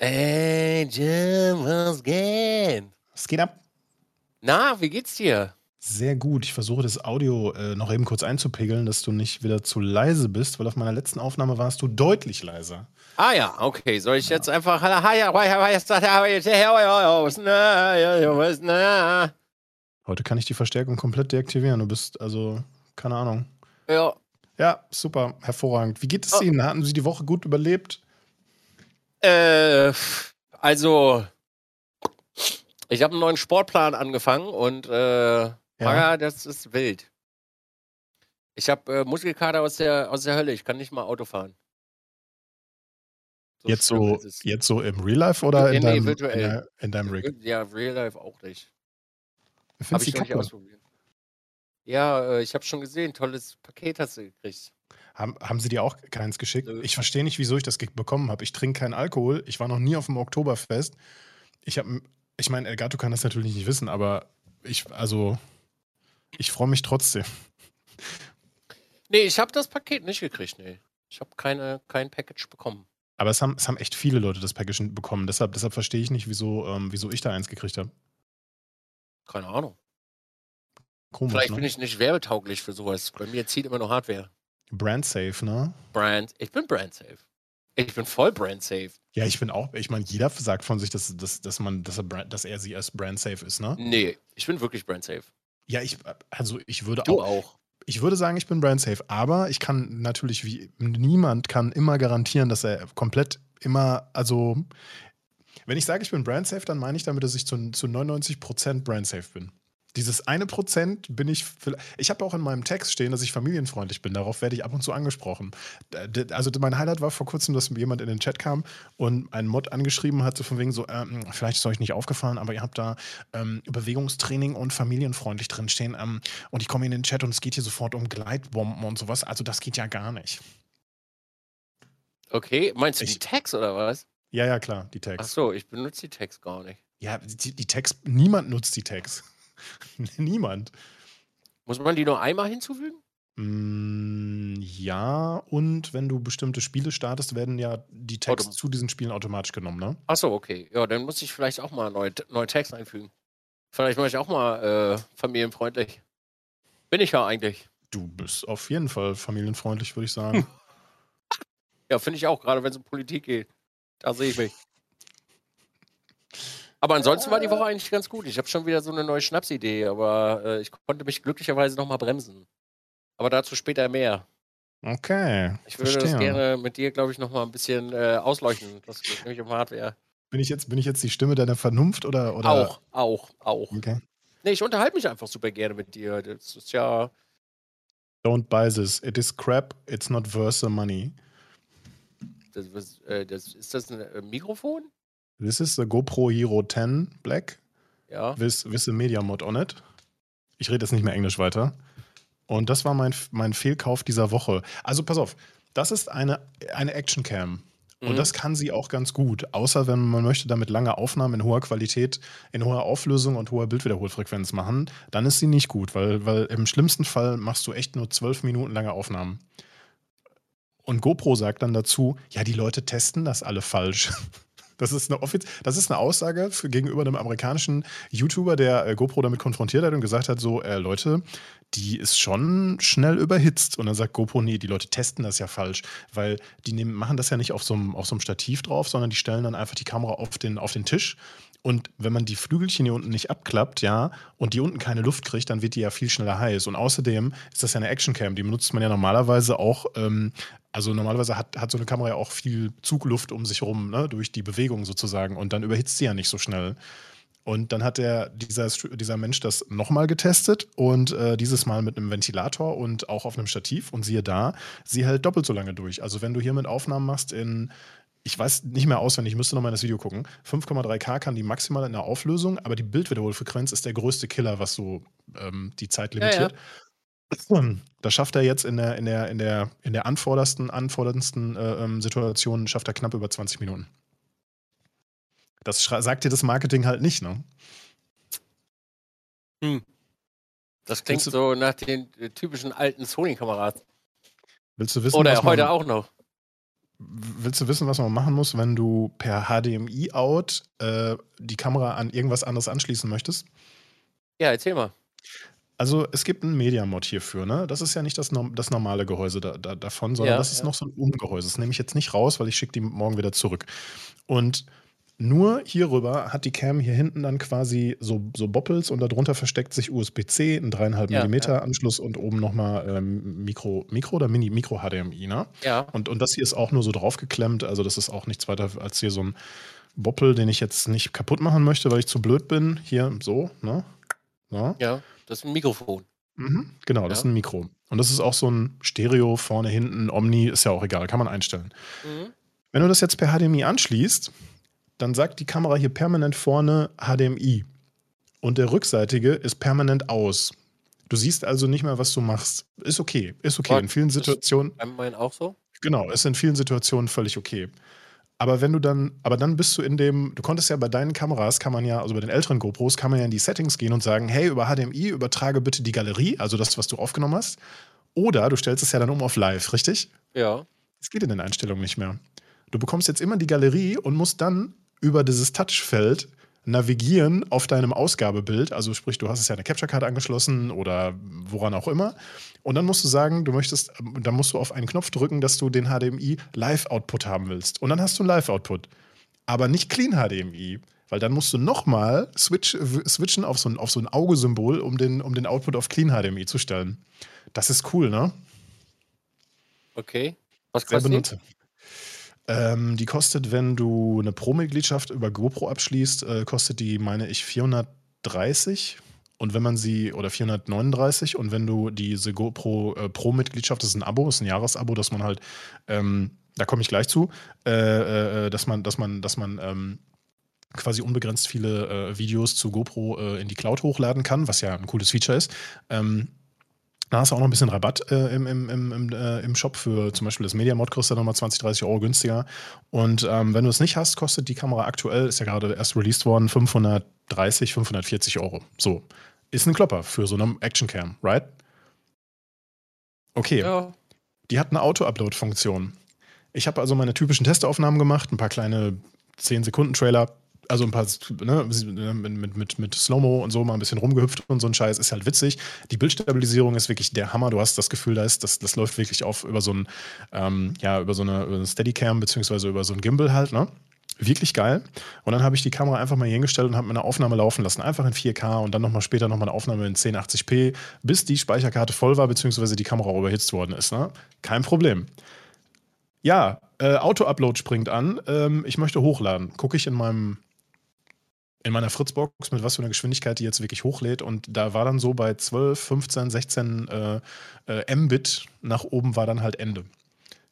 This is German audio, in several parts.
Ey, Jim, was geht? Was geht ab? Na, wie geht's dir? Sehr gut. Ich versuche das Audio äh, noch eben kurz einzupegeln, dass du nicht wieder zu leise bist, weil auf meiner letzten Aufnahme warst du deutlich leiser. Ah ja, okay. Soll ich jetzt einfach. Heute kann ich die Verstärkung komplett deaktivieren. Du bist also, keine Ahnung. Ja. Ja, super, hervorragend. Wie geht es Ihnen? Hatten Sie die Woche gut überlebt? Äh, also, ich habe einen neuen Sportplan angefangen und äh, ja. Maga, das ist wild. Ich habe äh, Muskelkater aus der, aus der Hölle. Ich kann nicht mal Auto fahren. So jetzt, so, jetzt so im Real Life oder in, nee, deinem, virtuell. In, in deinem Rig? Ja, Real Life auch nicht. Habe ich noch nicht ausprobiert. Ja, äh, ich habe schon gesehen. Tolles Paket hast du gekriegt. Haben, haben sie dir auch keins geschickt? Ich verstehe nicht, wieso ich das bekommen habe. Ich trinke keinen Alkohol. Ich war noch nie auf dem Oktoberfest. Ich habe, ich meine, Elgato kann das natürlich nicht wissen, aber ich, also, ich freue mich trotzdem. Nee, ich habe das Paket nicht gekriegt, nee. Ich habe keine, kein Package bekommen. Aber es haben, es haben echt viele Leute das Package bekommen. Deshalb, deshalb verstehe ich nicht, wieso, ähm, wieso ich da eins gekriegt habe. Keine Ahnung. Komisch, Vielleicht ne? bin ich nicht werbetauglich für sowas. Bei mir zieht immer nur Hardware. Brand safe, ne? Brand. Ich bin brand safe. Ich bin voll brand safe. Ja, ich bin auch, ich meine, jeder sagt von sich, dass, dass, dass man, dass er, brand, dass er sie als brand safe ist, ne? Nee, ich bin wirklich brand safe. Ja, ich, also ich würde Du auch, auch. ich würde sagen, ich bin brand safe, aber ich kann natürlich wie niemand kann immer garantieren, dass er komplett immer, also wenn ich sage, ich bin brand safe, dann meine ich damit, dass ich zu, zu 99% brand safe bin. Dieses eine Prozent bin ich. Ich habe auch in meinem Text stehen, dass ich familienfreundlich bin. Darauf werde ich ab und zu angesprochen. Also mein Highlight war vor kurzem, dass jemand in den Chat kam und einen Mod angeschrieben hat, so von wegen so, ähm, vielleicht ist euch nicht aufgefallen, aber ihr habt da ähm, Bewegungstraining und familienfreundlich drinstehen. Ähm, und ich komme in den Chat und es geht hier sofort um Gleitbomben und sowas. Also das geht ja gar nicht. Okay, meinst du Ich- die Tags oder was? Ja, ja, klar, die Ach Tags. so, ich benutze die Tags gar nicht. Ja, die, die Tags, niemand nutzt die Tags. niemand. Muss man die nur einmal hinzufügen? Mm, ja, und wenn du bestimmte Spiele startest, werden ja die Tags Autom- zu diesen Spielen automatisch genommen, ne? Ach so, okay. Ja, dann muss ich vielleicht auch mal neue, neue Tags einfügen. Vielleicht mache ich auch mal äh, familienfreundlich. Bin ich ja eigentlich. Du bist auf jeden Fall familienfreundlich, würde ich sagen. Ja, finde ich auch, gerade wenn es um Politik geht. Da sehe ich mich. Aber ansonsten war die Woche eigentlich ganz gut. Ich habe schon wieder so eine neue Schnapsidee, aber äh, ich konnte mich glücklicherweise nochmal bremsen. Aber dazu später mehr. Okay. Ich würde verstehe. das gerne mit dir, glaube ich, nochmal ein bisschen äh, ausleuchten. Das geht nämlich um Hardware. Bin ich jetzt, bin ich jetzt die Stimme deiner Vernunft oder? oder? Auch, auch, auch. Okay. Nee, ich unterhalte mich einfach super gerne mit dir. Das ist ja. Don't buy this. It is crap. It's not worth the money. Das, was, äh, das, ist das ein äh, Mikrofon? This is the GoPro Hero 10 Black Ja. with, with a Media Mod on it. Ich rede jetzt nicht mehr Englisch weiter. Und das war mein, mein Fehlkauf dieser Woche. Also pass auf, das ist eine, eine Action Cam. Und Mhm. das kann sie auch ganz gut, außer wenn man möchte damit lange Aufnahmen in hoher Qualität, in hoher Auflösung und hoher Bildwiederholfrequenz machen, dann ist sie nicht gut, weil, weil im schlimmsten Fall machst du echt nur zwölf Minuten lange Aufnahmen. Und GoPro sagt dann dazu, ja, die Leute testen das alle falsch. Das ist eine, offiz das ist eine Aussage für, gegenüber einem amerikanischen YouTuber, der äh, GoPro damit konfrontiert hat und gesagt hat: so, äh, Leute, die ist schon schnell überhitzt. Und dann sagt GoPro, nee, die Leute testen das ja falsch, weil die nehmen, machen das ja nicht auf so, einem, auf so einem Stativ drauf, sondern die stellen dann einfach die Kamera auf den, auf den Tisch. Und wenn man die Flügelchen hier unten nicht abklappt, ja, und die unten keine Luft kriegt, dann wird die ja viel schneller heiß. Und außerdem ist das ja eine Actioncam, die benutzt man ja normalerweise auch, ähm, also normalerweise hat, hat so eine Kamera ja auch viel Zugluft um sich herum, ne, durch die Bewegung sozusagen. Und dann überhitzt sie ja nicht so schnell. Und dann hat der, dieser, dieser Mensch das nochmal getestet und äh, dieses Mal mit einem Ventilator und auch auf einem Stativ. Und siehe da, sie hält doppelt so lange durch. Also wenn du hier mit Aufnahmen machst in, ich weiß nicht mehr auswendig, ich müsste nochmal in das Video gucken, 5,3K kann die maximal in der Auflösung, aber die Bildwiederholfrequenz ist der größte Killer, was so ähm, die Zeit Ja, ja. Das schafft er jetzt in der, in der, in der, in der anforderndsten, anforderndsten äh, ähm, Situation, schafft er knapp über 20 Minuten. Das sagt dir das Marketing halt nicht, ne? Das klingt du- so nach den äh, typischen alten Sony-Kameras. Willst du wissen, Oder was man, heute auch noch. willst du wissen, was man machen muss, wenn du per HDMI-Out äh, die Kamera an irgendwas anderes anschließen möchtest? Ja, erzähl mal. Also es gibt ein Media-Mod hierfür, ne? Das ist ja nicht das, das normale Gehäuse da, da, davon, sondern ja, das ist ja. noch so ein Umgehäuse. Das nehme ich jetzt nicht raus, weil ich schicke die morgen wieder zurück. Und nur hierüber hat die Cam hier hinten dann quasi so, so Boppels und darunter versteckt sich USB-C, ein 3,5 ja, mm ja. Anschluss und oben nochmal ähm, Mikro, Mikro oder Mini, Mikro HDMI, ne? Ja. Und, und das hier ist auch nur so draufgeklemmt, also das ist auch nichts weiter als hier so ein Boppel, den ich jetzt nicht kaputt machen möchte, weil ich zu blöd bin. Hier so, ne? Ja, ja das ist ein Mikrofon. Mhm, genau, das ja. ist ein Mikro. Und das ist auch so ein Stereo, vorne, hinten, Omni, ist ja auch egal, kann man einstellen. Mhm. Wenn du das jetzt per HDMI anschließt, dann sagt die Kamera hier permanent vorne HDMI. Und der rückseitige ist permanent aus. Du siehst also nicht mehr, was du machst. Ist okay, ist okay. In vielen Situationen. Ist auch so? Genau, ist in vielen Situationen völlig okay. Aber wenn du dann, aber dann bist du in dem, du konntest ja bei deinen Kameras, kann man ja, also bei den älteren GoPros, kann man ja in die Settings gehen und sagen, hey, über HDMI übertrage bitte die Galerie, also das, was du aufgenommen hast. Oder du stellst es ja dann um auf Live, richtig? Ja. Das geht in den Einstellungen nicht mehr. Du bekommst jetzt immer die Galerie und musst dann über dieses Touchfeld navigieren auf deinem Ausgabebild. Also sprich, du hast es ja eine Capture Card angeschlossen oder woran auch immer. Und dann musst du sagen, du möchtest, dann musst du auf einen Knopf drücken, dass du den HDMI Live Output haben willst. Und dann hast du einen Live Output. Aber nicht Clean HDMI. Weil dann musst du nochmal switch, switchen auf so ein, auf so ein Augesymbol, um den, um den Output auf Clean HDMI zu stellen. Das ist cool, ne? Okay. Was kostet die? Ähm, die kostet, wenn du eine Pro-Mitgliedschaft über GoPro abschließt, äh, kostet die, meine ich, 430. Und wenn man sie, oder 439, und wenn du diese GoPro äh, Pro-Mitgliedschaft, das ist ein Abo, das ist ein Jahresabo, dass man halt, ähm, da komme ich gleich zu, äh, äh, dass man, dass man, dass man ähm, quasi unbegrenzt viele äh, Videos zu GoPro äh, in die Cloud hochladen kann, was ja ein cooles Feature ist. Ähm, da hast du auch noch ein bisschen Rabatt äh, im, im, im, äh, im Shop für zum Beispiel das Media Mod kostet nochmal 20, 30 Euro günstiger. Und ähm, wenn du es nicht hast, kostet die Kamera aktuell, ist ja gerade erst released worden, 530, 540 Euro. So. Ist ein Klopper für so eine Actioncam, right? Okay. Ja. Die hat eine Auto-Upload-Funktion. Ich habe also meine typischen Testaufnahmen gemacht, ein paar kleine 10-Sekunden-Trailer also ein paar, ne, mit, mit, mit Slow-Mo und so mal ein bisschen rumgehüpft und so ein Scheiß ist halt witzig. Die Bildstabilisierung ist wirklich der Hammer. Du hast das Gefühl, da ist, das, das läuft wirklich auf über so ein, ähm, ja, über so eine, über eine Steadicam beziehungsweise über so ein Gimbal halt, ne? Wirklich geil. Und dann habe ich die Kamera einfach mal hier hingestellt und habe mir eine Aufnahme laufen lassen. Einfach in 4K und dann nochmal später nochmal eine Aufnahme in 1080p, bis die Speicherkarte voll war, beziehungsweise die Kamera überhitzt worden ist. Ne? Kein Problem. Ja, äh, Auto-Upload springt an. Ähm, ich möchte hochladen. Gucke ich in meinem in meiner Fritzbox, mit was für einer Geschwindigkeit die jetzt wirklich hochlädt. Und da war dann so bei 12, 15, 16 äh, äh, Mbit nach oben war dann halt Ende.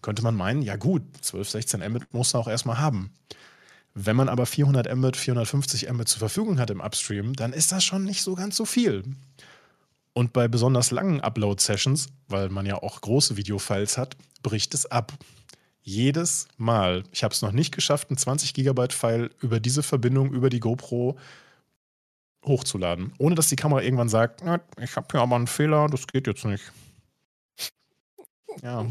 Könnte man meinen, ja gut, 12, 16 Mbit muss man auch erstmal haben. Wenn man aber 400 Mbit, 450 Mbit zur Verfügung hat im Upstream, dann ist das schon nicht so ganz so viel. Und bei besonders langen Upload-Sessions, weil man ja auch große Videofiles hat, bricht es ab jedes Mal. Ich habe es noch nicht geschafft, einen 20 Gigabyte File über diese Verbindung, über die GoPro hochzuladen, ohne dass die Kamera irgendwann sagt, ich habe hier aber einen Fehler, das geht jetzt nicht. Ja.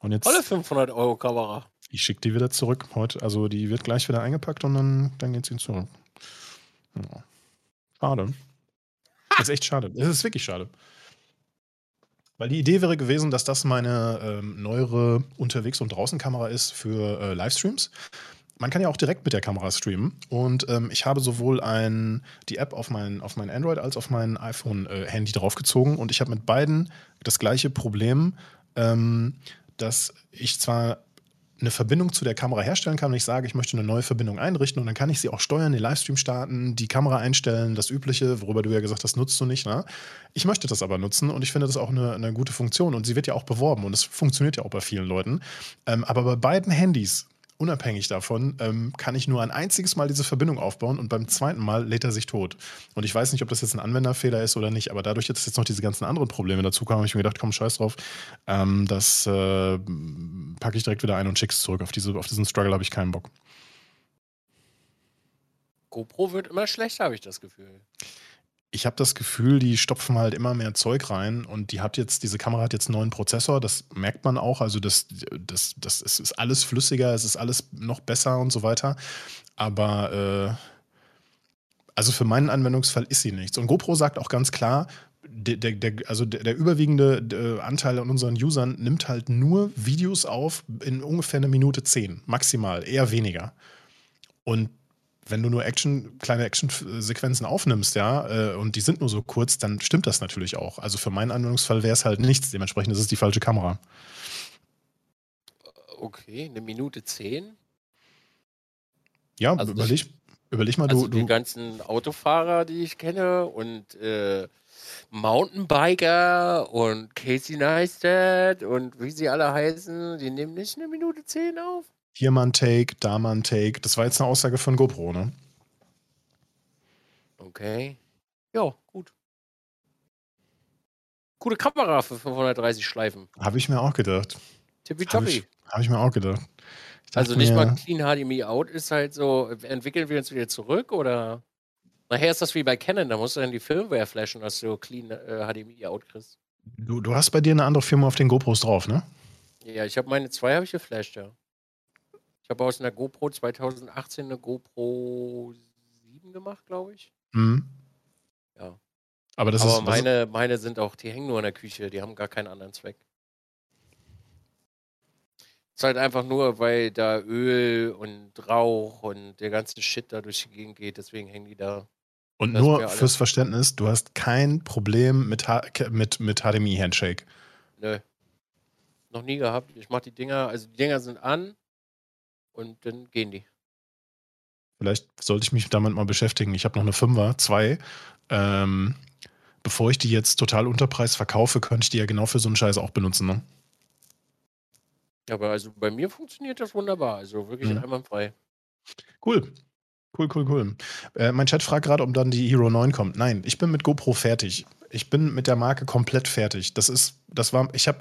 Und jetzt. Alle 500 Euro Kamera. Ich schicke die wieder zurück heute. Also die wird gleich wieder eingepackt und dann, dann geht sie zurück. Ja. Schade. Das ist echt schade. Das ist wirklich schade. Weil die Idee wäre gewesen, dass das meine ähm, neuere Unterwegs- und Draußen-Kamera ist für äh, Livestreams. Man kann ja auch direkt mit der Kamera streamen. Und ähm, ich habe sowohl ein, die App auf mein, auf mein Android als auf mein iPhone-Handy äh, draufgezogen. Und ich habe mit beiden das gleiche Problem, ähm, dass ich zwar eine Verbindung zu der Kamera herstellen kann und ich sage, ich möchte eine neue Verbindung einrichten und dann kann ich sie auch steuern, den Livestream starten, die Kamera einstellen, das Übliche, worüber du ja gesagt hast, nutzt du nicht. Ne? Ich möchte das aber nutzen und ich finde das auch eine, eine gute Funktion und sie wird ja auch beworben und es funktioniert ja auch bei vielen Leuten. Ähm, aber bei beiden Handys unabhängig davon ähm, kann ich nur ein einziges Mal diese Verbindung aufbauen und beim zweiten Mal lädt er sich tot. Und ich weiß nicht, ob das jetzt ein Anwenderfehler ist oder nicht, aber dadurch, dass jetzt noch diese ganzen anderen Probleme dazu kamen, habe ich mir gedacht, komm, scheiß drauf, ähm, das äh, packe ich direkt wieder ein und schick's zurück. Auf, diese, auf diesen Struggle habe ich keinen Bock. GoPro wird immer schlechter, habe ich das Gefühl. Ich habe das Gefühl, die stopfen halt immer mehr Zeug rein und die hat jetzt, diese Kamera hat jetzt einen neuen Prozessor, das merkt man auch. Also das, das, das ist, ist alles flüssiger, es ist alles noch besser und so weiter. Aber äh, also für meinen Anwendungsfall ist sie nichts. Und GoPro sagt auch ganz klar, der, der, der, also der, überwiegende Anteil an unseren Usern nimmt halt nur Videos auf in ungefähr eine Minute zehn, maximal, eher weniger. Und wenn du nur Action, kleine Action-Sequenzen aufnimmst, ja, äh, und die sind nur so kurz, dann stimmt das natürlich auch. Also für meinen Anwendungsfall wäre es halt nichts. Dementsprechend ist es die falsche Kamera. Okay, eine Minute zehn? Ja, also überleg, überleg mal, also du, Die ganzen Autofahrer, die ich kenne und äh, Mountainbiker und Casey Neistat und wie sie alle heißen, die nehmen nicht eine Minute zehn auf? Hier mal ein Take, da mal ein Take. Das war jetzt eine Aussage von GoPro, ne? Okay. Ja, gut. Gute Kamera für 530 Schleifen. Habe ich mir auch gedacht. Tippitoppi. Habe ich, hab ich, mir auch gedacht. Also nicht mal Clean HDMI out ist halt so, entwickeln wir uns wieder zurück oder nachher ist das wie bei Canon, da musst du dann die Firmware flashen, dass du Clean äh, HDMI out kriegst. Du, du hast bei dir eine andere Firma auf den GoPros drauf, ne? Ja, ich habe meine zwei habe ich geflasht, ja. Ich habe aus einer GoPro 2018 eine GoPro 7 gemacht, glaube ich. Mhm. Ja. Aber, das Aber ist, meine, meine sind auch, die hängen nur in der Küche, die haben gar keinen anderen Zweck. Es ist halt einfach nur, weil da Öl und Rauch und der ganze Shit da durch die Gegend geht, deswegen hängen die da. Und das nur fürs Verständnis, du hast kein Problem mit, mit, mit HDMI-Handshake. Nö. Noch nie gehabt. Ich mach die Dinger, also die Dinger sind an, und dann gehen die. Vielleicht sollte ich mich damit mal beschäftigen. Ich habe noch eine Fünfer, zwei. Ähm, bevor ich die jetzt total unter Preis verkaufe, könnte ich die ja genau für so einen Scheiß auch benutzen. Ne? Aber also bei mir funktioniert das wunderbar. Also wirklich mhm. einwandfrei. Cool. Cool, cool, cool. Äh, mein Chat fragt gerade, ob dann die Hero 9 kommt. Nein, ich bin mit GoPro fertig. Ich bin mit der Marke komplett fertig. Das ist, das war, ich habe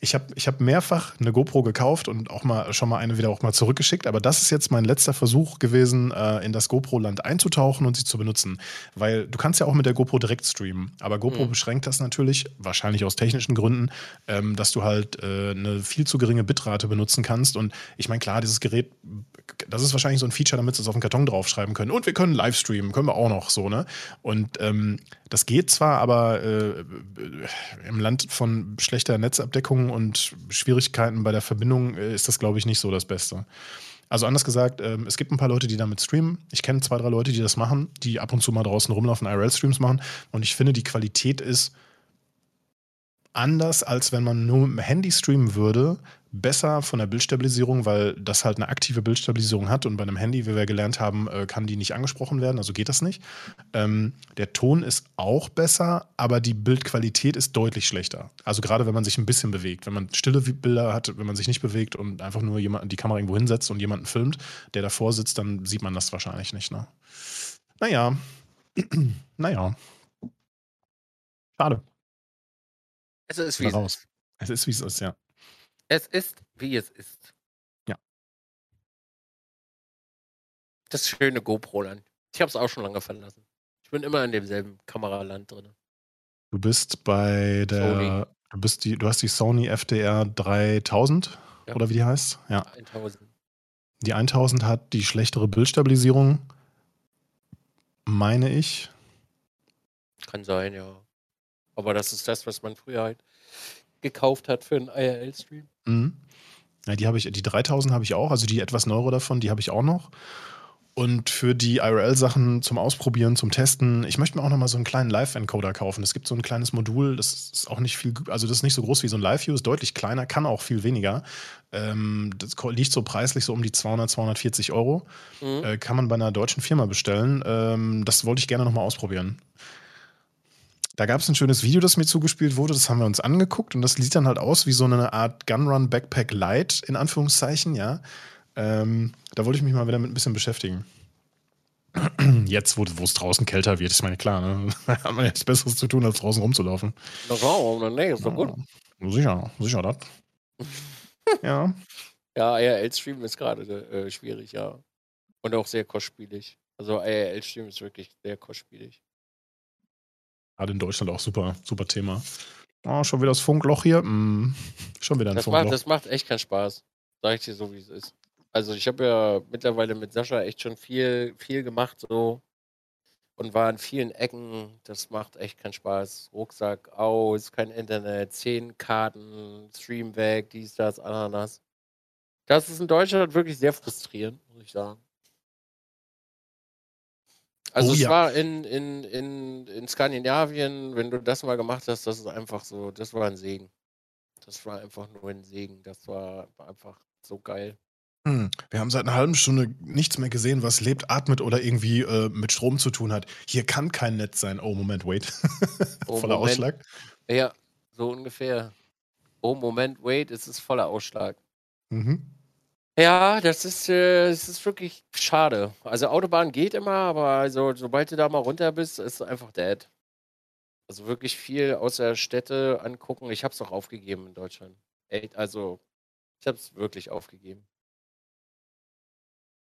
ich habe ich hab mehrfach eine GoPro gekauft und auch mal schon mal eine wieder auch mal zurückgeschickt, aber das ist jetzt mein letzter Versuch gewesen, äh, in das GoPro-Land einzutauchen und sie zu benutzen. Weil du kannst ja auch mit der GoPro direkt streamen, aber GoPro mhm. beschränkt das natürlich, wahrscheinlich aus technischen Gründen, ähm, dass du halt äh, eine viel zu geringe Bitrate benutzen kannst. Und ich meine, klar, dieses Gerät, das ist wahrscheinlich so ein Feature, damit sie es auf den Karton draufschreiben können. Und wir können live streamen, können wir auch noch so, ne? Und ähm, das geht zwar, aber äh, im Land von schlechter Netzabdeckung und Schwierigkeiten bei der Verbindung äh, ist das, glaube ich, nicht so das Beste. Also anders gesagt, äh, es gibt ein paar Leute, die damit streamen. Ich kenne zwei, drei Leute, die das machen, die ab und zu mal draußen rumlaufen, IRL-Streams machen. Und ich finde, die Qualität ist anders, als wenn man nur mit dem Handy streamen würde, besser von der Bildstabilisierung, weil das halt eine aktive Bildstabilisierung hat und bei einem Handy, wie wir gelernt haben, äh, kann die nicht angesprochen werden, also geht das nicht. Ähm, der Ton ist auch besser, aber die Bildqualität ist deutlich schlechter. Also gerade wenn man sich ein bisschen bewegt, wenn man stille Bilder hat, wenn man sich nicht bewegt und einfach nur jemand, die Kamera irgendwo hinsetzt und jemanden filmt, der davor sitzt, dann sieht man das wahrscheinlich nicht. Ne? Naja, naja. Schade. Es ist wie es ist. Es ist wie es ist, ja. Es ist, wie es ist. Ja. Das schöne GoPro-Land. Ich habe es auch schon lange verlassen. Ich bin immer in demselben Kameraland drin. Du bist bei der. Sony. Du, bist die, du hast die Sony FDR 3000 ja. oder wie die heißt? Ja. 1000. Die 1000 hat die schlechtere Bildstabilisierung, meine ich. Kann sein, ja. Aber das ist das, was man früher halt gekauft hat für einen IRL-Stream. Mhm. Ja, die habe ich, die 3000 habe ich auch, also die etwas neuere davon, die habe ich auch noch. Und für die IRL-Sachen zum Ausprobieren, zum Testen, ich möchte mir auch noch mal so einen kleinen Live-Encoder kaufen. Es gibt so ein kleines Modul, das ist auch nicht viel, also das ist nicht so groß wie so ein Live-View, ist deutlich kleiner, kann auch viel weniger. Ähm, das liegt so preislich so um die 200, 240 Euro. Mhm. Äh, kann man bei einer deutschen Firma bestellen. Ähm, das wollte ich gerne noch mal ausprobieren. Da gab es ein schönes Video, das mir zugespielt wurde, das haben wir uns angeguckt und das sieht dann halt aus wie so eine Art Gunrun Backpack Light, in Anführungszeichen, ja. Ähm, da wollte ich mich mal wieder mit ein bisschen beschäftigen. Jetzt, wo es draußen kälter wird, ist meine klar, ne? hat man jetzt Besseres zu tun, als draußen rumzulaufen. Na klar, nee, ist doch gut. Ja, sicher, sicher das. ja. Ja, IRL-Stream ist gerade äh, schwierig, ja. Und auch sehr kostspielig. Also IRL-Stream ist wirklich sehr kostspielig. Gerade in Deutschland auch super, super Thema. Oh, schon wieder das Funkloch hier. Mm, schon wieder ein das Funkloch. Macht, das macht echt keinen Spaß. Sag ich dir so, wie es ist. Also ich habe ja mittlerweile mit Sascha echt schon viel, viel gemacht so und war in vielen Ecken. Das macht echt keinen Spaß. Rucksack aus, kein Internet, zehn Karten, Stream weg, dies, das, Ananas. Das ist in Deutschland wirklich sehr frustrierend, muss ich sagen. Also Oh es ja. war in, in, in, in Skandinavien, wenn du das mal gemacht hast, das ist einfach so, das war ein Segen. Das war einfach nur ein Segen. Das war einfach so geil. Hm, Wir haben seit einer halben Stunde nichts mehr gesehen, was lebt, atmet oder irgendwie äh, mit Strom zu tun hat. Hier kann kein Netz sein. Oh, Moment, wait. Oh, Voller Moment. Ausschlag. Ja, so ungefähr. Oh, Moment, wait, es ist voller Ausschlag. Mhm. Ja, das ist, äh, das ist wirklich schade. Also Autobahn geht immer, aber also, sobald du da mal runter bist, ist es einfach dead. Also wirklich viel außer Städte angucken. Ich hab's doch aufgegeben in Deutschland. Echt, also, ich hab's wirklich aufgegeben.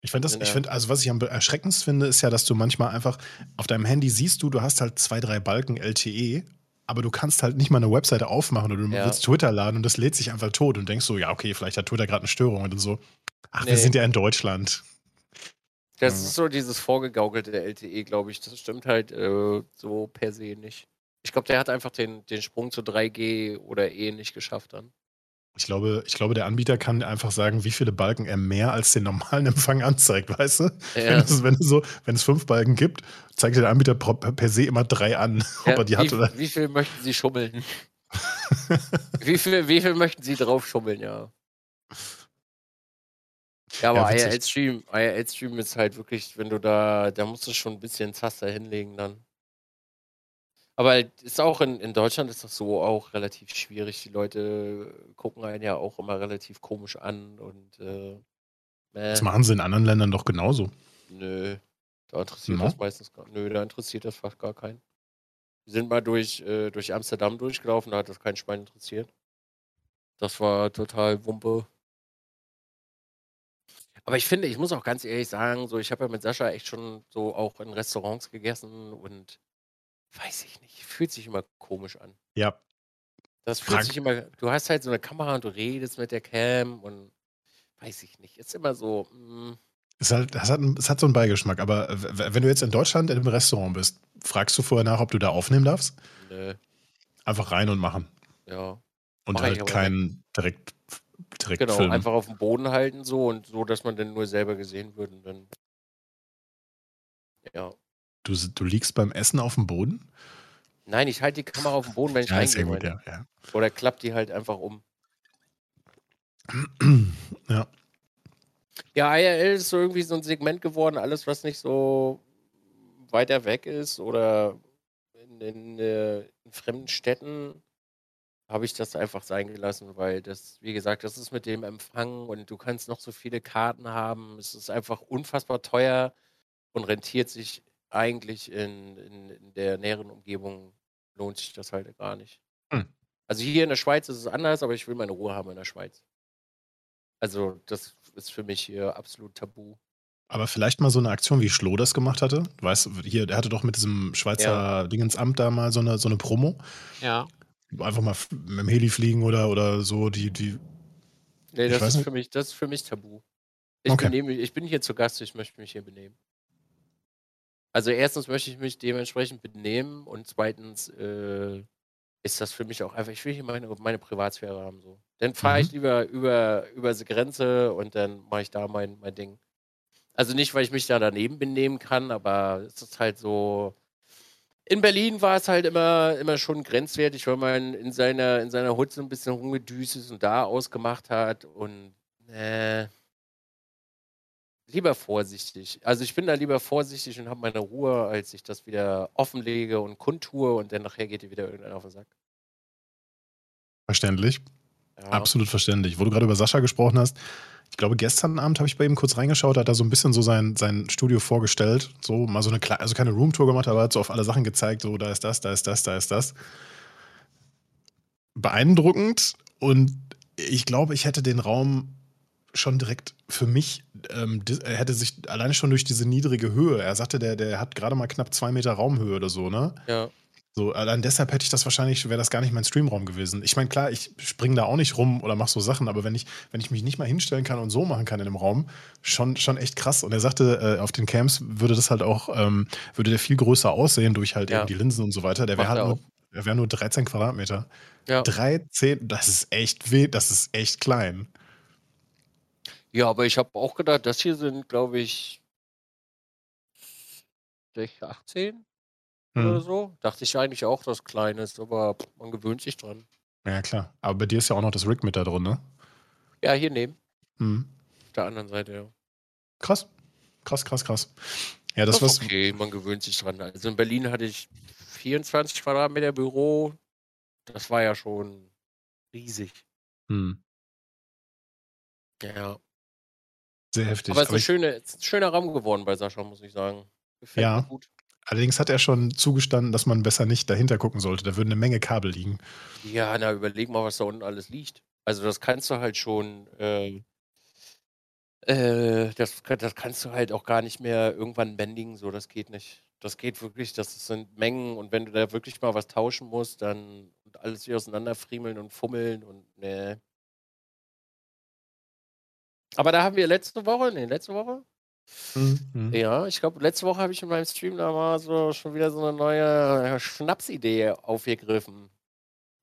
Ich finde das, ich finde, also was ich am erschreckendsten finde, ist ja, dass du manchmal einfach auf deinem Handy siehst du, du hast halt zwei, drei Balken LTE, aber du kannst halt nicht mal eine Webseite aufmachen oder du Ja. willst Twitter laden und das lädt sich einfach tot und denkst so, ja, okay, vielleicht hat Twitter gerade eine Störung und dann so, ach, wir Nee. sind ja in Deutschland. Das Ja. ist so dieses vorgegaukelte LTE, glaube ich. Das stimmt halt äh, so per se nicht. Ich glaube, der hat einfach den, den Sprung zu 3G oder E nicht geschafft dann. Ich glaube, ich glaube, der Anbieter kann einfach sagen, wie viele Balken er mehr als den normalen Empfang anzeigt, weißt du? Wenn, Ja. es, wenn, es so, wenn es fünf Balken gibt, zeigt der Anbieter per se immer drei an, ob Ja, er die hat wie, oder. wie viel möchten Sie schummeln? wie, viel, wie viel möchten Sie drauf schummeln, ja. Ja, aber Ja. IRL-Stream, IRL-Stream ist halt wirklich, wenn du da, da musst du schon ein bisschen Zaster hinlegen dann. Aber ist auch in, in Deutschland ist das so auch relativ schwierig. Die Leute gucken einen ja auch immer relativ komisch an und äh, Das machen sie in anderen Ländern doch genauso. nö, da interessiert No? das meistens gar Nö, da interessiert das fast gar keinen. Wir sind mal durch, äh, durch Amsterdam durchgelaufen, da hat das kein Schwein interessiert. Das war total Wumpe. Aber ich finde, ich muss auch ganz ehrlich sagen, so ich habe ja mit Sascha echt schon so auch in Restaurants gegessen und weiß ich nicht, fühlt sich immer komisch an. Ja, Das fühlt Frank. sich immer, du hast halt so eine Kamera und du redest mit der Cam und weiß ich nicht, ist immer so, mm, es hat, es, hat, es hat so einen Beigeschmack, aber wenn du jetzt in Deutschland in einem Restaurant bist, fragst du vorher nach, ob du da aufnehmen darfst? nö, Einfach rein und machen. ja. Und Mach halt keinen direkt, direkt Genau, filmen. einfach auf dem Boden halten so und so, dass man dann nur selber gesehen wird und dann. Ja. Du, du liegst beim Essen auf dem Boden? Nein, ich halte die Kamera auf dem Boden, wenn ich Ja, reingehe. gut, ja. ja. Oder klappt die halt einfach um. ja. Ja, IRL ist so irgendwie so ein Segment geworden, alles, was nicht so weiter weg ist oder in, in, äh, in fremden Städten, habe ich das einfach sein gelassen, weil das, wie gesagt, das ist mit dem Empfang und du kannst noch so viele Karten haben. Es ist einfach unfassbar teuer und rentiert sich eigentlich in, in, in der näheren Umgebung, lohnt sich das halt gar nicht. Hm. Also hier in der Schweiz ist es anders, aber ich will meine Ruhe haben in der Schweiz. Also das ist für mich hier absolut tabu. Aber vielleicht mal so eine Aktion, wie Schlo das gemacht hatte. Weißt du, hier, der hatte doch mit diesem Schweizer Dingensamt da mal so eine, so eine Promo. Ja. Einfach mal mit dem Heli fliegen oder, oder so, die, die. Nee, das ist nicht. für mich, das ist für mich tabu. Ich, Okay. benehme, mich- ich bin hier zu Gast, ich möchte mich hier benehmen. Also erstens möchte ich mich dementsprechend benehmen und zweitens äh, ist das für mich auch einfach, ich will hier meine, meine Privatsphäre haben. So. Dann fahre ich Mhm. lieber über, über die Grenze und dann mache ich da mein, mein Ding. Also nicht, weil ich mich da daneben benehmen kann, aber es ist halt so. In Berlin war es halt immer, immer schon grenzwertig, weil man in seiner, in seiner Hut so ein bisschen rumgedüst ist und da ausgemacht hat und äh, lieber vorsichtig. Also ich bin da lieber vorsichtig und habe meine Ruhe, als ich das wieder offenlege und kundtue und dann nachher geht dir wieder irgendeiner auf den Sack. Verständlich. Ja. Absolut verständlich. Wo du gerade über Sascha gesprochen hast, ich glaube, gestern Abend habe ich bei ihm kurz reingeschaut, hat er so ein bisschen so sein, sein Studio vorgestellt. So mal so eine kleine, also keine Roomtour gemacht, aber hat so auf alle Sachen gezeigt, so da ist das, da ist das, da ist das. Beeindruckend und ich glaube, ich hätte den Raum schon direkt für mich, ähm, er hätte sich alleine schon durch diese niedrige Höhe, er sagte, der, der hat gerade mal knapp zwei Meter Raumhöhe oder so, ne? Ja. So, allein deshalb hätte ich das wahrscheinlich, wäre das gar nicht mein Streamraum gewesen. Ich meine, klar, ich springe da auch nicht rum oder mache so Sachen, aber wenn ich, wenn ich mich nicht mal hinstellen kann und so machen kann in einem Raum, schon, schon echt krass. Und er sagte, äh, auf den Camps würde das halt auch, ähm, würde der viel größer aussehen durch halt ja. eben die Linsen und so weiter. Der wäre halt nur, der wäre nur 13 Quadratmeter. Ja. 13, das ist echt weh, das ist echt klein. Ja, aber ich habe auch gedacht, das hier sind, glaube ich, 18 hm. oder so. Dachte ich eigentlich auch, dass klein ist, aber man gewöhnt sich dran. Ja, klar. Aber bei dir ist ja auch noch das Rig mit da drin, ne? Ja, hier neben. Hm. Auf der anderen Seite, ja. Krass. Krass, krass, krass. Ja, das, das ist okay, man gewöhnt sich dran. Also in Berlin hatte ich 24 Quadratmeter Büro. Das war ja schon riesig. Hm. Ja. Sehr heftig. Aber es ist, ein, schöne, schöner Raum geworden bei Sascha, muss ich sagen. Gefällt ja. mir gut. Allerdings hat er schon zugestanden, dass man besser nicht dahinter gucken sollte. Da würden eine Menge Kabel liegen. Ja, na, überleg mal, was da unten alles liegt. Also, das kannst du halt schon. Äh, äh, das, das kannst du halt auch gar nicht mehr irgendwann bändigen, so, das geht nicht. Das geht wirklich, das sind Mengen und wenn du da wirklich mal was tauschen musst, dann alles wieder auseinanderfriemeln und fummeln und ne. Aber da haben wir letzte Woche, nee, letzte Woche? Mhm. Ja, ich glaube, letzte Woche habe ich in meinem Stream da mal so schon wieder so eine neue Schnapsidee aufgegriffen.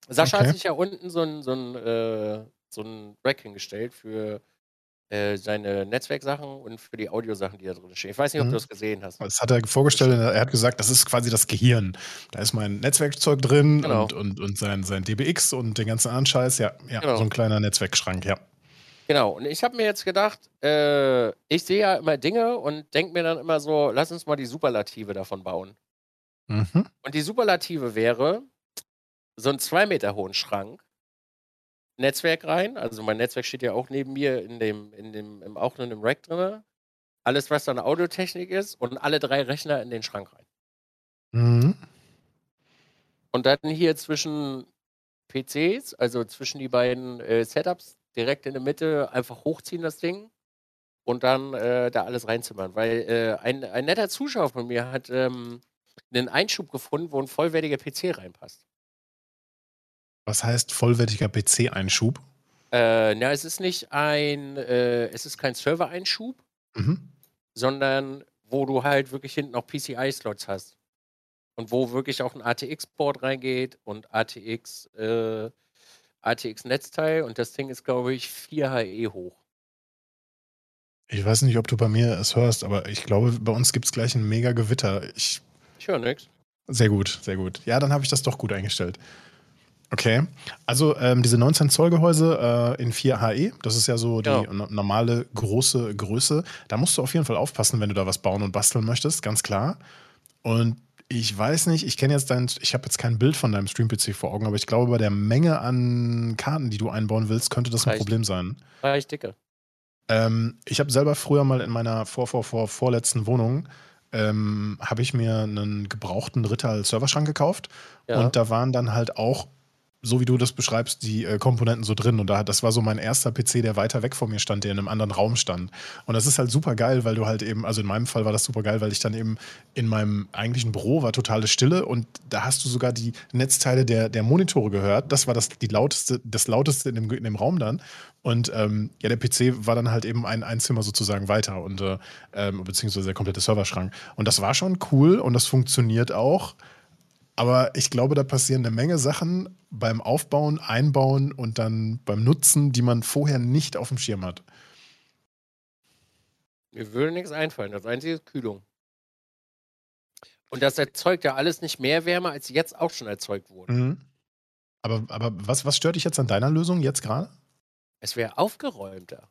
Sascha okay. hat sich ja unten so ein, so ein, äh, so ein Rack hingestellt für äh, seine Netzwerksachen und für die Audiosachen, die da drin stehen. Ich weiß nicht, ob mhm. du das gesehen hast. Das hat er vorgestellt, er hat gesagt, das ist quasi das Gehirn. Da ist mein Netzwerkzeug drin genau. und, und, und sein, sein DBX und den ganzen anderen Scheiß. Ja, ja genau. so ein kleiner Netzwerkschrank, ja. Genau, und ich habe mir jetzt gedacht, äh, ich sehe ja immer Dinge und denke mir dann immer so, lass uns mal die Superlative davon bauen. Mhm. Und die Superlative wäre so einen zwei Meter hohen Schrank, Netzwerk rein. Also mein Netzwerk steht ja auch neben mir in dem, in dem, im, auch in dem Rack drin. Alles, was dann Audiotechnik ist und alle drei Rechner in den Schrank rein. Mhm. Und dann hier zwischen PCs, also zwischen die beiden äh, Setups, direkt in der Mitte einfach hochziehen, das Ding. Und dann äh, da alles reinzimmern. Weil äh, ein, ein netter Zuschauer von mir hat ähm, einen Einschub gefunden, wo ein vollwertiger PC reinpasst. Was heißt vollwertiger PC-Einschub? Äh, na, es ist nicht ein, äh, es ist kein Server-Einschub, mhm. sondern wo du halt wirklich hinten auch PCI-Slots hast. Und wo wirklich auch ein ATX-Board reingeht und ATX, äh, ATX-Netzteil und das Ding ist, glaube ich, 4 HE hoch. Ich weiß nicht, ob du bei mir es hörst, aber ich glaube, bei uns gibt es gleich ein mega Gewitter. Ich, ich höre nichts. Sehr gut, sehr gut. Ja, dann habe ich das doch gut eingestellt. Okay, also ähm, diese 19 Zoll Gehäuse äh, in 4 HE, das ist ja so die ja. normale große Größe. Da musst du auf jeden Fall aufpassen, wenn du da was bauen und basteln möchtest, ganz klar. Und ich weiß nicht, ich kenne jetzt dein, ich habe jetzt kein Bild von deinem Stream-PC vor Augen, aber ich glaube, bei der Menge an Karten, die du einbauen willst, könnte das ein Reicht. Problem sein. Reicht dicke. Ähm, ich habe selber früher mal in meiner vor, vor, vor, vorletzten Wohnung ähm, habe ich mir einen gebrauchten Ritter Serverschrank gekauft ja. und da waren dann halt auch so wie du das beschreibst, die äh, Komponenten so drin. Und da, das war so mein erster PC, der weiter weg von mir stand, der in einem anderen Raum stand. Und das ist halt super geil, weil du halt eben, also in meinem Fall war das super geil, weil ich dann eben in meinem eigentlichen Büro war totale Stille und da hast du sogar die Netzteile der, der Monitore gehört. Das war das, die lauteste, das lauteste in dem, in dem Raum dann. Und ähm, ja, der PC war dann halt eben ein, ein Zimmer sozusagen weiter und äh, ähm, beziehungsweise der komplette Serverschrank. Und das war schon cool und das funktioniert auch. Aber ich glaube, da passieren eine Menge Sachen beim Aufbauen, Einbauen und dann beim Nutzen, die man vorher nicht auf dem Schirm hat. Mir würde nichts einfallen. Das einzige ist Kühlung. Und das erzeugt ja alles nicht mehr Wärme, als jetzt auch schon erzeugt wurde. Mhm. Aber, aber was, was stört dich jetzt an deiner Lösung jetzt gerade? Es wäre aufgeräumter.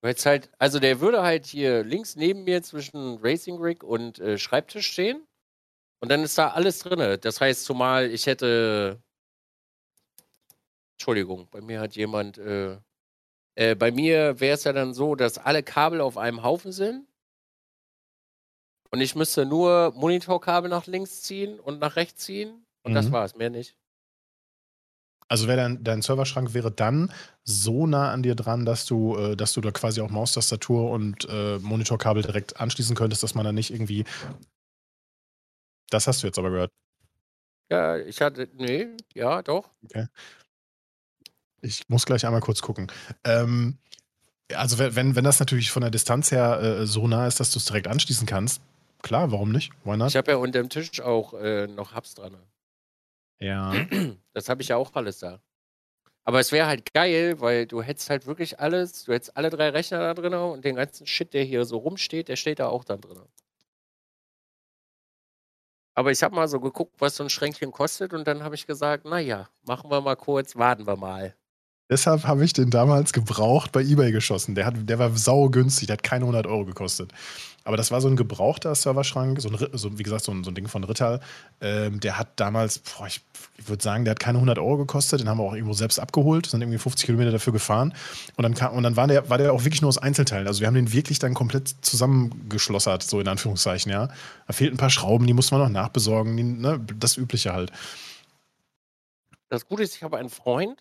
Weil es halt, also der würde halt hier links neben mir zwischen Racing Rig und äh, Schreibtisch stehen. Und dann ist da alles drin. Das heißt, zumal ich hätte. Entschuldigung, bei mir hat jemand. Äh, äh, bei mir wäre es ja dann so, dass alle Kabel auf einem Haufen sind. Und ich müsste nur Monitorkabel nach links ziehen und nach rechts ziehen. Und mhm. das war's, mehr nicht. Also wäre dein, dein Serverschrank wäre dann so nah an dir dran, dass du, äh, dass du da quasi auch Maustastatur und äh, Monitorkabel direkt anschließen könntest, dass man da nicht irgendwie das hast du jetzt aber gehört. Ja, ich hatte, nee, ja, doch. Okay. Ich muss gleich einmal kurz gucken. Ähm, also wenn, wenn das natürlich von der Distanz her äh, so nah ist, dass du es direkt anschließen kannst, klar, warum nicht? Why not? Ich habe ja unter dem Tisch auch äh, noch Hubs dran. Ja. Das habe ich ja auch alles da. Aber es wäre halt geil, weil du hättest halt wirklich alles, du hättest alle drei Rechner da drin und den ganzen Shit, der hier so rumsteht, der steht da auch dann drin. Aber ich habe mal so geguckt, was so ein Schränkchen kostet und dann habe ich gesagt, naja, machen wir mal kurz, warten wir mal. Deshalb habe ich den damals gebraucht bei eBay geschossen. Der, hat, der war saugünstig, der hat keine 100 Euro gekostet. Aber das war so ein gebrauchter Serverschrank, so, ein, so wie gesagt, so ein, so ein Ding von Rittal. Ähm, der hat damals, boah, ich, ich würde sagen, der hat keine 100 Euro gekostet. Den haben wir auch irgendwo selbst abgeholt, sind irgendwie 50 Kilometer dafür gefahren. Und dann, kam, und dann war, der, war der auch wirklich nur aus Einzelteilen. Also wir haben den wirklich dann komplett zusammengeschlossert, so in Anführungszeichen, ja. Da fehlten ein paar Schrauben, die musste man noch nachbesorgen, die, ne, das Übliche halt. Das Gute ist, ich habe einen Freund,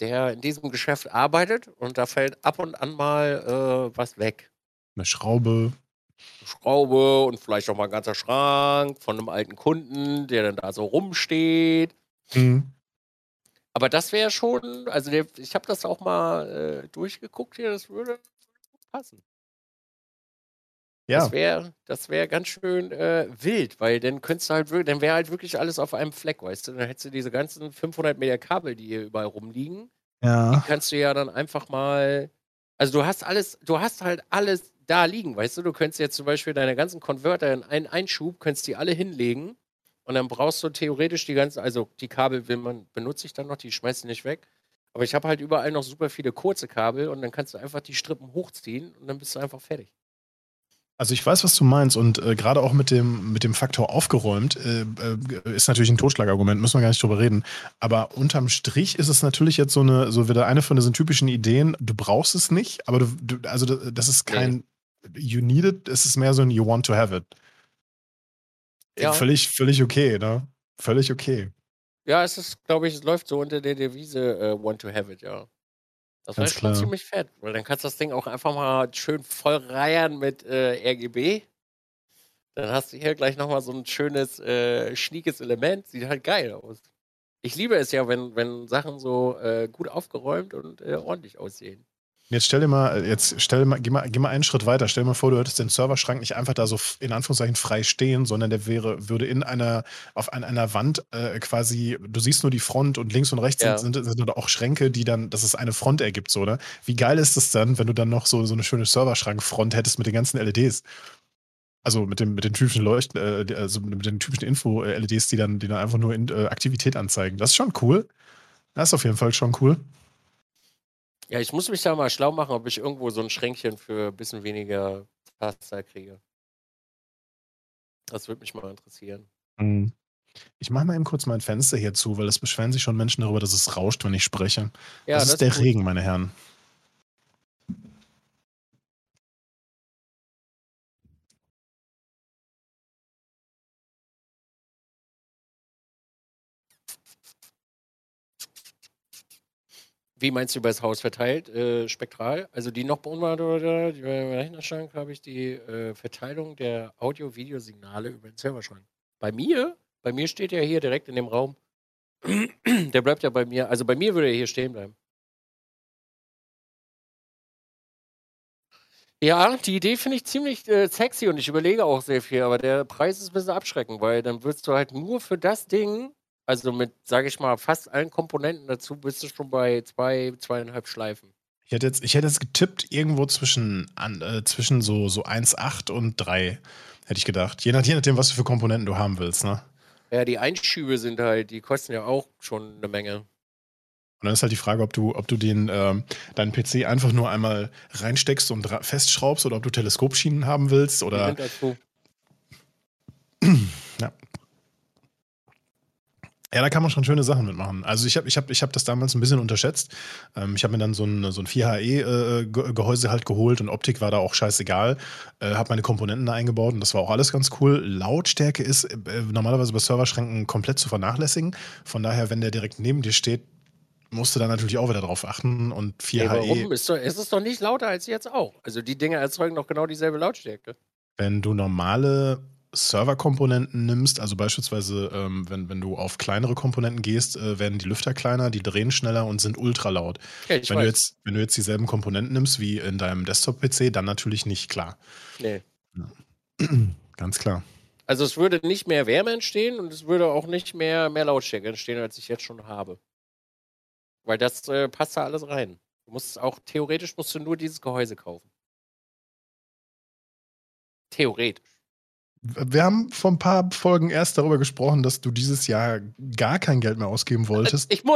der in diesem Geschäft arbeitet und da fällt ab und an mal äh, was weg. Eine Schraube. Eine Schraube und vielleicht auch mal ein ganzer Schrank von einem alten Kunden, der dann da so rumsteht. Mhm. Aber das wäre schon, also der, ich habe das auch mal äh, durchgeguckt hier, das würde passen. Ja. Das wäre das wär ganz schön äh, wild, weil dann könntest du halt wirklich, dann wäre halt wirklich alles auf einem Fleck, weißt du? Dann hättest du diese ganzen 500 Meter Kabel, die hier überall rumliegen. Ja. Die kannst du ja dann einfach mal, also du hast alles, du hast halt alles da liegen, weißt du? Du könntest jetzt zum Beispiel deine ganzen Konverter in einen Einschub, könntest die alle hinlegen und dann brauchst du theoretisch die ganzen, also die Kabel will man, benutze ich dann noch, die schmeißt du nicht weg. Aber ich habe halt überall noch super viele kurze Kabel und dann kannst du einfach die Strippen hochziehen und dann bist du einfach fertig. Also ich weiß, was du meinst und äh, gerade auch mit dem, mit dem Faktor aufgeräumt äh, äh, ist natürlich ein Totschlagargument, müssen wir gar nicht drüber reden. Aber unterm Strich ist es natürlich jetzt so eine, so wieder eine von diesen typischen Ideen, du brauchst es nicht, aber du, du also das ist kein nee. you need it, es ist mehr so ein you want to have it. Ja. Völlig, völlig okay, ne? Völlig okay. Ja, es ist, glaube ich, es läuft so unter der Devise uh, want to have it, ja. Das wäre schon ziemlich fett, weil dann kannst du das Ding auch einfach mal schön voll reiern mit äh, RGB. Dann hast du hier gleich nochmal so ein schönes, äh, schniekes Element. Sieht halt geil aus. Ich liebe es ja, wenn, wenn Sachen so äh, gut aufgeräumt und äh, ordentlich aussehen. Jetzt stell dir mal, jetzt stell dir mal, geh mal, geh mal einen Schritt weiter. Stell dir mal vor, du hättest den Serverschrank nicht einfach da so in Anführungszeichen frei stehen, sondern der wäre, würde in einer, auf einer, einer Wand äh, quasi, du siehst nur die Front und links und rechts ja. sind, sind, sind auch Schränke, die dann, dass es eine Front ergibt, so, ne? Wie geil ist das dann, wenn du dann noch so, so eine schöne Serverschrankfront hättest mit den ganzen LEDs? Also mit, dem, mit den typischen Leuchten, äh, also mit den typischen Info-LEDs, die dann, die dann einfach nur in, äh, Aktivität anzeigen. Das ist schon cool. Das ist auf jeden Fall schon cool. Ja, ich muss mich da mal schlau machen, ob ich irgendwo so ein Schränkchen für ein bisschen weniger Pasta kriege. Das würde mich mal interessieren. Mhm. Ich mache mal eben kurz mein Fenster hier zu, weil es beschweren sich schon Menschen darüber, dass es rauscht, wenn ich spreche. Ja, das, das ist der gut. Regen, meine Herren. Wie meinst du über das Haus verteilt? Äh, spektral? Also die noch oder die Rechnerschrank habe ich die äh, Verteilung der Audio-Videosignale über den Serverschrank. Bei mir? Bei mir steht ja hier direkt in dem Raum. der bleibt ja bei mir. Also bei mir würde er hier stehen bleiben. Ja, die Idee finde ich ziemlich äh, sexy und ich überlege auch sehr viel, aber der Preis ist ein bisschen abschreckend, weil dann würdest du halt nur für das Ding also mit, sage ich mal, fast allen Komponenten dazu bist du schon bei zwei, zweieinhalb Schleifen. Ich hätte jetzt, ich hätte jetzt getippt, irgendwo zwischen, an, äh, zwischen so, so 1,8 und 3, hätte ich gedacht. Je, nach, je nachdem, was du für Komponenten du haben willst, ne? Ja, die Einschübe sind halt, die kosten ja auch schon eine Menge. Und dann ist halt die Frage, ob du, ob du den, äh, deinen PC einfach nur einmal reinsteckst und festschraubst oder ob du Teleskopschienen haben willst oder. Dazu. Ja, ja, da kann man schon schöne Sachen mitmachen. Also ich habe ich hab, ich hab das damals ein bisschen unterschätzt. Ähm, ich habe mir dann so ein, so ein 4HE-Gehäuse äh, halt geholt und Optik war da auch scheißegal. Äh, habe meine Komponenten da eingebaut und das war auch alles ganz cool. Lautstärke ist äh, normalerweise bei Serverschränken komplett zu vernachlässigen. Von daher, wenn der direkt neben dir steht, musst du da natürlich auch wieder drauf achten. Und 4HE. Hey, warum? Ist, doch, ist es doch nicht lauter als jetzt auch. Also die Dinge erzeugen doch genau dieselbe Lautstärke. Wenn du normale Serverkomponenten nimmst, also beispielsweise, ähm, wenn, wenn du auf kleinere Komponenten gehst, äh, werden die Lüfter kleiner, die drehen schneller und sind ultra laut. Ja, wenn, du jetzt, wenn du jetzt dieselben Komponenten nimmst wie in deinem Desktop-PC, dann natürlich nicht, klar. Nee. Ja. Ganz klar. Also es würde nicht mehr Wärme entstehen und es würde auch nicht mehr, mehr Lautstärke entstehen, als ich jetzt schon habe. Weil das äh, passt da alles rein. Du musst auch, theoretisch musst du nur dieses Gehäuse kaufen. Theoretisch. Wir haben vor ein paar Folgen erst darüber gesprochen, dass du dieses Jahr gar kein Geld mehr ausgeben wolltest. Ich, mu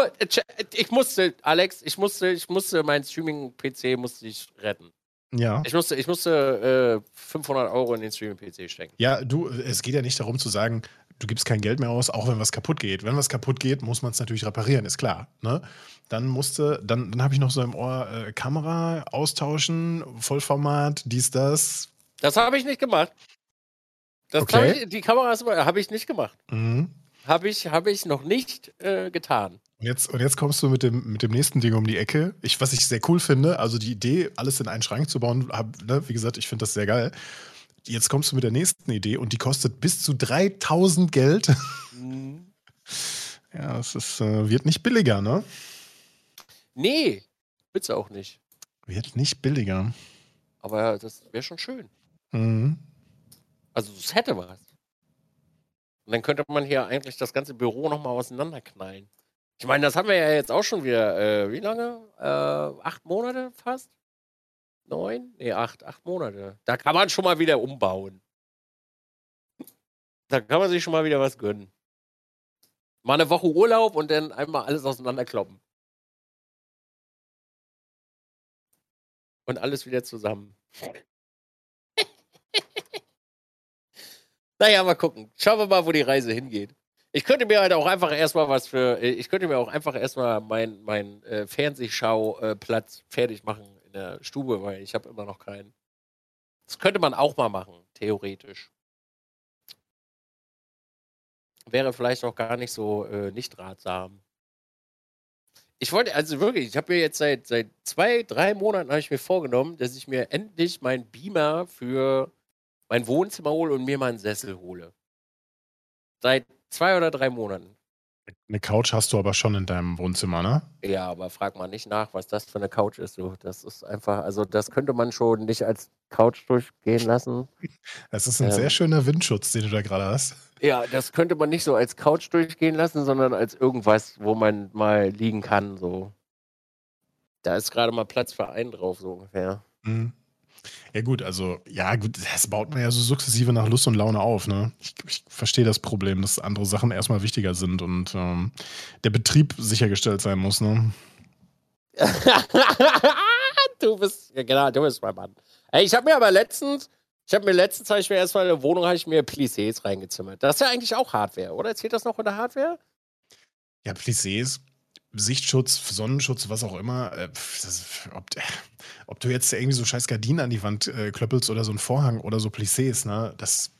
ich musste, Alex, ich musste, ich musste meinen Streaming-PC musste ich retten. Ja. Ich musste, ich musste äh, 500 Euro in den Streaming-PC stecken. Ja, du, es geht ja nicht darum zu sagen, du gibst kein Geld mehr aus, auch wenn was kaputt geht. Wenn was kaputt geht, muss man es natürlich reparieren, ist klar. Ne? Dann musste, dann, dann habe ich noch so im Ohr äh, Kamera austauschen, Vollformat, dies, das. Das habe ich nicht gemacht. Das okay. ich, die Kameras habe ich nicht gemacht. Mhm. Habe ich, hab ich noch nicht äh, getan. Und jetzt, und jetzt kommst du mit dem, mit dem nächsten Ding um die Ecke. Ich, was ich sehr cool finde, also die Idee, alles in einen Schrank zu bauen, hab, ne, wie gesagt, ich finde das sehr geil. Jetzt kommst du mit der nächsten Idee und die kostet bis zu 3000 Geld. Mhm. ja, es ist, äh, wird nicht billiger, ne? Nee, wird's auch nicht. Wird nicht billiger. Aber das wäre schon schön. Mhm. Also, es hätte was. Und dann könnte man hier eigentlich das ganze Büro nochmal auseinanderknallen. Ich meine, das haben wir ja jetzt auch schon wieder, äh, wie lange? Äh, acht Monate fast? Neun? Nee, acht, acht Monate. Da kann man schon mal wieder umbauen. Da kann man sich schon mal wieder was gönnen. Mal eine Woche Urlaub und dann einmal alles auseinanderkloppen. Und alles wieder zusammen. naja, mal gucken. Schauen wir mal, wo die Reise hingeht. Ich könnte mir halt auch einfach erstmal was für, äh, ich könnte mir auch einfach erstmal meinen mein, äh, Fernsehschauplatz fertig machen in der Stube, weil ich habe immer noch keinen. Das könnte man auch mal machen, theoretisch. Wäre vielleicht auch gar nicht so äh, nicht ratsam. Ich wollte, also wirklich, ich habe mir jetzt seit, seit zwei, drei Monaten ich mir vorgenommen, dass ich mir endlich meinen Beamer für mein Wohnzimmer hole und mir mal einen Sessel hole. Seit zwei oder drei Monaten. Eine Couch hast du aber schon in deinem Wohnzimmer, ne? Ja, aber frag mal nicht nach, was das für eine Couch ist. So. Das ist einfach, also das könnte man schon nicht als Couch durchgehen lassen. Es ist ein ähm, sehr schöner Windschutz, den du da gerade hast. Ja, das könnte man nicht so als Couch durchgehen lassen, sondern als irgendwas, wo man mal liegen kann. So. Da ist gerade mal Platz für einen drauf, so ungefähr. Mhm. Ja, gut, also, ja, gut, das baut man ja so sukzessive nach Lust und Laune auf, ne? Ich, ich verstehe das Problem, dass andere Sachen erstmal wichtiger sind und ähm, der Betrieb sichergestellt sein muss, ne? du bist, ja, genau, du bist mein Mann. Ey, ich habe mir aber letztens, ich habe mir letztens, habe ich mir erstmal in der Wohnung, habe ich mir Plissés reingezimmert. Das ist ja eigentlich auch Hardware, oder? Zählt das noch in der Hardware? Ja, Plissés Sichtschutz, Sonnenschutz, was auch immer. Äh, das, ob, ob, du jetzt irgendwie so scheiß Gardinen an die Wand äh, klöppelst oder so ein Vorhang oder so Plissés, ne, das,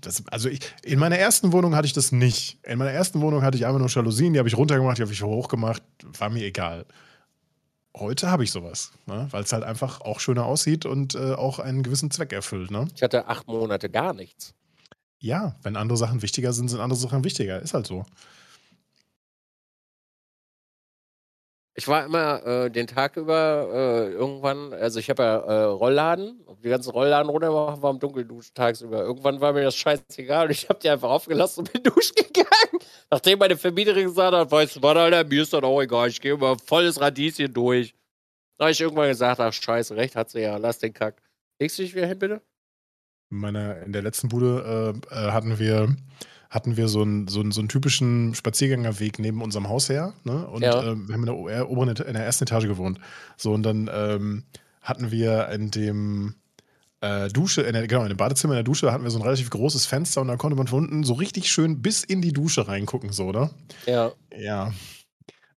das. also ich, in meiner ersten Wohnung hatte ich das nicht. In meiner ersten Wohnung hatte ich einfach nur Jalousien, die habe ich runtergemacht, die habe ich hochgemacht, war mir egal. Heute habe ich sowas, ne, weil es halt einfach auch schöner aussieht und äh, auch einen gewissen Zweck erfüllt. Ne? Ich hatte acht Monate gar nichts. Ja, wenn andere Sachen wichtiger sind, sind andere Sachen wichtiger. Ist halt so. Ich war immer äh, den Tag über äh, irgendwann, also ich habe ja äh, Rollladen, die ganzen Rollladen runtergemacht, war im Dunkeln duschen tagsüber. Irgendwann war mir das scheißegal und ich habe die einfach aufgelassen und bin duschen gegangen. Nachdem meine Vermieterin gesagt hat, weißt du was, Alter, mir ist das auch egal, ich gehe immer volles Radieschen durch. Da habe ich irgendwann gesagt, ach scheiße, recht hat sie ja, lass den Kack. Legst du dich wieder hin, bitte? In, in der letzten Bude äh, äh, hatten wir hatten wir so einen, so einen, so einen typischen Spaziergängerweg neben unserem Haus her. Ne? Und ja. ähm, wir haben in der, oberen, in der ersten Etage gewohnt. So, und dann ähm, hatten wir in dem äh, Dusche, in der, genau, in dem Badezimmer in der Dusche hatten wir so ein relativ großes Fenster und da konnte man von unten so richtig schön bis in die Dusche reingucken, so, oder? Ja. Ja.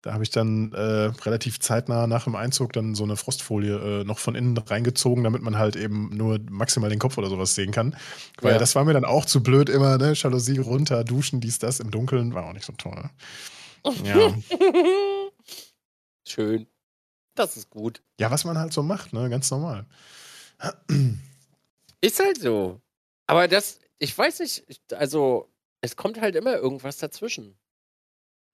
Da habe ich dann äh, relativ zeitnah nach dem Einzug dann so eine Frostfolie äh, noch von innen reingezogen, damit man halt eben nur maximal den Kopf oder sowas sehen kann. Weil ja. das war mir dann auch zu blöd, immer, ne? Jalousie runter, duschen, dies, das im Dunkeln, war auch nicht so toll. Ja. Schön. Das ist gut. Ja, was man halt so macht, ne? Ganz normal. Ist halt so. Aber das, ich weiß nicht, also es kommt halt immer irgendwas dazwischen.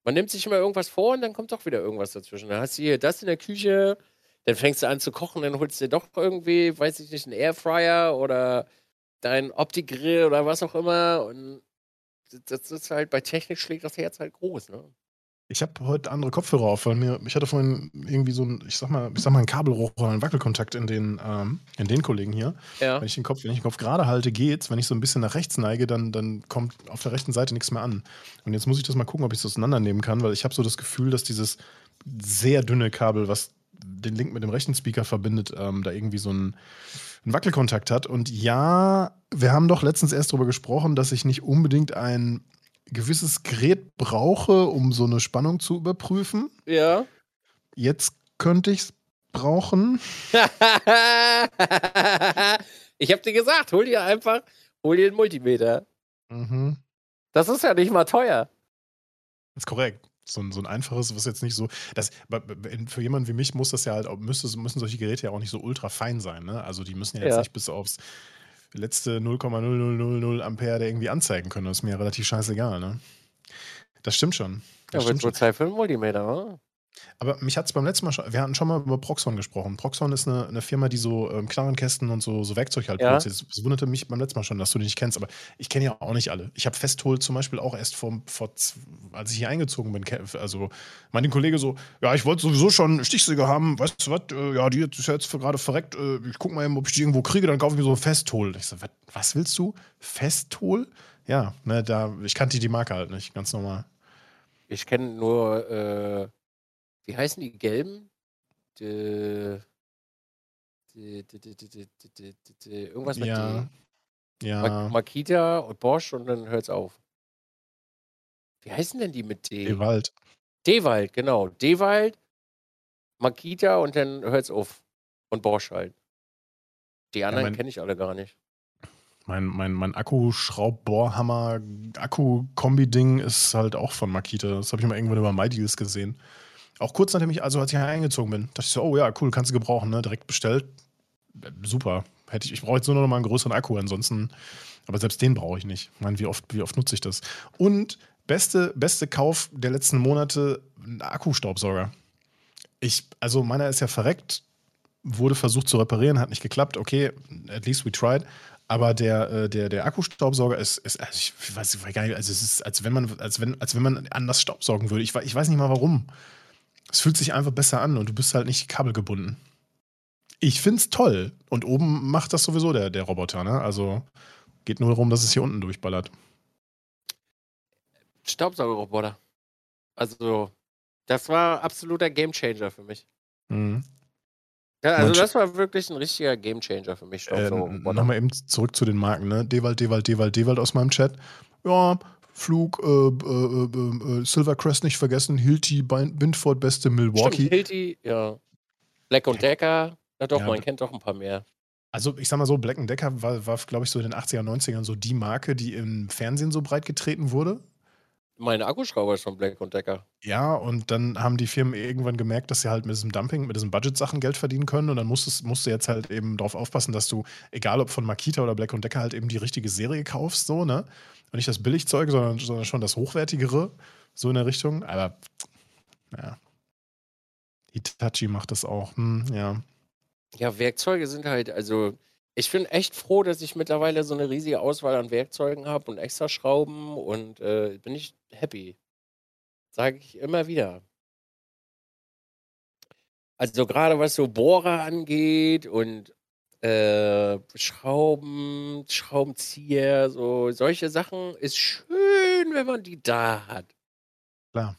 Man nimmt sich immer irgendwas vor und dann kommt doch wieder irgendwas dazwischen. Dann hast du hier das in der Küche, dann fängst du an zu kochen, dann holst du dir doch irgendwie, weiß ich nicht, einen Airfryer oder dein Opti-Grill oder was auch immer. Und das ist halt, bei Technik schlägt das Herz halt groß, ne? Ich habe heute andere Kopfhörer auf, weil mir, ich hatte vorhin irgendwie so ein, ich sag mal, ich sag mal, einen Kabelrohr oder einen Wackelkontakt in den, ähm, in den Kollegen hier. Ja. Wenn ich den Kopf, wenn ich den Kopf gerade halte, geht's. Wenn ich so ein bisschen nach rechts neige, dann, dann kommt auf der rechten Seite nichts mehr an. Und jetzt muss ich das mal gucken, ob ich es auseinandernehmen kann, weil ich habe so das Gefühl, dass dieses sehr dünne Kabel, was den Link mit dem rechten Speaker verbindet, ähm, da irgendwie so ein einen Wackelkontakt hat. Und ja, wir haben doch letztens erst darüber gesprochen, dass ich nicht unbedingt ein gewisses Gerät brauche, um so eine Spannung zu überprüfen. Ja. Jetzt könnte ich es brauchen. ich habe dir gesagt, hol dir einfach, hol dir einen Multimeter. Mhm. Das ist ja nicht mal teuer. Das ist korrekt. So ein, so ein einfaches, was jetzt nicht so. Das, für jemanden wie mich muss das ja halt, müsste, müssen solche Geräte ja auch nicht so ultra fein sein. Ne? Also die müssen ja jetzt ja. nicht bis aufs letzte 0,0000 Ampere der irgendwie anzeigen können. Das ist mir ja relativ scheißegal. Ne? Das stimmt schon. Das ja, wird wohl Zeit für einen Multimeter, oder? Aber mich hat es beim letzten Mal schon, wir hatten schon mal über Proxon gesprochen. Proxon ist eine, eine Firma, die so ähm, Knarrenkästen und so, so Werkzeug halt ja. produziert. Es wunderte mich beim letzten Mal schon, dass du die nicht kennst, aber ich kenne ja auch nicht alle. Ich habe Festhol zum Beispiel auch erst vor, vor, als ich hier eingezogen bin, also mein Kollege so, ja, ich wollte sowieso schon Stichsäge haben, weißt du was, äh, ja, die ist jetzt gerade verreckt, äh, ich guck mal eben, ob ich die irgendwo kriege, dann kaufe ich mir so ein Festhol. Ich so, was willst du? Festhol? Ja, ne, da, ich kannte die Marke halt nicht, ganz normal. Ich kenne nur, äh wie heißen die gelben? Die, die, die, irgendwas mit ja. D. Ja. Makita und Bosch und dann hört's auf. Wie heißen denn die mit D? Dewald. Dewald, genau. Dewald, Makita und dann hört's auf. Und Bosch halt. Die anderen ja, kenne ich alle gar nicht. Mein, mein, mein Akkuschraubbohrhammer, Akku-Kombi-Ding ist halt auch von Makita. Das habe ich mal irgendwann über MyDeals gesehen. Auch kurz nachdem ich, also als ich hier eingezogen bin, dachte ich so, oh ja, cool, kannst du gebrauchen, ne? Direkt bestellt. Super. Hätte ich, ich brauche jetzt nur noch mal einen größeren Akku, ansonsten, aber selbst den brauche ich nicht. Ich meine, wie oft, wie oft nutze ich das? Und beste, beste Kauf der letzten Monate, ein Akkustaubsauger. Ich, also meiner ist ja verreckt, wurde versucht zu reparieren, hat nicht geklappt. Okay, at least we tried. Aber der, äh, der, der Akkustaubsauger ist, ist also ich weiß gar nicht, also es ist, als wenn man, als wenn, als wenn man anders staubsaugen würde. Ich, ich weiß nicht mal warum. Es fühlt sich einfach besser an und du bist halt nicht kabelgebunden. Ich find's toll. Und oben macht das sowieso der, der Roboter, ne? Also geht nur darum, dass es hier unten durchballert. Staubsaugerroboter. Also, das war absoluter Gamechanger für mich. Mhm. Ja, also das war wirklich ein richtiger Gamechanger für mich. Äh, Nochmal eben zurück zu den Marken, ne? Dewald, Dewald, Dewald, Dewald aus meinem Chat. Ja, Flug, äh, äh, äh, äh, Silvercrest nicht vergessen, Hilti, Bindford, beste Milwaukee. Stimmt, Hilti, ja. Black und Decker, na doch, ja, man kennt doch ein paar mehr. Also ich sag mal so, Black Decker war, war glaube ich, so in den 80er, 90ern so die Marke, die im Fernsehen so breit getreten wurde. Meine Akkuschrauber ist von Black und Decker. Ja, und dann haben die Firmen irgendwann gemerkt, dass sie halt mit diesem Dumping, mit diesem Budget-Sachen Geld verdienen können. Und dann musstest, musst du jetzt halt eben darauf aufpassen, dass du, egal ob von Makita oder Black und Decker, halt eben die richtige Serie kaufst, so, ne? Und nicht das Billigzeug, sondern, sondern schon das Hochwertigere, so in der Richtung. Aber, naja. Hitachi macht das auch, hm, ja. Ja, Werkzeuge sind halt, also ich bin echt froh, dass ich mittlerweile so eine riesige Auswahl an Werkzeugen habe und extra Schrauben und äh, bin ich happy. Sage ich immer wieder. Also gerade was so Bohrer angeht und äh, Schrauben, Schraubenzieher, so solche Sachen ist schön, wenn man die da hat. Klar.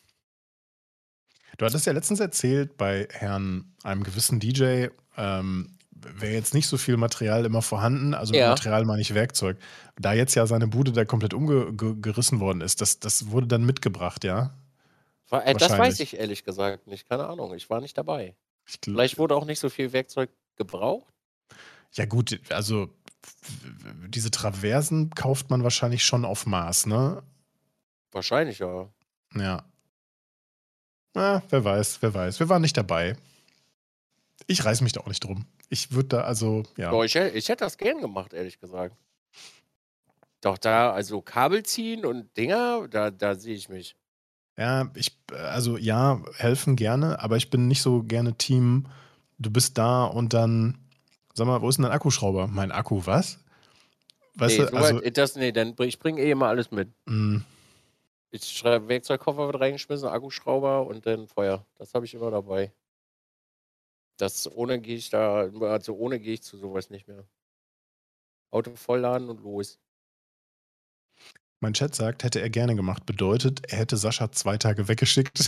Du hattest ja letztens erzählt, bei Herrn einem gewissen DJ ähm, wäre jetzt nicht so viel Material immer vorhanden. Also ja. Material meine ich Werkzeug. Da jetzt ja seine Bude da komplett umgerissen worden ist, das, das wurde dann mitgebracht, ja? Äh, das weiß ich ehrlich gesagt nicht. Keine Ahnung. Ich war nicht dabei. Vielleicht wurde auch nicht so viel Werkzeug gebraucht. Ja, gut, also diese Traversen kauft man wahrscheinlich schon auf Maß, ne? Wahrscheinlich, ja. Ja. Na, wer weiß, wer weiß. Wir waren nicht dabei. Ich reiß mich da auch nicht drum. Ich würde da also, ja. Boah, ich, ich hätte das gern gemacht, ehrlich gesagt. Doch da, also Kabel ziehen und Dinger, da, da sehe ich mich. Ja, ich, also ja, helfen gerne, aber ich bin nicht so gerne Team. Du bist da und dann, sag mal, wo ist denn dein Akkuschrauber? Mein Akku, was? Weißt nee, du, also, weit, das, nee, dann, ich bringe eh immer alles mit. Mm. Ich schreibe Werkzeugkoffer wird reingeschmissen, Akkuschrauber und dann Feuer. Das habe ich immer dabei. Das ohne gehe ich da, also ohne gehe ich zu sowas nicht mehr. Auto vollladen und los. Mein Chat sagt, hätte er gerne gemacht. Bedeutet, er hätte Sascha zwei Tage weggeschickt.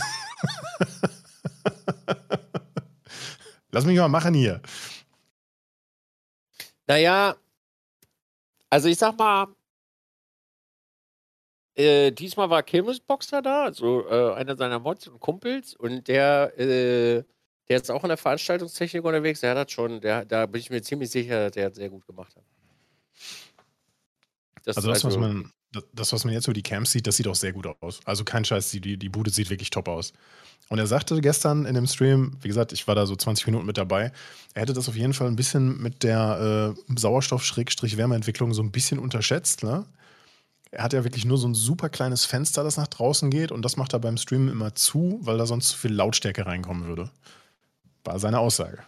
Lass mich mal machen hier. Naja, also ich sag mal, äh, diesmal war Kirmesboxer da, also äh, einer seiner Mods und Kumpels, und der, äh, der ist auch in der Veranstaltungstechnik unterwegs. Der hat das schon, der, da bin ich mir ziemlich sicher, dass der das sehr gut gemacht hat. Das also das, also, was man, das, was man jetzt über die Camps sieht, das sieht auch sehr gut aus. Also kein Scheiß, die, die Bude sieht wirklich top aus. Und er sagte gestern in dem Stream, wie gesagt, ich war da so 20 Minuten mit dabei, er hätte das auf jeden Fall ein bisschen mit der äh, Sauerstoff-Wärmeentwicklung so ein bisschen unterschätzt. Ne? Er hat ja wirklich nur so ein super kleines Fenster, das nach draußen geht und das macht er beim Streamen immer zu, weil da sonst zu viel Lautstärke reinkommen würde. War seine Aussage.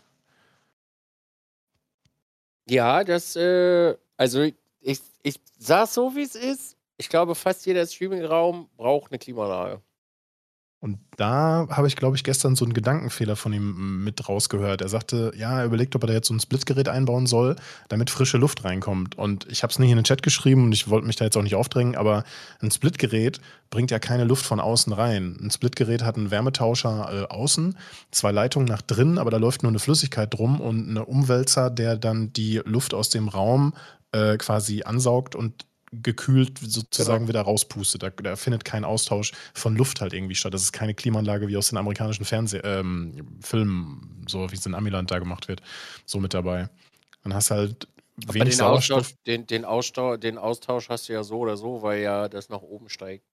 Ja, das, äh, also ich, ich sag so, wie es ist. Ich glaube, fast jeder Streaming-Raum braucht eine Klimaanlage. Und da habe ich, glaube ich, gestern so einen Gedankenfehler von ihm mit rausgehört. Er sagte, ja, er überlegt, ob er da jetzt so ein Splitgerät einbauen soll, damit frische Luft reinkommt. Und ich habe es nicht in den Chat geschrieben und ich wollte mich da jetzt auch nicht aufdrängen, aber ein Splitgerät bringt ja keine Luft von außen rein. Ein Splitgerät hat einen Wärmetauscher äh, außen, zwei Leitungen nach drinnen, aber da läuft nur eine Flüssigkeit drum und eine Umwälzer, der dann die Luft aus dem Raum äh, quasi ansaugt und gekühlt sozusagen genau. wieder rauspustet. Da, da, findet kein Austausch von Luft halt irgendwie statt. Das ist keine Klimaanlage wie aus den amerikanischen Fernseh ähm, Filmen, so wie es in Amiland da gemacht wird, so mit dabei. Dann hast du halt wenig den Sauerstoff. Austausch, den, den, Austausch, den Austausch hast du ja so oder so, weil ja das nach oben steigt.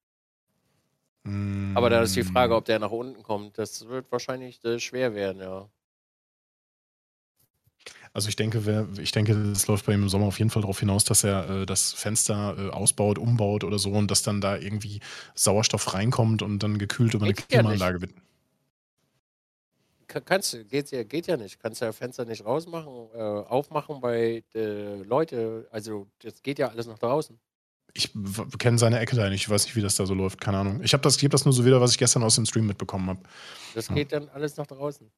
Mm. Aber da ist die Frage, ob der nach unten kommt. Das wird wahrscheinlich äh, schwer werden, ja. Also ich denke, ich denke, es läuft bei ihm im Sommer auf jeden Fall darauf hinaus, dass er äh, das Fenster äh, ausbaut, umbaut oder so und dass dann da irgendwie Sauerstoff reinkommt und dann gekühlt über geht eine Klimaanlage wird. Kannst du, geht, ja, geht ja nicht. Kannst ja Fenster nicht rausmachen, äh, aufmachen bei äh, Leute. Also das geht ja alles nach draußen. Ich kenne seine Ecke da nicht. Ich weiß nicht, wie das da so läuft. Keine Ahnung. Ich habe das, hab das nur so wieder, was ich gestern aus dem Stream mitbekommen habe. Das geht ja. dann alles nach draußen.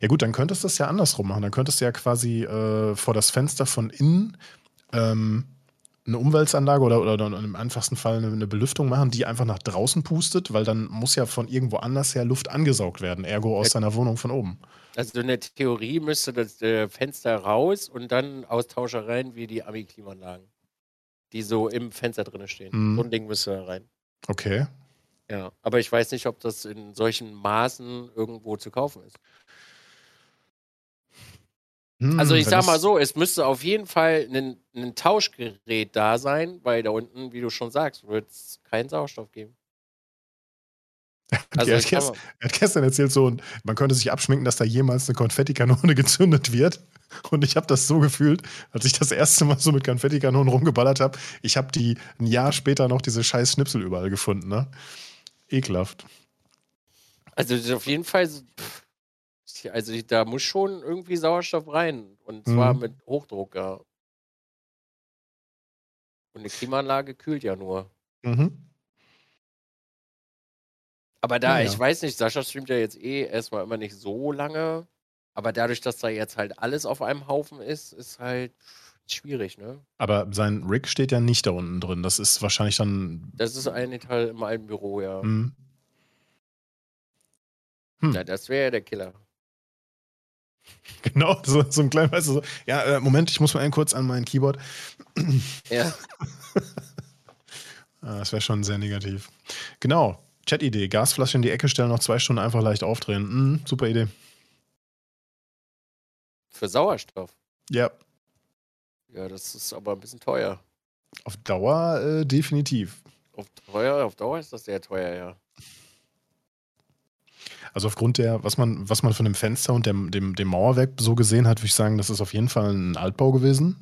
Ja gut, dann könntest du es ja andersrum machen. Dann könntest du ja quasi äh, vor das Fenster von innen ähm, eine Umweltanlage oder, oder, oder, im einfachsten Fall eine, eine, Belüftung machen, die einfach nach draußen pustet, weil dann muss ja von irgendwo anders her Luft angesaugt werden, ergo aus seiner Wohnung von oben. Also in der Theorie müsste das äh, Fenster raus und dann Austauscher rein wie die Ami-Klimaanlagen, die so im Fenster drin stehen. Mm. So ein Ding müsste da rein. Okay. Ja, aber ich weiß nicht, ob das in solchen Maßen irgendwo zu kaufen ist. Hm, also ich sag mal so, es müsste auf jeden Fall ein, ein Tauschgerät da sein, weil da unten, wie du schon sagst, wird es keinen Sauerstoff geben. Also er, hat gestern, er, hat gestern, erzählt, so, man könnte sich abschminken, dass da jemals eine Konfettikanone gezündet wird. Und ich habe das so gefühlt, als ich das erste Mal so mit Konfettikanonen rumgeballert habe. Ich habe die ein Jahr später noch diese scheiß Schnipsel überall gefunden. Ne? Ekelhaft. Also auf jeden Fall, pff, also da muss schon irgendwie Sauerstoff rein. Und zwar mhm. mit Hochdruck, ja. Und eine Klimaanlage kühlt ja nur. Mhm. Aber da, ja, ich weiß nicht, Sascha streamt ja jetzt eh erstmal immer nicht so lange. Aber dadurch, dass da jetzt halt alles auf einem Haufen ist, ist halt schwierig, ne? Aber sein Rig steht ja nicht da unten drin. Das ist wahrscheinlich dann. Das ist ein Teil im alten Büro, ja. Mhm. Hm. Ja, das wäre ja der Killer. Genau, so, so ein kleiner, weißt du, so, ja, äh, Moment, ich muss mal einen kurz an mein Keyboard. Ja. Ah, das wäre schon sehr negativ. Genau, Chat-Idee, Gasflasche in die Ecke stellen, noch zwei Stunden einfach leicht aufdrehen. Mhm, super Idee. Für Sauerstoff? Ja. Ja, das ist aber ein bisschen teuer. Auf Dauer äh, definitiv. Auf, teuer, auf Dauer ist das sehr teuer, ja. Also aufgrund der, was man, was man von dem Fenster und dem, dem, dem Mauerwerk so gesehen hat, würde ich sagen, das ist auf jeden Fall ein Altbau gewesen.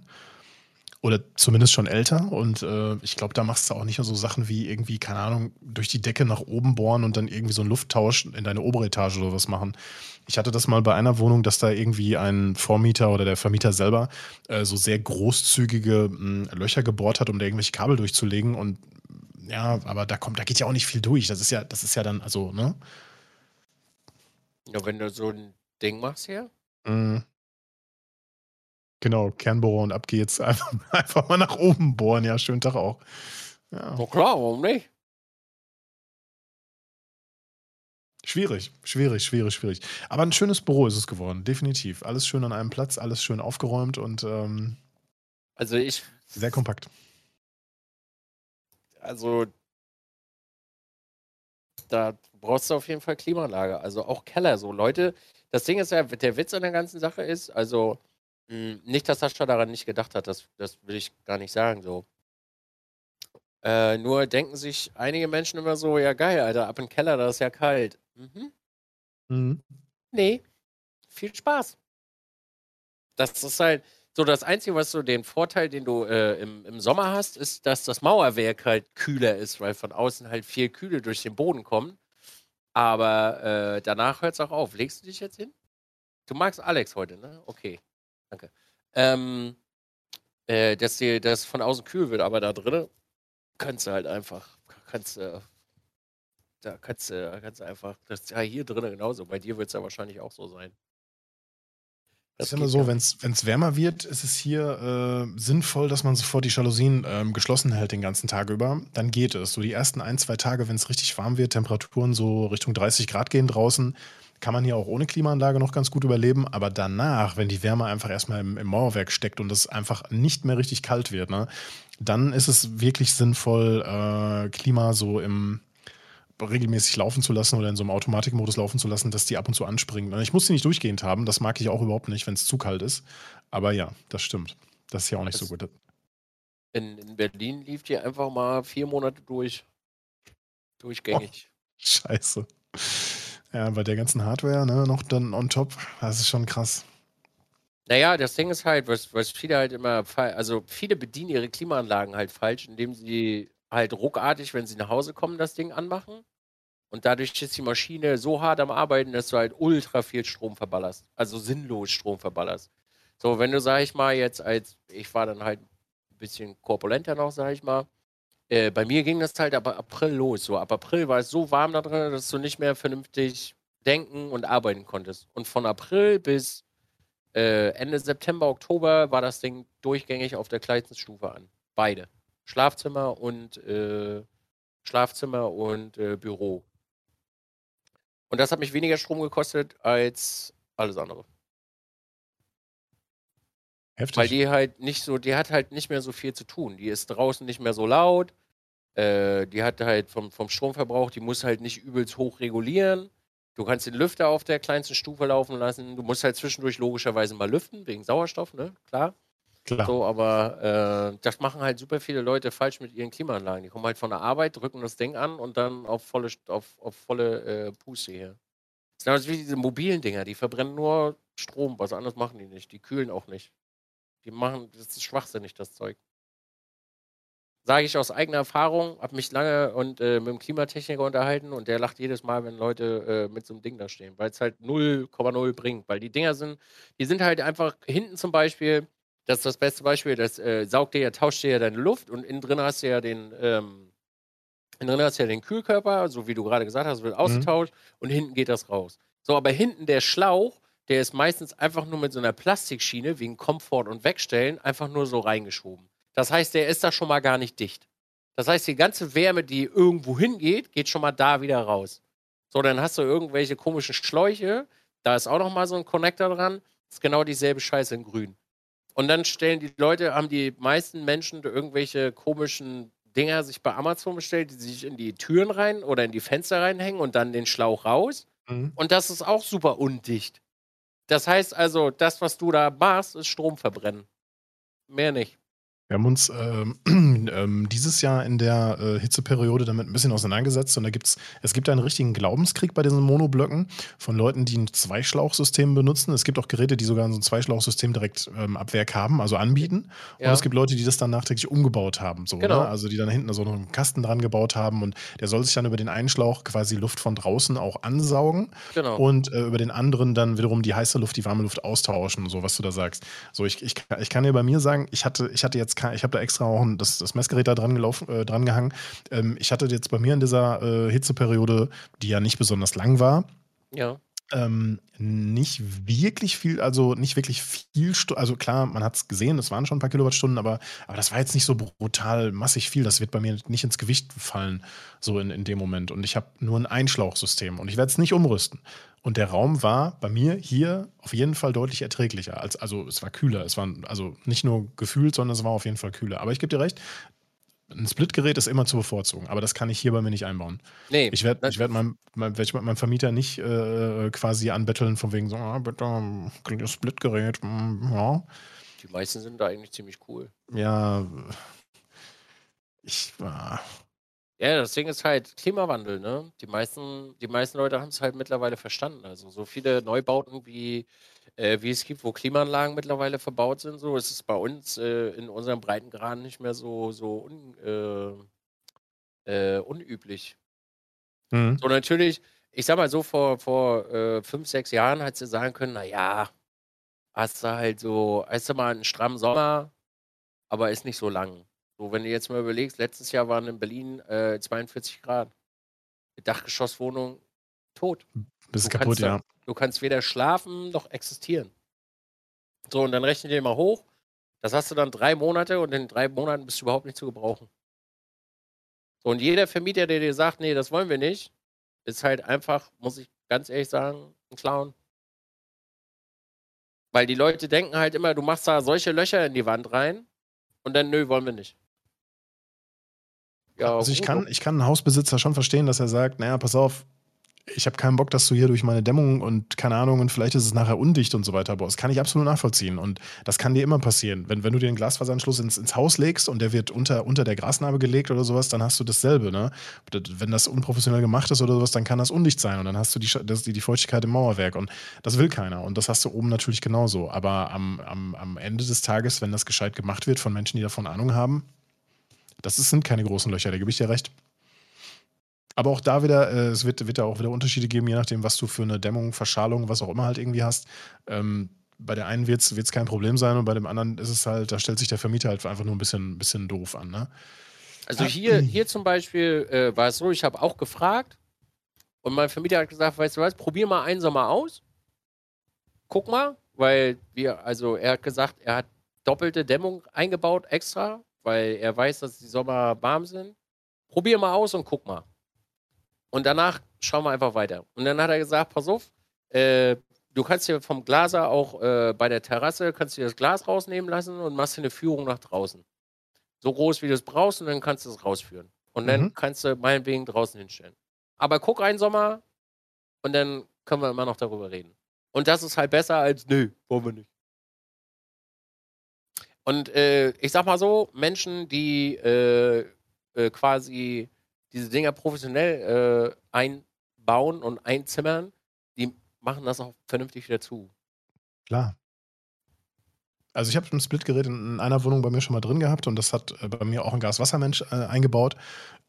oder zumindest schon älter. Und äh, ich glaube, da machst du auch nicht nur so Sachen wie irgendwie, keine Ahnung, durch die Decke nach oben bohren und dann irgendwie so einen Lufttausch in deine obere Etage oder was machen. Ich hatte das mal bei einer Wohnung, dass da irgendwie ein Vormieter oder der Vermieter selber äh, so sehr großzügige mh, hm, Löcher gebohrt hat, um da irgendwelche Kabel durchzulegen. Und ja, aber da kommt, da geht ja auch nicht viel durch. Das ist ja, das ist ja dann, also, ne? Ja, wenn du so ein Ding machst hier. Mhm. Genau, Kernbohrer und ab geht's. Einfach, einfach mal nach oben bohren. Ja, schönen Tag auch. Ja. Na klar, warum nicht? Schwierig, schwierig, schwierig, schwierig. Aber ein schönes Büro ist es geworden, definitiv. Alles schön an einem Platz, alles schön aufgeräumt und ähm, also ich sehr kompakt. Also da brauchst du auf jeden Fall Klimaanlage. Also auch Keller so. Leute, das Ding ist ja, der Witz an der ganzen Sache ist, also hm, nicht, dass Sascha daran nicht gedacht hat, das, das will ich gar nicht sagen so. Äh, nur denken sich einige Menschen immer so, ja geil, Alter, ab im Keller, da ist ja kalt. Mhm. Mhm. Nee, viel Spaß. Das ist halt so das Einzige, was so den Vorteil, den du äh, im, im Sommer hast, ist, dass das Mauerwerk halt kühler ist, weil von außen halt viel Kühle durch den Boden kommt. Aber äh, danach hört es auch auf. Legst du dich jetzt hin? Du magst Alex heute, ne? Okay. Danke. Ähm, äh, dass dir das von außen kühl wird, aber da drinnen kannst du halt einfach, kannst du, da kannst du, kannst du einfach, das ist ja hier drinnen genauso. Bei dir wird es ja wahrscheinlich auch so sein. Das ist immer so, wenn es wärmer wird, ist es hier äh, sinnvoll, dass man sofort die Jalousien ähm, geschlossen hält den ganzen Tag über. Dann geht es. So die ersten ein, zwei Tage, wenn es richtig warm wird, Temperaturen so Richtung 30 Grad gehen draußen, kann man hier auch ohne Klimaanlage noch ganz gut überleben. Aber danach, wenn die Wärme einfach erstmal im, im Mauerwerk steckt und es einfach nicht mehr richtig kalt wird, ne, dann ist es wirklich sinnvoll, äh, Klima so im regelmäßig laufen zu lassen oder in so einem Automatikmodus laufen zu lassen, dass die ab und zu anspringen. Ich muss sie nicht durchgehend haben, das mag ich auch überhaupt nicht, wenn es zu kalt ist. Aber ja, das stimmt. Das ist ja auch nicht das so gut. In, in, Berlin lief die einfach mal vier Monate durch. Durchgängig. Oh, scheiße. Ja, bei der ganzen Hardware, ne, noch dann on top, das ist schon krass. Naja, das Ding ist halt, was, was viele halt immer, also viele bedienen ihre Klimaanlagen halt falsch, indem sie halt ruckartig, wenn sie nach Hause kommen, das Ding anmachen. Und dadurch ist die Maschine so hart am Arbeiten, dass du halt ultra viel Strom verballerst. Also sinnlos Strom verballerst. So, wenn du, sag ich mal, jetzt als, ich war dann halt ein bisschen korpulenter noch, sag ich mal. Äh, bei mir ging das halt ab April los. So, ab April war es so warm da drin, dass du nicht mehr vernünftig denken und arbeiten konntest. Und von April bis äh, Ende September, Oktober war das Ding durchgängig auf der kleinsten Stufe an. Beide. Schlafzimmer und äh, Schlafzimmer und äh, Büro. Und das hat mich weniger Strom gekostet als alles andere. Heftig. Weil die halt nicht so, die hat halt nicht mehr so viel zu tun. Die ist draußen nicht mehr so laut. Äh, die hat halt vom, vom Stromverbrauch, die muss halt nicht übelst hoch regulieren. Du kannst den Lüfter auf der kleinsten Stufe laufen lassen. Du musst halt zwischendurch logischerweise mal lüften, wegen Sauerstoff, ne? Klar. Klar. So, aber äh, das machen halt super viele Leute falsch mit ihren Klimaanlagen. Die kommen halt von der Arbeit, drücken das Ding an und dann auf volle, auf, auf volle äh, Puste hier. Das sind halt wie diese mobilen Dinger, die verbrennen nur Strom, was anderes machen die nicht. Die kühlen auch nicht. Die machen, das ist schwachsinnig, das Zeug. Sage ich aus eigener Erfahrung, habe mich lange und äh, mit dem Klimatechniker unterhalten und der lacht jedes Mal, wenn Leute äh, mit so einem Ding da stehen, weil es halt 0,0 bringt. Weil die Dinger sind, die sind halt einfach hinten zum Beispiel, das ist das beste Beispiel. Das äh, saugt dir ja, tauscht dir ja deine Luft und innen drin hast du ja den, ähm, innen drin hast du ja den Kühlkörper, so wie du gerade gesagt hast, wird mhm. ausgetauscht mhm. und hinten geht das raus. So, aber hinten der Schlauch, der ist meistens einfach nur mit so einer Plastikschiene wegen Komfort und Wegstellen einfach nur so reingeschoben. Das heißt, der ist da schon mal gar nicht dicht. Das heißt, die ganze Wärme, die irgendwo hingeht, geht schon mal da wieder raus. So, dann hast du irgendwelche komischen Schläuche. Da ist auch noch mal so ein Connector dran. Ist genau dieselbe Scheiße in grün. Und dann stellen die Leute, haben die meisten Menschen irgendwelche komischen Dinger sich bei Amazon bestellt, die sich in die Türen rein oder in die Fenster reinhängen und dann den Schlauch raus. Mhm. Und das ist auch super undicht. Das heißt also, das, was du da machst, ist Strom verbrennen. Mehr nicht. Wir haben uns ähm, ähm, dieses Jahr in der äh, Hitzeperiode damit ein bisschen auseinandergesetzt und da gibt's, es gibt einen richtigen Glaubenskrieg bei diesen Monoblöcken von Leuten, die ein Zweischlauchsystem benutzen. Es gibt auch Geräte, die sogar so ein Zweischlauchsystem direkt ähm, ab Werk haben, also anbieten. Ja. Und es gibt Leute, die das dann nachträglich umgebaut haben. So, genau. ne? Also die dann hinten so einen Kasten dran gebaut haben und der soll sich dann über den einen Schlauch quasi Luft von draußen auch ansaugen genau. und äh, über den anderen dann wiederum die heiße Luft, die warme Luft austauschen, so was du da sagst. So, ich, ich, ich kann dir bei mir sagen, ich hatte, ich hatte jetzt ich habe da extra auch ein, das, das Messgerät da dran, gelaufen, äh, dran gehangen. Ähm, ich hatte jetzt bei mir in dieser äh, Hitzeperiode, die ja nicht besonders lang war, ja. Ähm, nicht wirklich viel, also nicht wirklich viel, also klar, man hat es gesehen, es waren schon ein paar Kilowattstunden, aber, aber das war jetzt nicht so brutal massig viel. Das wird bei mir nicht ins Gewicht fallen, so in, in dem Moment. Und ich habe nur ein Einschlauchsystem und ich werde es nicht umrüsten. Und der Raum war bei mir hier auf jeden Fall deutlich erträglicher. Als, also es war kühler. Es war also nicht nur gefühlt, sondern es war auf jeden Fall kühler. Aber ich gebe dir recht, ein Splitgerät ist immer zu bevorzugen, aber das kann ich hier bei mir nicht einbauen. Nee. Ich werde ich werd meinem, mein, werd meinem Vermieter nicht äh, quasi anbetteln, von wegen so, ah, bitte, kriegt das Splitgerät. Mm, ja. Die meisten sind da eigentlich ziemlich cool. Ja. Ich war. Ja, das Ding ist halt Klimawandel, ne? Die meisten, die meisten Leute haben es halt mittlerweile verstanden. Also so viele Neubauten wie, äh, wie es gibt, wo Klimaanlagen mittlerweile verbaut sind, so ist es bei uns äh, in unserem Breitengraden nicht mehr so, so un, äh, äh, unüblich. Mhm. So natürlich, ich sag mal so, vor, vor äh, fünf, sechs Jahren hat sie sagen können, naja, hast du halt so, hast du mal einen strammen Sommer, aber ist nicht so lang. So, wenn du jetzt mal überlegst, letztes Jahr waren in Berlin äh, 42 Grad. Dachgeschosswohnung tot. Bist du kaputt, ja. Du kannst weder schlafen noch existieren. So, und dann rechne dir mal hoch. Das hast du dann drei Monate und in drei Monaten bist du überhaupt nicht zu gebrauchen. So, und jeder Vermieter, der dir sagt, nee, das wollen wir nicht, ist halt einfach, muss ich ganz ehrlich sagen, ein Clown. Weil die Leute denken halt immer, du machst da solche Löcher in die Wand rein und dann, nö, wollen wir nicht. Ja, also ich kann, ich kann einen Hausbesitzer schon verstehen, dass er sagt, naja, pass auf, ich habe keinen Bock, dass du hier durch meine Dämmung und keine Ahnung und vielleicht ist es nachher undicht und so weiter baust. Das kann ich absolut nachvollziehen und das kann dir immer passieren. Wenn, wenn du dir einen Glasfaseranschluss ins, ins Haus legst und der wird unter, unter der Grasnarbe gelegt oder sowas, dann hast du dasselbe. Ne? Wenn das unprofessionell gemacht ist oder sowas, dann kann das undicht sein und dann hast du die, das, die, die Feuchtigkeit im Mauerwerk und das will keiner und das hast du oben natürlich genauso. Aber am, am, am Ende des Tages, wenn das gescheit gemacht wird von Menschen, die davon Ahnung haben, das sind keine großen Löcher, da gebe ich dir recht. Aber auch da wieder, äh, es wird, wird da auch wieder Unterschiede geben, je nachdem, was du für eine Dämmung, Verschalung, was auch immer halt irgendwie hast. Ähm, bei der einen wird es kein Problem sein und bei dem anderen ist es halt, da stellt sich der Vermieter halt einfach nur ein bisschen, bisschen doof an. Ne? Also hier, hier zum Beispiel äh, war es so, ich habe auch gefragt und mein Vermieter hat gesagt, weißt du was, probier mal einen Sommer aus. Guck mal, weil wir, also er hat gesagt, er hat doppelte Dämmung eingebaut extra, weil er weiß, dass die Sommer warm sind. Probier mal aus und guck mal. Und danach schauen wir einfach weiter. Und dann hat er gesagt, pass auf, äh, du kannst dir vom Glaser auch äh, bei der Terrasse, kannst du das Glas rausnehmen lassen und machst dir eine Führung nach draußen. So groß, wie du es brauchst und dann kannst du es rausführen. Und dann mhm. kannst du meinetwegen draußen hinstellen. Aber guck einen Sommer und dann können wir immer noch darüber reden. Und das ist halt besser als, nö, wollen wir nicht. Und äh, ich sag mal so, Menschen, die äh, äh quasi diese Dinger professionell äh, einbauen und einzimmern, die machen das auch vernünftig wieder zu. Klar. Also ich habe ein Splitgerät in einer Wohnung bei mir schon mal drin gehabt und das hat äh, bei mir auch ein Gaswassermensch äh, eingebaut.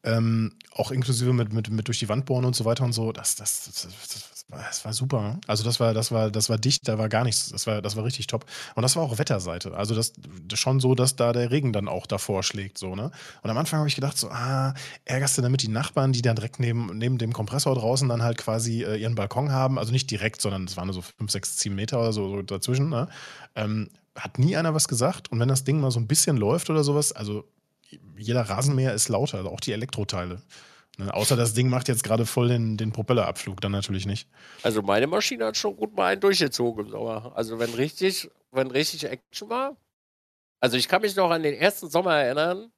Ähm, auch inklusive mit, mit, mit durch die Wand bohren und so weiter und so. Das, das, das, das, war, das war super. Also das war, das war, das war dicht, da war gar nichts. Das war, das war richtig top. Und das war auch Wetterseite. Also das, das schon so, dass da der Regen dann auch davor schlägt. So, ne? Und am Anfang habe ich gedacht, so, ah, ärgerst du damit die Nachbarn, die dann direkt neben, neben dem Kompressor draußen dann halt quasi äh, ihren Balkon haben. Also nicht direkt, sondern es waren nur so 5, 6, 7 Meter oder so, so dazwischen. Ne? Ähm, hat nie einer was gesagt. Und wenn das Ding mal so ein bisschen läuft oder sowas, also jeder Rasenmäher ist lauter, also auch die Elektroteile. Ne, außer das Ding macht jetzt gerade voll den, den Propellerabflug, dann natürlich nicht. Also meine Maschine hat schon gut mal einen durchgezogen. Also wenn richtig, wenn richtig Action war. Also ich kann mich noch an den ersten Sommer erinnern,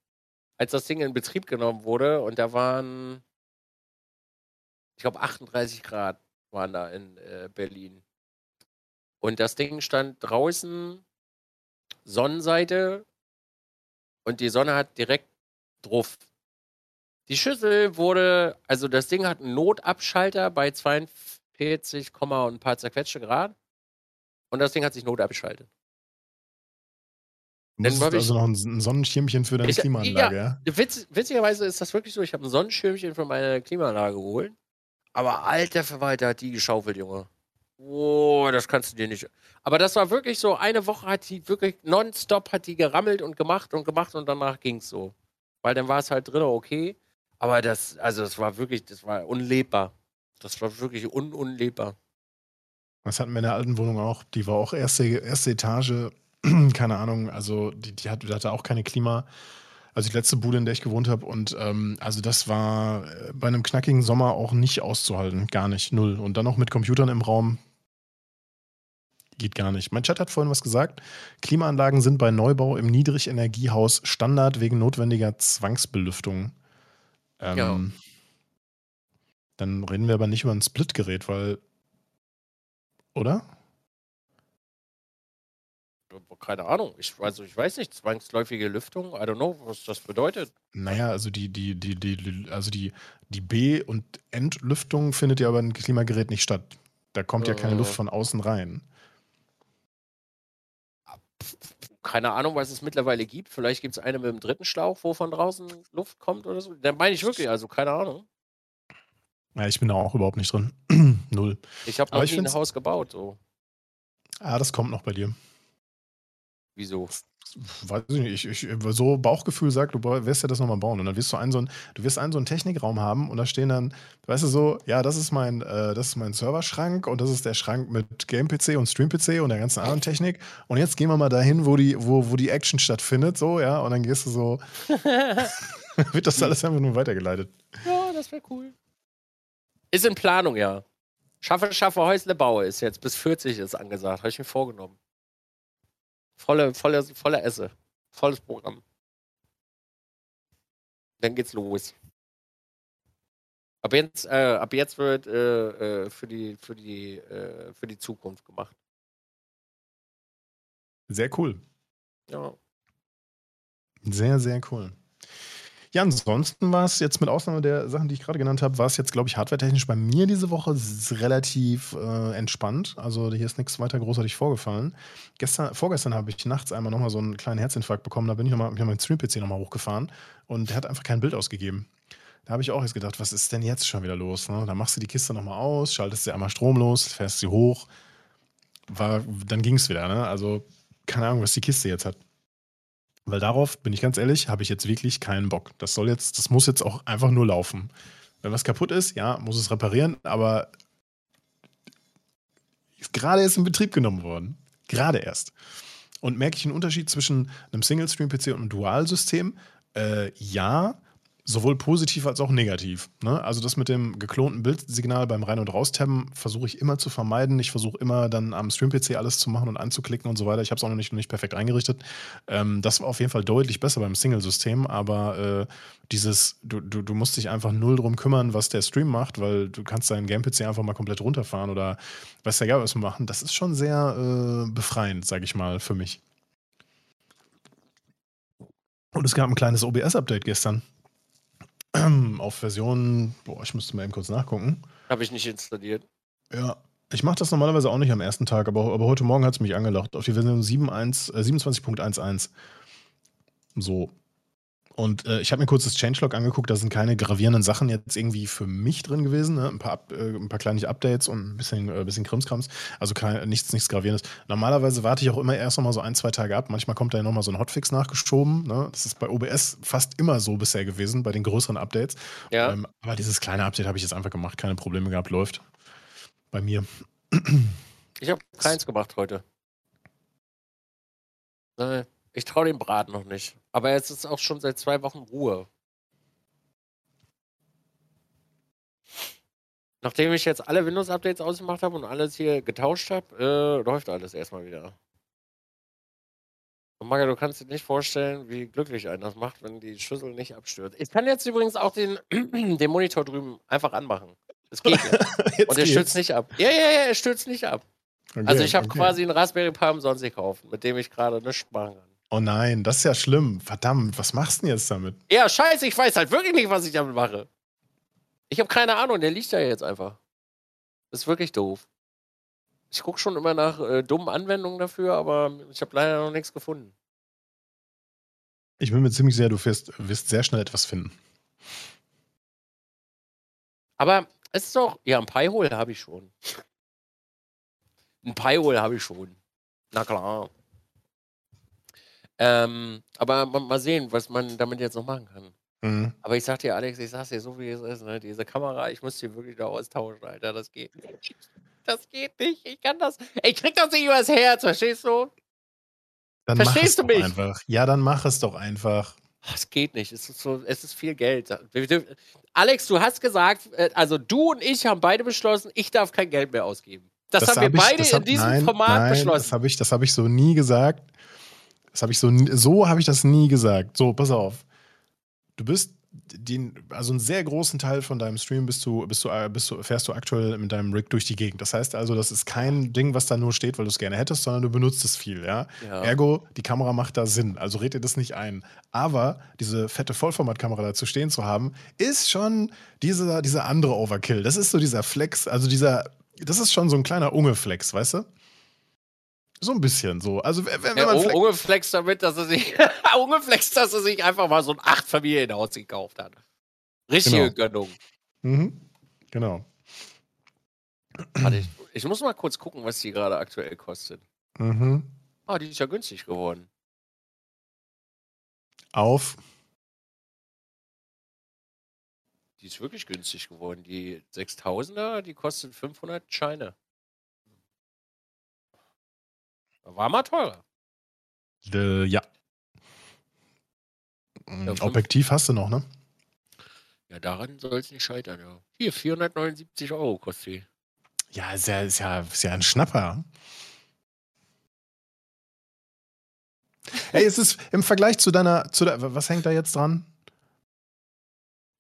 als das Ding in Betrieb genommen wurde und da waren, ich glaube 38 Grad waren da in äh, Berlin. Und das Ding stand draußen, Sonnenseite, und die Sonne hat direkt drauf. Die Schüssel wurde, also das Ding hat einen Notabschalter bei 42, und ein paar zerquetschte Grad. Und das Ding hat sich notabgeschaltet. Du musst also noch ein Sonnenschirmchen für deine ich, Klimaanlage, ja? ja? Witz, witzigerweise ist das wirklich so. Ich habe ein Sonnenschirmchen für meine Klimaanlage geholt. Aber alter Verwalter hat die geschaufelt, Junge. Oh, das kannst du dir nicht. Aber das war wirklich so, eine Woche hat die wirklich nonstop hat die gerammelt und gemacht und gemacht und danach ging es so. Weil dann war es halt drin, okay. Aber das, also das war wirklich, das war unlebbar. Das war wirklich un unlebbar. Das hatten wir in der alten Wohnung auch. Die war auch erste, erste Etage, keine Ahnung, also die, die, hat, die hatte auch keine Klima. Also die letzte Bude, in der ich gewohnt habe. Und ähm, also das war äh, bei einem knackigen Sommer auch nicht auszuhalten. Gar nicht. Null. Und dann noch mit Computern im Raum. Geht gar nicht. Mein Chat hat vorhin was gesagt. Klimaanlagen sind bei Neubau im Niedrigenergiehaus Standard wegen notwendiger Zwangsbelüftung. Ähm, ja. Dann reden wir aber nicht über ein Splitgerät, weil. Oder? keine Ahnung. Ich, also ich weiß nicht, zwangsläufige Lüftung, I don't know, was das bedeutet. Naja, also die, die, die, die, also die, die B- und Entlüftung findet ja aber ein Klimagerät nicht statt. Da kommt äh, ja keine Luft äh. von außen rein. Keine Ahnung, was es mittlerweile gibt. Vielleicht gibt es eine mit dem dritten Schlauch, wo von draußen Luft kommt oder so. Da meine ich wirklich, also keine Ahnung. Ja, ich bin da auch überhaupt nicht drin. Null. Ich habe noch nie ein Haus gebaut. So. Ah, das kommt noch bei dir. Wieso? Weiß ich nicht. Ich, ich, so Bauchgefühl sagt, du wirst ja das nochmal bauen. Und dann wirst du einen so einen, du wirst einen so einen Technikraum haben und da stehen dann, weißt du so, ja, das ist mein, äh, das ist mein Serverschrank und das ist der Schrank mit Game-PC und Stream-PC und der ganzen anderen Technik. Und jetzt gehen wir mal dahin, wo die, wo, wo die Action stattfindet, so, ja, und dann gehst du so. wird das alles einfach nur weitergeleitet. Ja, das wäre cool. Ist in Planung, ja. Schaffe, schaffe, Häusle baue ist jetzt. Bis 40 ist angesagt. Habe ich mir vorgenommen. Volle, volle, volle Esse. Volles Programm. Dann geht's los. Ab jetzt, äh, ab jetzt wird äh, äh, für, die, für, die, äh, für die Zukunft gemacht. Sehr cool. Ja. Sehr, sehr cool. Ja, ansonsten war es jetzt mit Ausnahme der Sachen, die ich gerade genannt habe, war es jetzt, glaube ich, hardwaretechnisch bei mir diese Woche relativ äh, entspannt. Also hier ist nichts weiter großartig vorgefallen. Gestern, vorgestern habe ich nachts einmal nochmal so einen kleinen Herzinfarkt bekommen. Da bin ich nochmal, habe meinen Stream-PC nochmal hochgefahren und der hat einfach kein Bild ausgegeben. Da habe ich auch jetzt gedacht, was ist denn jetzt schon wieder los? Ne? Da machst du die Kiste nochmal aus, schaltest sie einmal stromlos, fährst sie hoch. War, dann ging es wieder. Ne? Also keine Ahnung, was die Kiste jetzt hat. Weil darauf, bin ich ganz ehrlich, habe ich jetzt wirklich keinen Bock. Das soll jetzt, das muss jetzt auch einfach nur laufen. Wenn was kaputt ist, ja, muss es reparieren, aber gerade erst in Betrieb genommen worden. Gerade erst. Und merke ich einen Unterschied zwischen einem Single-Stream-PC und einem Dual-System? Äh, ja, Sowohl positiv als auch negativ. Ne? Also das mit dem geklonten Bildsignal beim Rein- und Raustabben versuche ich immer zu vermeiden. Ich versuche immer dann am Stream-PC alles zu machen und anzuklicken und so weiter. Ich habe es auch noch nicht, noch nicht perfekt eingerichtet. Ähm, das war auf jeden Fall deutlich besser beim Single-System, aber äh, dieses, du, du, du musst dich einfach null drum kümmern, was der Stream macht, weil du kannst deinen Game-PC einfach mal komplett runterfahren oder weiß der ja was machen. Das ist schon sehr äh, befreiend, sage ich mal, für mich. Und es gab ein kleines OBS-Update gestern. auf Version, boah, ich müsste mal eben kurz nachgucken. Habe ich nicht installiert. Ja, ich mache das normalerweise auch nicht am ersten Tag, aber, aber heute Morgen hat es mich angelacht. Auf die Version 27.11. Äh, so. Und äh, ich habe mir kurz das Changelog angeguckt, da sind keine gravierenden Sachen jetzt irgendwie für mich drin gewesen. Ne? Ein, paar, äh, ein paar kleine Updates und ein bisschen, äh, bisschen Krimskrams. Also kein, nichts, nichts Gravierendes. Normalerweise warte ich auch immer erst noch mal so ein, zwei Tage ab. Manchmal kommt da ja noch mal so ein Hotfix nachgeschoben. Ne? Das ist bei OBS fast immer so bisher gewesen, bei den größeren Updates. Ja. Ähm, aber dieses kleine Update habe ich jetzt einfach gemacht. Keine Probleme gehabt, läuft. Bei mir. Ich habe keins gemacht heute. Nein. Ich traue dem Braten noch nicht. Aber jetzt ist auch schon seit zwei Wochen Ruhe. Nachdem ich jetzt alle Windows-Updates ausgemacht habe und alles hier getauscht habe, äh, läuft alles erstmal wieder. Und Maga, du kannst dir nicht vorstellen, wie glücklich einen das macht, wenn die Schüssel nicht abstürzt. Ich kann jetzt übrigens auch den, den Monitor drüben einfach anmachen. Es geht ja. Und er stürzt nicht ab. Ja, ja, ja, er stürzt nicht ab. Okay, also ich habe okay. quasi einen Raspberry Pi umsonst gekauft, mit dem ich gerade nichts machen kann. Oh nein, das ist ja schlimm. Verdammt, was machst du denn jetzt damit? Ja, scheiße, ich weiß halt wirklich nicht, was ich damit mache. Ich habe keine Ahnung, der liegt da jetzt einfach. Das ist wirklich doof. Ich gucke schon immer nach äh, dummen Anwendungen dafür, aber ich habe leider noch nichts gefunden. Ich bin mir ziemlich sicher, du wirst, wirst sehr schnell etwas finden. Aber es ist doch, ja, ein Pi-Hole habe ich schon. Ein Pi-Hole habe ich schon. Na klar. Ähm, aber mal sehen, was man damit jetzt noch machen kann. Mhm. Aber ich sag dir, Alex, ich sag's dir so, wie es ist, ne? Diese Kamera, ich muss die wirklich da austauschen, Alter. Das geht nicht. Das geht nicht. Ich kann das. Ich krieg das nicht übers Herz, verstehst du? Dann Verstehst du mich? Einfach. Ja, dann mach es doch einfach. Es geht nicht. Es ist, so, es ist viel Geld. Alex, du hast gesagt, äh, also du und ich haben beide beschlossen, ich darf kein Geld mehr ausgeben. Das, das haben wir hab beide ich, hab, in diesem nein, Format nein, beschlossen. Das habe ich, hab ich so nie gesagt. Das habe ich so, so habe ich das nie gesagt. So, pass auf. Du bist den, also einen sehr großen Teil von deinem Stream bist du, bist du, bist du, fährst du aktuell mit deinem Rig durch die Gegend. Das heißt also, das ist kein Ding, was da nur steht, weil du es gerne hättest, sondern du benutzt es viel, ja? ja? Ergo, die Kamera macht da Sinn. Also red dir das nicht ein. Aber diese fette Vollformatkamera dazu stehen zu haben, ist schon dieser, dieser andere Overkill. Das ist so dieser Flex, also dieser, das ist schon so ein kleiner Unge-Flex, weißt du? So ein bisschen so. Also wenn, wenn ja, man Unge flext damit, dass er sich Unge flext, dass er sich einfach mal so ein acht Familienhaus gekauft hat. Richtige genau. Gönnung. Mhm. Genau. Warte, ich, ich, muss mal kurz gucken, was die gerade aktuell kostet. Mhm. Ah, die ist ja günstig geworden. Auf. Die ist wirklich günstig geworden. Die 6000er, die kostet 500 Scheine. War mal teurer. Äh, ja. ja Objektiv hast du noch, ne? Ja, daran soll es nicht scheitern, ja. Hier, 479 Euro kostet die. Ja, ist ja, ist ja, ist ja ein Schnapper. Ey, es ist im Vergleich zu deiner, zu der, was hängt da jetzt dran?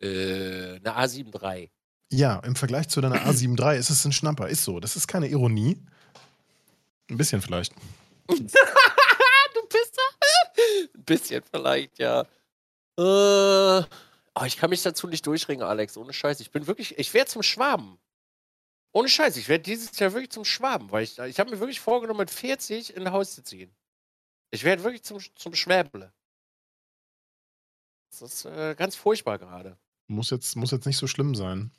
Äh, eine A7 III. Ja, im Vergleich zu deiner A7 III ist es ein Schnapper. Ist so. Das ist keine Ironie. Ein bisschen vielleicht. du bist da? Ein bisschen vielleicht, ja. Äh, oh, ich kann mich dazu nicht durchringen, Alex. Ohne Scheiß. Ich bin wirklich, ich werde zum Schwaben. Ohne Scheiß, ich werde dieses Jahr wirklich zum Schwaben, weil ich, ich habe mir wirklich vorgenommen, mit 40 in ein Haus zu ziehen. Ich werde wirklich zum, zum Schwäble. Das ist äh, ganz furchtbar gerade. Muss jetzt, muss jetzt nicht so schlimm sein.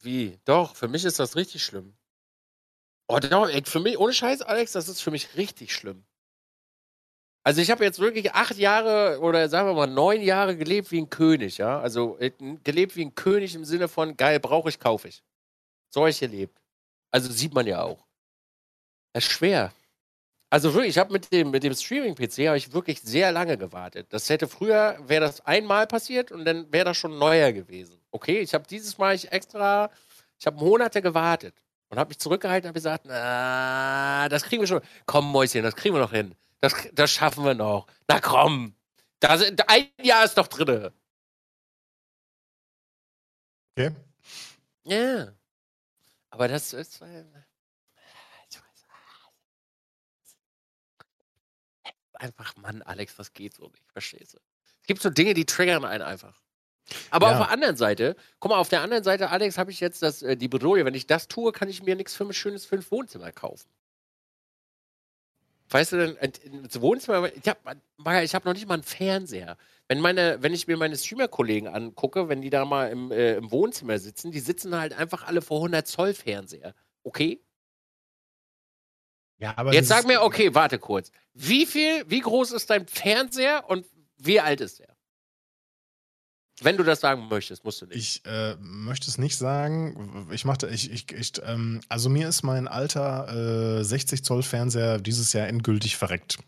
Wie? Doch, für mich ist das richtig schlimm. Oh, für mich, ohne Scheiß, Alex, das ist für mich richtig schlimm. Also ich habe jetzt wirklich acht Jahre oder sagen wir mal neun Jahre gelebt wie ein König, ja. Also äh, gelebt wie ein König im Sinne von geil, brauche ich, kaufe ich. So ich gelebt. Also sieht man ja auch. Das ist schwer. Also wirklich, ich habe mit dem, mit dem Streaming-PC ich wirklich sehr lange gewartet. Das hätte früher, wäre das einmal passiert und dann wäre das schon neuer gewesen. Okay, ich habe dieses Mal ich extra, ich habe Monate gewartet. Und habe mich zurückgehalten und habe gesagt, na, das kriegen wir schon. Komm, Mäuschen, das kriegen wir noch hin. Das, das schaffen wir noch. Na komm. Das, ein Jahr ist doch drinne. Okay. Ja. Aber das ist. Äh, ich weiß. Einfach, Mann, Alex, das geht so nicht. Verstehst du? Es gibt so Dinge, die triggern einen einfach. Aber ja. auf der anderen Seite, guck mal, auf der anderen Seite, Alex, habe ich jetzt das, äh, die Bedrohung. Wenn ich das tue, kann ich mir nichts für ein schönes fünf Wohnzimmer kaufen. Weißt du denn, das Wohnzimmer, ich habe hab noch nicht mal einen Fernseher. Wenn, meine, wenn ich mir meine Streamer-Kollegen angucke, wenn die da mal im, äh, im Wohnzimmer sitzen, die sitzen halt einfach alle vor 100 Zoll Fernseher. Okay? Ja, aber Jetzt sag mir, okay, warte kurz. Wie viel, wie groß ist dein Fernseher und wie alt ist der? Wenn du das sagen möchtest, musst du nicht. Ich äh, möchte es nicht sagen. Ich machte, ich, ich, ich ähm, also mir ist mein alter äh, 60 Zoll Fernseher dieses Jahr endgültig verreckt.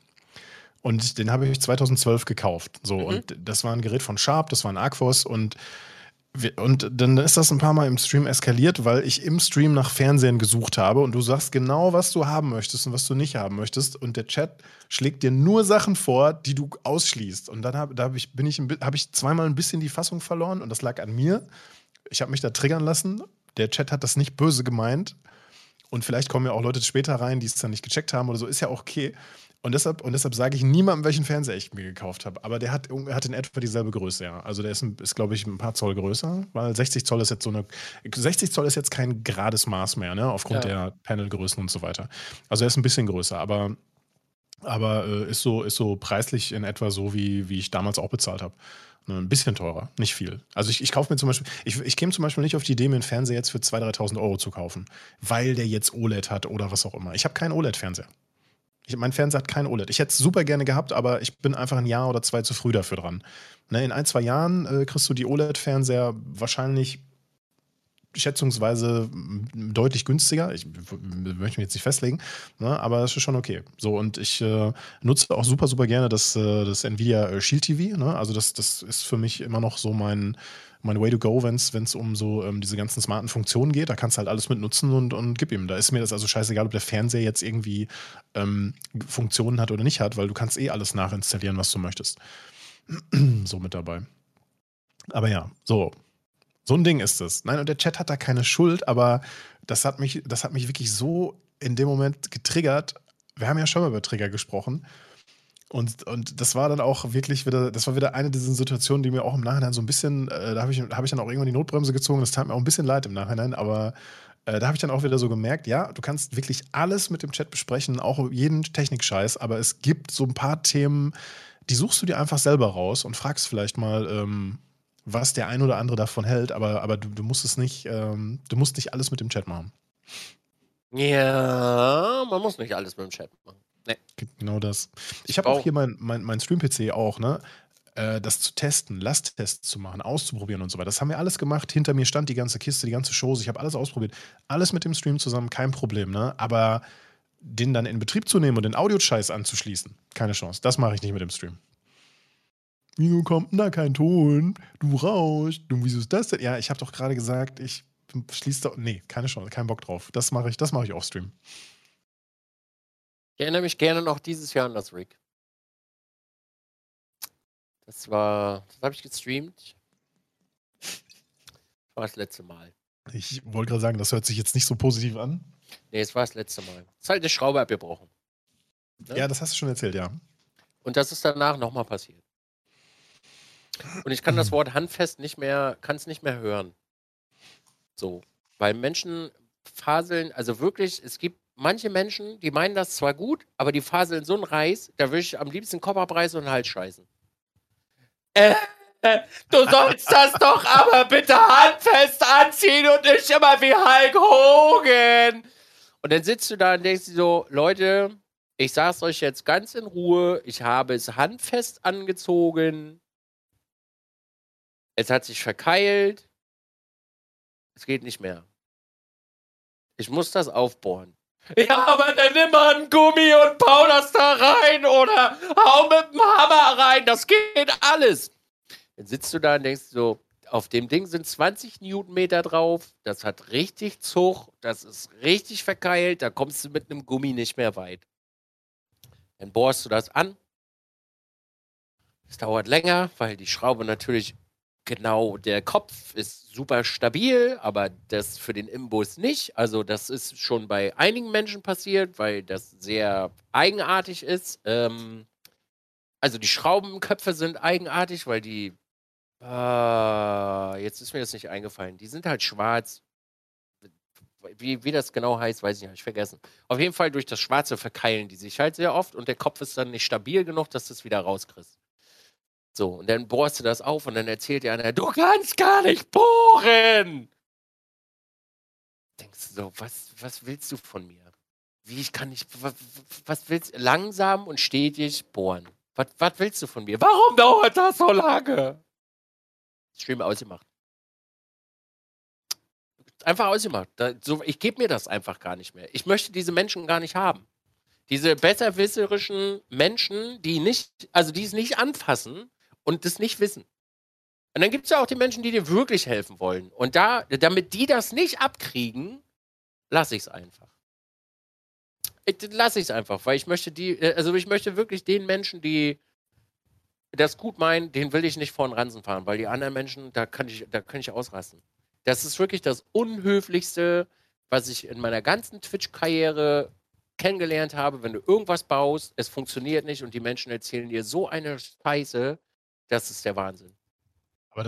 Und den habe ich 2012 gekauft. So, mhm. und das war ein Gerät von Sharp, das war ein Aquos und und dann ist das ein paar Mal im Stream eskaliert, weil ich im Stream nach Fernsehen gesucht habe und du sagst genau, was du haben möchtest und was du nicht haben möchtest. Und der Chat schlägt dir nur Sachen vor, die du ausschließt. Und dann habe hab ich, ich, hab ich zweimal ein bisschen die Fassung verloren und das lag an mir. Ich habe mich da triggern lassen. Der Chat hat das nicht böse gemeint. Und vielleicht kommen ja auch Leute später rein, die es dann nicht gecheckt haben oder so. Ist ja auch okay. Und deshalb, und deshalb sage ich niemandem, welchen Fernseher ich mir gekauft habe. Aber der hat, hat in etwa dieselbe Größe, ja. Also der ist, ist glaube ich, ein paar Zoll größer, weil 60 Zoll ist jetzt so eine. 60 Zoll ist jetzt kein gerades Maß mehr, ne? Aufgrund ja. der Panelgrößen und so weiter. Also er ist ein bisschen größer, aber, aber äh, ist, so, ist so preislich in etwa so, wie, wie ich damals auch bezahlt habe. Ne, ein bisschen teurer, nicht viel. Also ich, ich kaufe mir zum Beispiel, ich, ich käme zum Beispiel nicht auf die Idee, mir einen Fernseher jetzt für 2.000, 3.000 Euro zu kaufen, weil der jetzt OLED hat oder was auch immer. Ich habe keinen OLED-Fernseher. Ich, mein Fernseher hat kein OLED. Ich hätte es super gerne gehabt, aber ich bin einfach ein Jahr oder zwei zu früh dafür dran. Ne, in ein, zwei Jahren äh, kriegst du die OLED-Fernseher wahrscheinlich schätzungsweise deutlich günstiger. Ich möchte mich jetzt nicht festlegen, ne, aber es ist schon okay. So, und ich äh, nutze auch super, super gerne das, äh, das Nvidia äh, Shield TV. Ne? Also, das, das ist für mich immer noch so mein, mein Way to go, wenn es um so ähm, diese ganzen smarten Funktionen geht. Da kannst du halt alles mit nutzen und, und gib ihm. Da ist mir das also scheißegal, ob der Fernseher jetzt irgendwie ähm, Funktionen hat oder nicht hat, weil du kannst eh alles nachinstallieren, was du möchtest. so mit dabei. Aber ja, so. So ein Ding ist es. Nein, und der Chat hat da keine Schuld, aber das hat mich, das hat mich wirklich so in dem Moment getriggert. Wir haben ja schon mal über Trigger gesprochen. Und, und das war dann auch wirklich wieder, das war wieder eine dieser Situationen, die mir auch im Nachhinein so ein bisschen, äh, da habe ich, hab ich dann auch irgendwann die Notbremse gezogen. Das tat mir auch ein bisschen leid im Nachhinein, aber äh, da habe ich dann auch wieder so gemerkt, ja, du kannst wirklich alles mit dem Chat besprechen, auch jeden Technikscheiß, aber es gibt so ein paar Themen, die suchst du dir einfach selber raus und fragst vielleicht mal, ähm, was der ein oder andere davon hält, aber, aber du, du musst es nicht, ähm, du musst nicht alles mit dem Chat machen. Ja, man muss nicht alles mit dem Chat machen. Nee. Genau das. Ich habe auch hier mein, mein, mein Stream-PC auch, ne? Äh, das zu testen, Lasttests zu machen, auszuprobieren und so weiter. Das haben wir alles gemacht. Hinter mir stand die ganze Kiste, die ganze Show. Ich habe alles ausprobiert. Alles mit dem Stream zusammen, kein Problem, ne? Aber den dann in Betrieb zu nehmen und den Audioscheiß anzuschließen, keine Chance. Das mache ich nicht mit dem Stream. Wieso kommt da kein Ton? Du rauschst. Du, wieso ist das denn? Ja, ich habe doch gerade gesagt, ich schließe doch. Nee, keine Chance, kein Bock drauf. Das mache ich, das mache ich auf Stream. Ich erinnere mich gerne noch dieses Jahr an das Rig. Das war, das habe ich gestreamt. Das war das letzte Mal. Ich wollte gerade sagen, das hört sich jetzt nicht so positiv an. Nee, es war das letzte Mal. Es ist halt eine Schraube abgebrochen. Ne? Ja, das hast du schon erzählt, ja. Und das ist danach nochmal passiert. Und ich kann das Wort handfest nicht mehr, kann es nicht mehr hören. So. Weil Menschen faseln, also wirklich, es gibt manche Menschen, die meinen das zwar gut, aber die faseln so einen Reis, da würde ich am liebsten Kopperpreis und den Hals scheißen. Äh, du sollst das doch aber bitte handfest anziehen und nicht immer wie Hulk Hogan. Und dann sitzt du da und denkst dir so, Leute, ich sag's euch jetzt ganz in Ruhe, ich habe es handfest angezogen. Es hat sich verkeilt. Es geht nicht mehr. Ich muss das aufbohren. Ja, aber dann nimm mal einen Gummi und bau das da rein oder hau mit dem Hammer rein. Das geht alles. Dann sitzt du da und denkst so, auf dem Ding sind 20 Newtonmeter drauf. Das hat richtig Zug. Das ist richtig verkeilt. Da kommst du mit einem Gummi nicht mehr weit. Dann bohrst du das an. Es dauert länger, weil die Schraube natürlich Genau, der Kopf ist super stabil, aber das für den Imbus nicht. Also das ist schon bei einigen Menschen passiert, weil das sehr eigenartig ist. Ähm, also die Schraubenköpfe sind eigenartig, weil die... Äh, jetzt ist mir das nicht eingefallen. Die sind halt schwarz. Wie, wie das genau heißt, weiß ich nicht, habe ich vergessen. Auf jeden Fall durch das Schwarze verkeilen die sich halt sehr oft und der Kopf ist dann nicht stabil genug, dass du es wieder rauskriegst. So, und dann bohrst du das auf und dann erzählt dir einer, du kannst gar nicht bohren! Denkst du so, was, was willst du von mir? Wie, ich kann nicht, was, was willst du? Langsam und stetig bohren. Was, was willst du von mir? Warum dauert das so lange? Stream ausgemacht. Einfach ausgemacht. Da, so, ich gebe mir das einfach gar nicht mehr. Ich möchte diese Menschen gar nicht haben. Diese besserwisserischen Menschen, die nicht, also die es nicht anfassen, und das nicht wissen. Und dann gibt es ja auch die Menschen, die dir wirklich helfen wollen. Und da, damit die das nicht abkriegen, lasse ich es einfach. Lasse ich es einfach, weil ich möchte die, äh, also ich möchte wirklich den Menschen, die das gut meinen, den will ich nicht vor den Ransen fahren, weil die anderen Menschen, da kann ich, da kann ich ausrasten. Das ist wirklich das Unhöflichste, was ich in meiner ganzen Twitch-Karriere kennengelernt habe, wenn du irgendwas baust, es funktioniert nicht und die Menschen erzählen dir so eine Scheiße, das ist der Wahnsinn.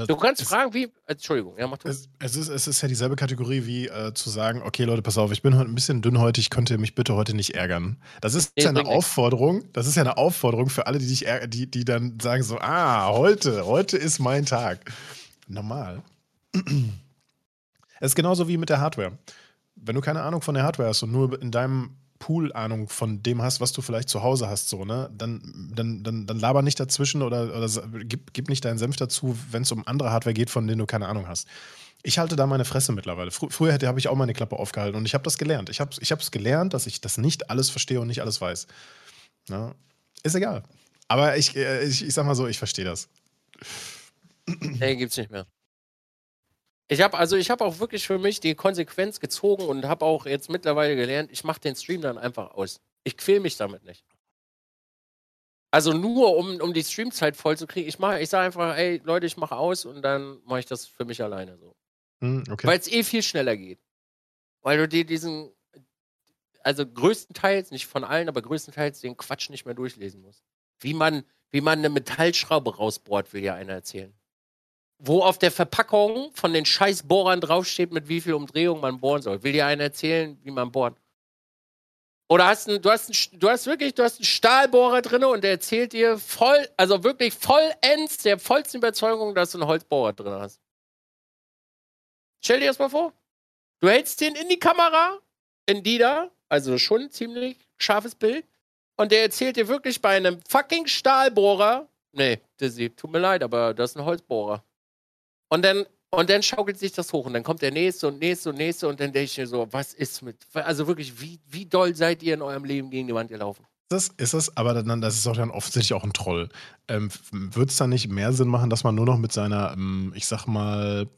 du kannst fragen, wie. Entschuldigung, ja, mach du. Es, es, ist, es ist ja dieselbe Kategorie wie äh, zu sagen: Okay, Leute, pass auf, ich bin heute ein bisschen dünnhäutig, könnt ihr mich bitte heute nicht ärgern. Das ist nee, ja eine Aufforderung. Nicht. Das ist ja eine Aufforderung für alle, die dich ärgern, die, die dann sagen: So, ah, heute, heute ist mein Tag. Normal. Es ist genauso wie mit der Hardware. Wenn du keine Ahnung von der Hardware hast und nur in deinem Pool Ahnung von dem hast, was du vielleicht zu Hause hast, so, ne? Dann, dann, dann, dann laber nicht dazwischen oder, oder gib, gib nicht deinen Senf dazu, wenn es um andere Hardware geht, von denen du keine Ahnung hast. Ich halte da meine Fresse mittlerweile. Fr früher habe ich auch meine Klappe aufgehalten und ich habe das gelernt. Ich habe es ich gelernt, dass ich das nicht alles verstehe und nicht alles weiß. Ja? Ist egal. Aber ich, äh, ich, ich sag mal so, ich verstehe das. Nee, gibt's nicht mehr. Ich habe also ich habe auch wirklich für mich die Konsequenz gezogen und habe auch jetzt mittlerweile gelernt, ich mache den Stream dann einfach aus. Ich quäl mich damit nicht. Also nur um, um die Streamzeit voll zu kriegen. Ich mache, ich sage einfach, ey Leute, ich mache aus und dann mache ich das für mich alleine so. Hm, okay. Weil es eh viel schneller geht. Weil du dir diesen, also größtenteils, nicht von allen, aber größtenteils den Quatsch nicht mehr durchlesen musst. Wie man, wie man eine Metallschraube rausbohrt, will ja einer erzählen wo auf der Verpackung von den scheiß Bohrern draufsteht, mit wie viel Umdrehung man bohren soll. Will dir einer erzählen, wie man bohrt? Oder hast ein, du, hast ein, du hast wirklich, du hast einen Stahlbohrer drin und der erzählt dir voll, also wirklich vollends, der vollsten Überzeugung, dass du einen Holzbohrer drin hast. Stell dir das mal vor. Du hältst den in die Kamera, in die da, also schon ein ziemlich scharfes Bild, und der erzählt dir wirklich bei einem fucking Stahlbohrer, nee, Dizzy, tut mir leid, aber das ist ein Holzbohrer. Und dann, und dann schaukelt sich das hoch und dann kommt der nächste und nächste und nächste und dann denke ich mir so, was ist mit, also wirklich, wie, wie doll seid ihr in eurem Leben gegen die Wand gelaufen? Das ist es, aber dann, das ist auch dann offensichtlich auch ein Troll. Ähm, Würde es dann nicht mehr Sinn machen, dass man nur noch mit seiner, ähm, ich sag mal,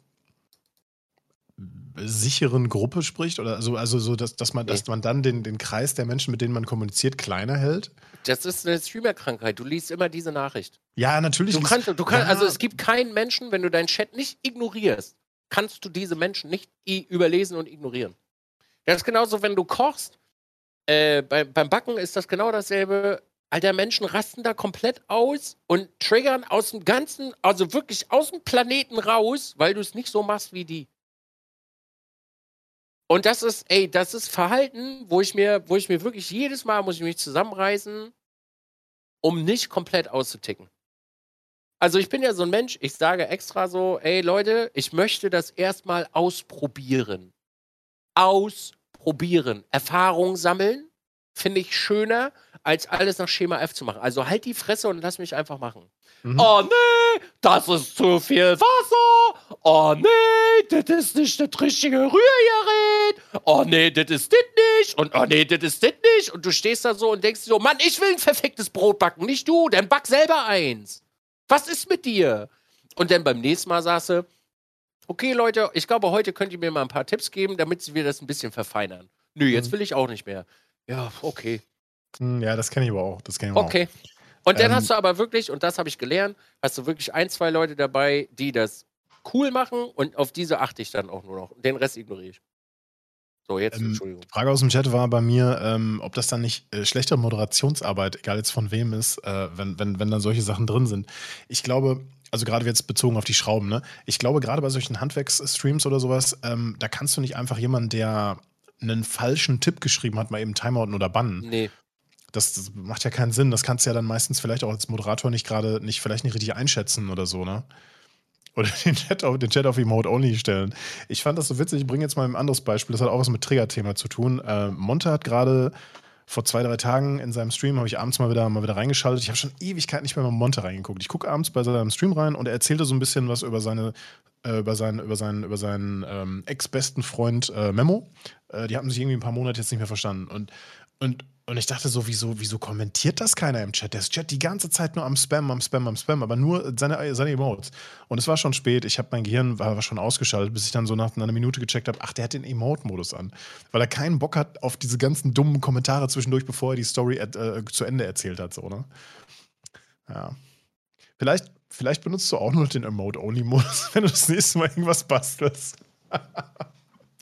sicheren Gruppe spricht? Oder also, also so, dass, dass, man, dass man dann den, den Kreis der Menschen, mit denen man kommuniziert, kleiner hält? Das ist eine Streamer-Krankheit. Du liest immer diese Nachricht. Ja, natürlich. Du kannst, du kannst, ja. also es gibt keinen Menschen, wenn du deinen Chat nicht ignorierst, kannst du diese Menschen nicht überlesen und ignorieren. Das ist genauso, wenn du kochst. Äh, bei, beim Backen ist das genau dasselbe. Alter, Menschen rasten da komplett aus und triggern aus dem ganzen, also wirklich aus dem Planeten raus, weil du es nicht so machst wie die. Und das ist, ey, das ist Verhalten, wo ich mir, wo ich mir wirklich jedes Mal muss ich mich zusammenreißen, um nicht komplett auszuticken. Also ich bin ja so ein Mensch, ich sage extra so, ey Leute, ich möchte das erstmal ausprobieren. Ausprobieren. Erfahrung sammeln, finde ich schöner, als alles nach Schema F zu machen. Also halt die Fresse und lass mich einfach machen. Mhm. Oh nee, das ist zu viel Wasser. Oh nee, das ist nicht das richtige Rührgerät. Oh nee, das ist das nicht. Und oh nee, das ist das nicht. Und du stehst da so und denkst so, Mann, ich will ein perfektes Brot backen, nicht du. Dann back selber eins. Was ist mit dir? Und dann beim nächsten Mal sagst du, okay Leute, ich glaube, heute könnt ihr mir mal ein paar Tipps geben, damit wir das ein bisschen verfeinern. Nö, jetzt mhm. will ich auch nicht mehr. Ja, okay. Hm, ja, das kenne ich aber auch. Das ich okay. Auch. Und dann ähm, hast du aber wirklich, und das habe ich gelernt, hast du wirklich ein, zwei Leute dabei, die das cool machen und auf diese achte ich dann auch nur noch. Den Rest ignoriere ich. So, jetzt, ähm, Entschuldigung. Frage aus dem Chat war bei mir, ähm, ob das dann nicht äh, schlechte Moderationsarbeit, egal jetzt von wem ist, äh, wenn, wenn, wenn dann solche Sachen drin sind. Ich glaube, also gerade jetzt bezogen auf die Schrauben, ne? Ich glaube, gerade bei solchen Handwerksstreams oder sowas, ähm, da kannst du nicht einfach jemanden, der einen falschen Tipp geschrieben hat, mal eben Timeouten oder bannen. Nee. Das, das, macht ja keinen Sinn. Das kannst du ja dann meistens vielleicht auch als Moderator nicht gerade, nicht, vielleicht nicht richtig einschätzen oder so, ne? Oder den Chat auf, den Chat auf Emote Only stellen. Ich fand das so witzig. Ich bringe jetzt mal ein anderes Beispiel. Das hat auch was mit Trigger-Thema zu tun. Äh, Monte hat gerade vor zwei, drei Tagen in seinem Stream, habe ich abends mal wieder, mal wieder reingeschaltet. Ich habe schon Ewigkeit nicht mehr bei Monte reingeguckt. Ich gucke abends bei seinem Stream rein und er erzählte so ein bisschen was über seine äh, über seinen, über seinen, über seinen ähm, ex-besten Freund äh, Memo. Äh, die haben sich irgendwie ein paar Monate jetzt nicht mehr verstanden. Und, und und ich dachte so, wieso, wieso kommentiert das keiner im Chat? Der Chat die ganze Zeit nur am Spam, am Spam, am Spam, aber nur seine, seine Emotes. Und es war schon spät, ich habe mein Gehirn war, war, schon ausgeschaltet, bis ich dann so nach einer Minute gecheckt habe, ach, der hat den Emote-Modus an. Weil er keinen Bock hat auf diese ganzen dummen Kommentare zwischendurch, bevor er die Story äh, zu Ende erzählt hat, so, ne? Ja. Vielleicht, vielleicht benutzt du auch nur den Emote-Only-Modus, wenn du das nächste Mal irgendwas bastelst.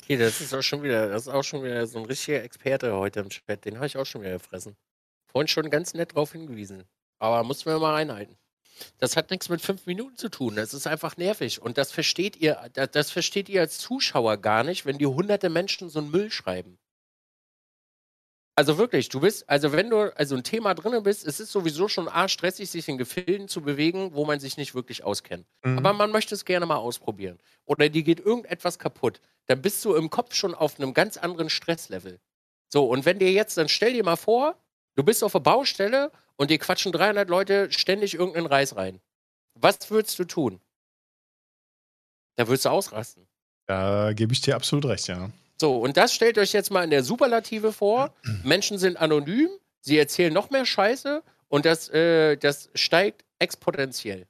Okay, das ist auch schon wieder, das ist auch schon wieder so ein richtiger Experte heute im Chat. Den habe ich auch schon wieder gefressen. Vorhin schon ganz nett drauf hingewiesen. Aber mussten wir mal reinhalten. Das hat nichts mit fünf Minuten zu tun. Das ist einfach nervig. Und das versteht ihr, das versteht ihr als Zuschauer gar nicht, wenn die hunderte Menschen so einen Müll schreiben. Also wirklich, du bist, also wenn du also ein Thema drin bist, es ist sowieso schon arschstressig, sich in Gefilden zu bewegen, wo man sich nicht wirklich auskennt. Mhm. Aber man möchte es gerne mal ausprobieren. Oder dir geht irgendetwas kaputt. Dann bist du im Kopf schon auf einem ganz anderen Stresslevel. So, und wenn dir jetzt, dann stell dir mal vor, du bist auf der Baustelle und dir quatschen 300 Leute ständig irgendeinen Reis rein. Was würdest du tun? Da würdest du ausrasten. Da gebe ich dir absolut recht, ja. So, und das stellt euch jetzt mal in der Superlative vor. Menschen sind anonym, sie erzählen noch mehr Scheiße und das, äh, das steigt exponentiell.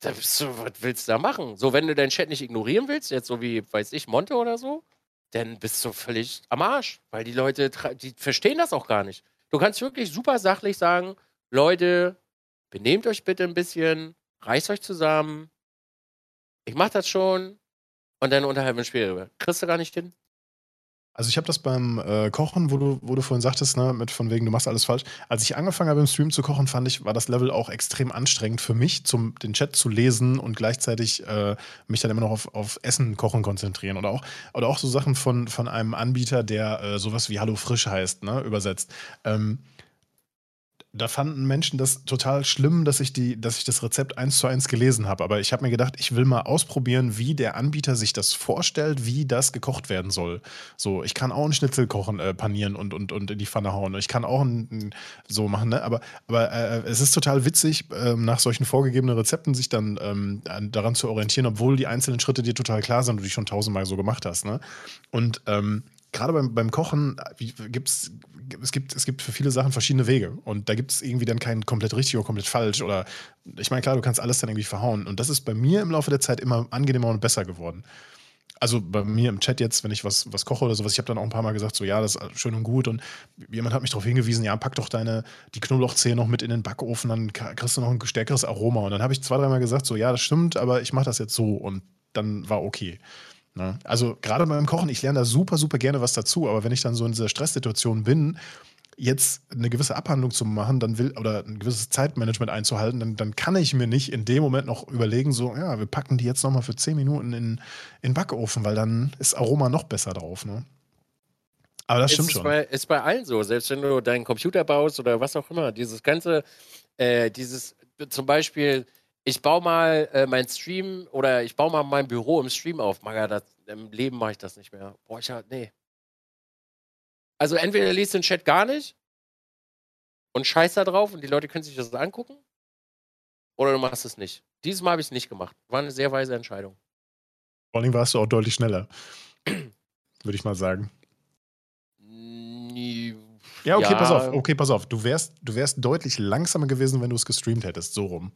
Da bist du, was willst du da machen? So, wenn du deinen Chat nicht ignorieren willst, jetzt so wie, weiß ich, Monte oder so, dann bist du völlig am Arsch, weil die Leute, die verstehen das auch gar nicht. Du kannst wirklich super sachlich sagen, Leute, benehmt euch bitte ein bisschen, reißt euch zusammen, ich mach das schon und dann unterhalb wir Spiel. Kriegst du gar nicht hin? Also ich habe das beim äh, Kochen, wo du, wo du vorhin sagtest, ne, mit von wegen, du machst alles falsch. Als ich angefangen habe im Stream zu kochen, fand ich, war das Level auch extrem anstrengend für mich, zum, den Chat zu lesen und gleichzeitig äh, mich dann immer noch auf, auf Essen, Kochen konzentrieren. Oder auch, oder auch so Sachen von, von einem Anbieter, der äh, sowas wie Hallo Frisch heißt, ne, übersetzt. Ähm, da fanden Menschen das total schlimm, dass ich, die, dass ich das Rezept eins zu eins gelesen habe. Aber ich habe mir gedacht, ich will mal ausprobieren, wie der Anbieter sich das vorstellt, wie das gekocht werden soll. So, ich kann auch einen Schnitzel kochen, äh, panieren und, und, und in die Pfanne hauen. Ich kann auch ein, ein, so machen, ne? Aber, aber äh, es ist total witzig, äh, nach solchen vorgegebenen Rezepten sich dann ähm, daran zu orientieren, obwohl die einzelnen Schritte dir total klar sind und du die schon tausendmal so gemacht hast. Ne? Und ähm, gerade beim, beim Kochen gibt's, es, gibt, es gibt für viele Sachen verschiedene Wege. Und da gibt es irgendwie dann kein komplett richtig oder komplett falsch. Oder ich meine, klar, du kannst alles dann irgendwie verhauen. Und das ist bei mir im Laufe der Zeit immer angenehmer und besser geworden. Also bei mir im Chat jetzt, wenn ich was, was koche oder sowas, ich habe dann auch ein paar Mal gesagt, so ja, das ist schön und gut. Und jemand hat mich darauf hingewiesen, ja, pack doch deine, die Knoblauchzehe noch mit in den Backofen, dann kriegst du noch ein stärkeres Aroma. Und dann habe ich zwei, dreimal gesagt, so ja, das stimmt, aber ich mache das jetzt so. Und dann war okay. Ne? Also gerade beim Kochen, ich lerne da super, super gerne was dazu, aber wenn ich dann so in dieser Stresssituation bin, jetzt eine gewisse Abhandlung zu machen, dann will oder ein gewisses Zeitmanagement einzuhalten, dann, dann kann ich mir nicht in dem Moment noch überlegen, so, ja, wir packen die jetzt nochmal für 10 Minuten in, in den Backofen, weil dann ist Aroma noch besser drauf. Ne? Aber das stimmt ist schon. Bei, ist bei allen so, selbst wenn du deinen Computer baust oder was auch immer, dieses ganze, äh, dieses zum Beispiel ich baue mal äh, mein Stream oder ich baue mal mein Büro im Stream auf. Maga, das, im Leben mache ich das nicht mehr. Boah, ich halt, nee. Also entweder liest den Chat gar nicht und scheiß da drauf und die Leute können sich das angucken. Oder du machst es nicht. Dieses Mal habe ich es nicht gemacht. War eine sehr weise Entscheidung. Vor allem warst du auch deutlich schneller. Würde ich mal sagen. Ja, okay, ja. pass auf. Okay, pass auf. Du wärst, du wärst deutlich langsamer gewesen, wenn du es gestreamt hättest. So rum.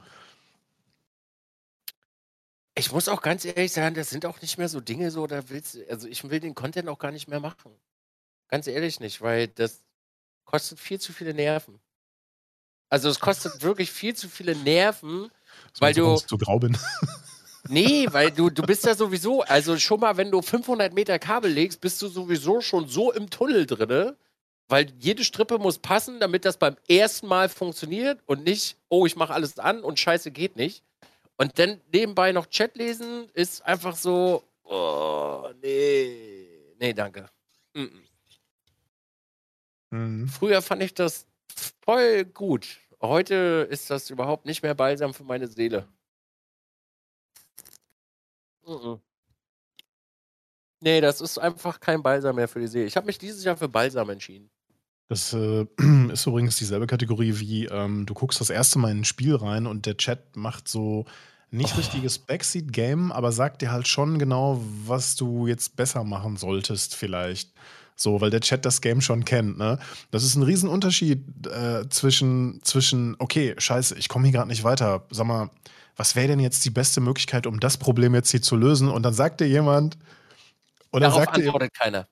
Ich muss auch ganz ehrlich sagen, das sind auch nicht mehr so Dinge so, da willst also ich will den Content auch gar nicht mehr machen. Ganz ehrlich nicht, weil das kostet viel zu viele Nerven. Also es kostet wirklich viel zu viele Nerven, weil du zu grau bin. Nee, weil du, du bist ja sowieso, also schon mal, wenn du 500 Meter Kabel legst, bist du sowieso schon so im Tunnel drinne, weil jede Strippe muss passen, damit das beim ersten Mal funktioniert und nicht, oh, ich mache alles an und Scheiße geht nicht. Und dann nebenbei noch Chat lesen ist einfach so, oh, nee. Nee, danke. Mm -mm. Mhm. Früher fand ich das voll gut. Heute ist das überhaupt nicht mehr balsam für meine Seele. Mm nee, das ist einfach kein Balsam mehr für die Seele. Ich habe mich dieses Jahr für Balsam entschieden. Das äh, ist übrigens dieselbe Kategorie wie, ähm, du guckst das erste Mal in ein Spiel rein und der Chat macht so nicht oh. richtiges Backseat-Game, aber sagt dir halt schon genau, was du jetzt besser machen solltest, vielleicht. So, weil der Chat das Game schon kennt, ne? Das ist ein Riesenunterschied äh, zwischen, zwischen, okay, scheiße, ich komme hier gerade nicht weiter. Sag mal, was wäre denn jetzt die beste Möglichkeit, um das Problem jetzt hier zu lösen? Und dann sagt dir jemand, oder Darauf sagt antwortet dir, keiner.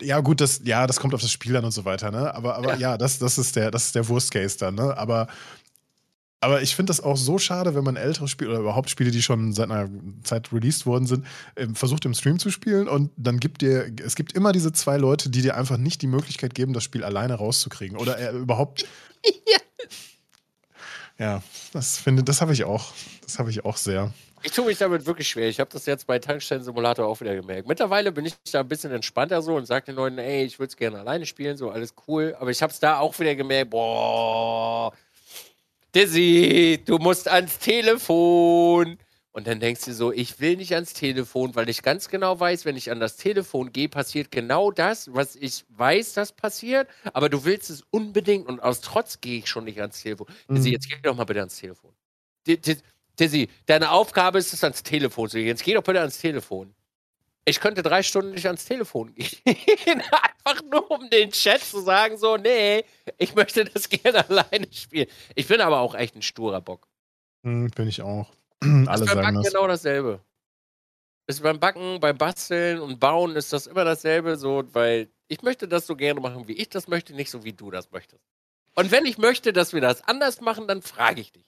Ja, gut, das, ja, das kommt auf das Spiel an und so weiter, ne? Aber, aber ja, ja das, das, ist der, das ist der Worst Case dann, ne? Aber Aber ich finde das auch so schade, wenn man ältere Spiele oder überhaupt Spiele, die schon seit einer Zeit released worden sind, ähm, versucht im Stream zu spielen und dann gibt dir, es gibt immer diese zwei Leute, die dir einfach nicht die Möglichkeit geben, das Spiel alleine rauszukriegen oder äh, überhaupt. ja. ja, das finde, das habe ich auch. Das habe ich auch sehr. Ich tue mich damit wirklich schwer. Ich habe das jetzt bei Tankstellen-Simulator auch wieder gemerkt. Mittlerweile bin ich da ein bisschen entspannter so und sage den Leuten, ey, ich würde es gerne alleine spielen, so alles cool. Aber ich habe es da auch wieder gemerkt, boah, Dizzy, du musst ans Telefon. Und dann denkst du so, ich will nicht ans Telefon, weil ich ganz genau weiß, wenn ich an das Telefon gehe, passiert genau das, was ich weiß, das passiert. Aber du willst es unbedingt und aus Trotz gehe ich schon nicht ans Telefon. Mhm. Dizzy, jetzt geh doch mal bitte ans Telefon. Dizzy, deine Aufgabe ist es, ans Telefon zu gehen. Jetzt geh doch bitte ans Telefon. Ich könnte drei Stunden nicht ans Telefon gehen. Einfach nur um den Chat zu sagen, so, nee, ich möchte das gerne alleine spielen. Ich bin aber auch echt ein sturer Bock. Hm, bin ich auch. Alle ist beim Backen das. genau dasselbe. Ist beim Backen, beim Basteln und Bauen ist das immer dasselbe, so, weil ich möchte das so gerne machen, wie ich das möchte, nicht so wie du das möchtest. Und wenn ich möchte, dass wir das anders machen, dann frage ich dich.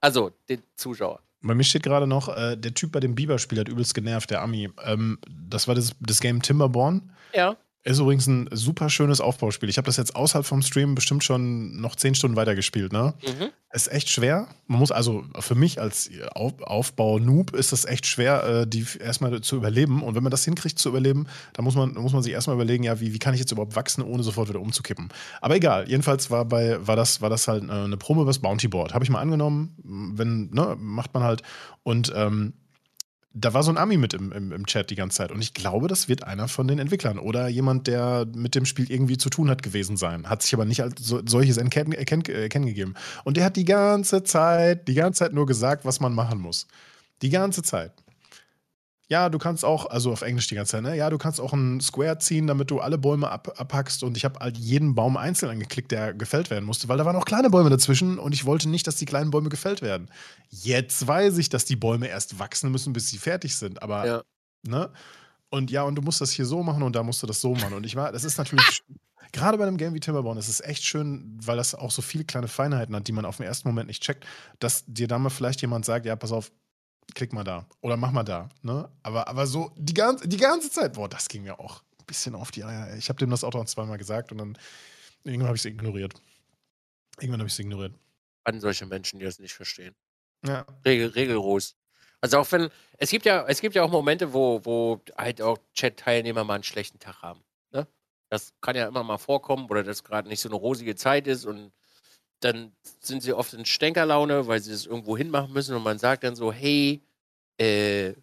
Also, den Zuschauer. Bei mir steht gerade noch, äh, der Typ bei dem Biber-Spiel hat übelst genervt, der Ami. Ähm, das war das, das Game Timberborn. Ja. Ist übrigens ein super schönes Aufbauspiel. Ich habe das jetzt außerhalb vom Stream bestimmt schon noch zehn Stunden weitergespielt. Ne? Mhm. Ist echt schwer. Man muss also für mich als Aufbau-Noob ist das echt schwer, äh, die erstmal zu überleben. Und wenn man das hinkriegt zu überleben, dann muss man, muss man sich erstmal überlegen, ja, wie, wie kann ich jetzt überhaupt wachsen, ohne sofort wieder umzukippen. Aber egal, jedenfalls war bei, war das, war das halt äh, eine Promo über das Bounty Board. Habe ich mal angenommen, wenn, ne, macht man halt. Und ähm, da war so ein Ami mit im, im, im, Chat die ganze Zeit. Und ich glaube, das wird einer von den Entwicklern oder jemand, der mit dem Spiel irgendwie zu tun hat gewesen sein. Hat sich aber nicht als so, solches erkennen, erkennen, erkennen gegeben. Und der hat die ganze Zeit, die ganze Zeit nur gesagt, was man machen muss. Die ganze Zeit ja, du kannst auch, also auf Englisch die ganze Zeit, ne? Ja, du kannst auch einen Square ziehen, damit du alle Bäume ab, abhackst. Und ich habe halt jeden Baum einzeln angeklickt, der gefällt werden musste, weil da waren auch kleine Bäume dazwischen und ich wollte nicht, dass die kleinen Bäume gefällt werden. Jetzt weiß ich, dass die Bäume erst wachsen müssen, bis sie fertig sind. Aber, ja. ne? Und ja, und du musst das hier so machen und da musst du das so machen. Und ich war, das ist natürlich. Gerade bei einem Game wie Timberborn ist es echt schön, weil das auch so viele kleine Feinheiten hat, die man auf den ersten Moment nicht checkt, dass dir da mal vielleicht jemand sagt, ja, pass auf, klick mal da oder mach mal da. Ne? Aber, aber so die ganze, die ganze Zeit, boah, das ging mir auch ein bisschen auf die Eier. Ich habe dem das auch noch zweimal gesagt und dann irgendwann habe ich es ignoriert. Irgendwann habe ich es ignoriert. An solche Menschen, die das nicht verstehen. Ja. Regel, regelros. Also auch wenn, es gibt ja, es gibt ja auch Momente, wo, wo halt auch Chat-Teilnehmer mal einen schlechten Tag haben. Ne? Das kann ja immer mal vorkommen oder dass gerade nicht so eine rosige Zeit ist und dann sind sie oft in Stänkerlaune, weil sie das irgendwo hinmachen müssen und man sagt dann so, hey, äh,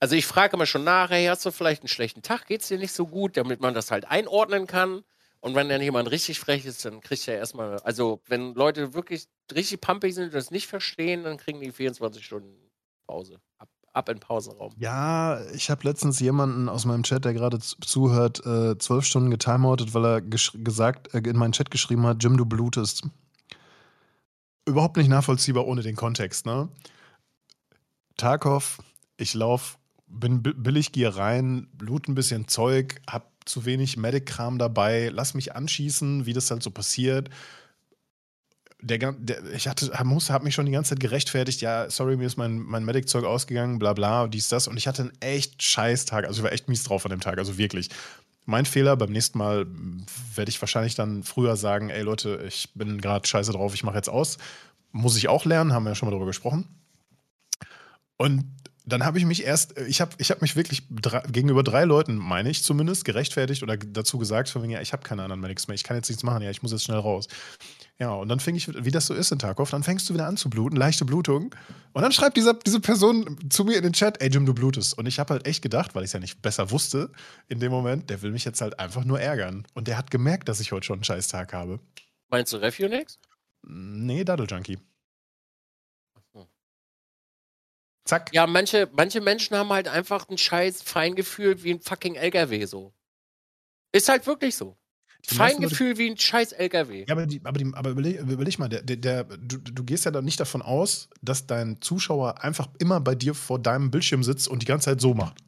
also ich frage immer schon nach, hey, hast du vielleicht einen schlechten Tag, geht's dir nicht so gut, damit man das halt einordnen kann. Und wenn dann jemand richtig frech ist, dann kriegt er erstmal, also wenn Leute wirklich richtig pumpig sind und das nicht verstehen, dann kriegen die 24 Stunden Pause. Ab, ab in Pausenraum. Ja, ich habe letztens jemanden aus meinem Chat, der gerade zuhört, äh, zwölf Stunden getimeoutet, weil er gesagt, äh, in meinen Chat geschrieben hat, Jim, du blutest überhaupt nicht nachvollziehbar ohne den Kontext. Ne? Tarkov, ich laufe, bin billig, gehe rein, blut ein bisschen Zeug, hab zu wenig Medic-Kram dabei, lass mich anschießen, wie das halt so passiert. Der, der, ich hatte, muss, habe mich schon die ganze Zeit gerechtfertigt, ja, sorry, mir ist mein, mein Medic-Zeug ausgegangen, bla bla, dies, das. Und ich hatte einen echt scheiß Tag. Also ich war echt mies drauf an dem Tag, also wirklich. Mein Fehler, beim nächsten Mal werde ich wahrscheinlich dann früher sagen, ey Leute, ich bin gerade scheiße drauf, ich mache jetzt aus. Muss ich auch lernen, haben wir ja schon mal darüber gesprochen. Und dann habe ich mich erst, ich habe ich hab mich wirklich drei, gegenüber drei Leuten, meine ich zumindest, gerechtfertigt oder dazu gesagt, von wegen, ja, ich habe keine anderen Medics mehr, ich kann jetzt nichts machen, ja, ich muss jetzt schnell raus. Ja, und dann fing ich, wie das so ist in Tarkov, dann fängst du wieder an zu bluten, leichte Blutung. Und dann schreibt dieser, diese Person zu mir in den Chat, ey Jim, du blutest. Und ich habe halt echt gedacht, weil ich es ja nicht besser wusste in dem Moment, der will mich jetzt halt einfach nur ärgern. Und der hat gemerkt, dass ich heute schon einen scheiß Tag habe. Meinst du Refunix? Nee, Daddle Junkie. Zack. Ja, manche, manche Menschen haben halt einfach ein scheiß Feingefühl wie ein fucking LKW so. Ist halt wirklich so. Feingefühl wie ein scheiß LKW. Ja, aber, die, aber, die, aber überleg, überleg, mal, der, der, du, du gehst ja dann nicht davon aus, dass dein Zuschauer einfach immer bei dir vor deinem Bildschirm sitzt und die ganze Zeit so macht.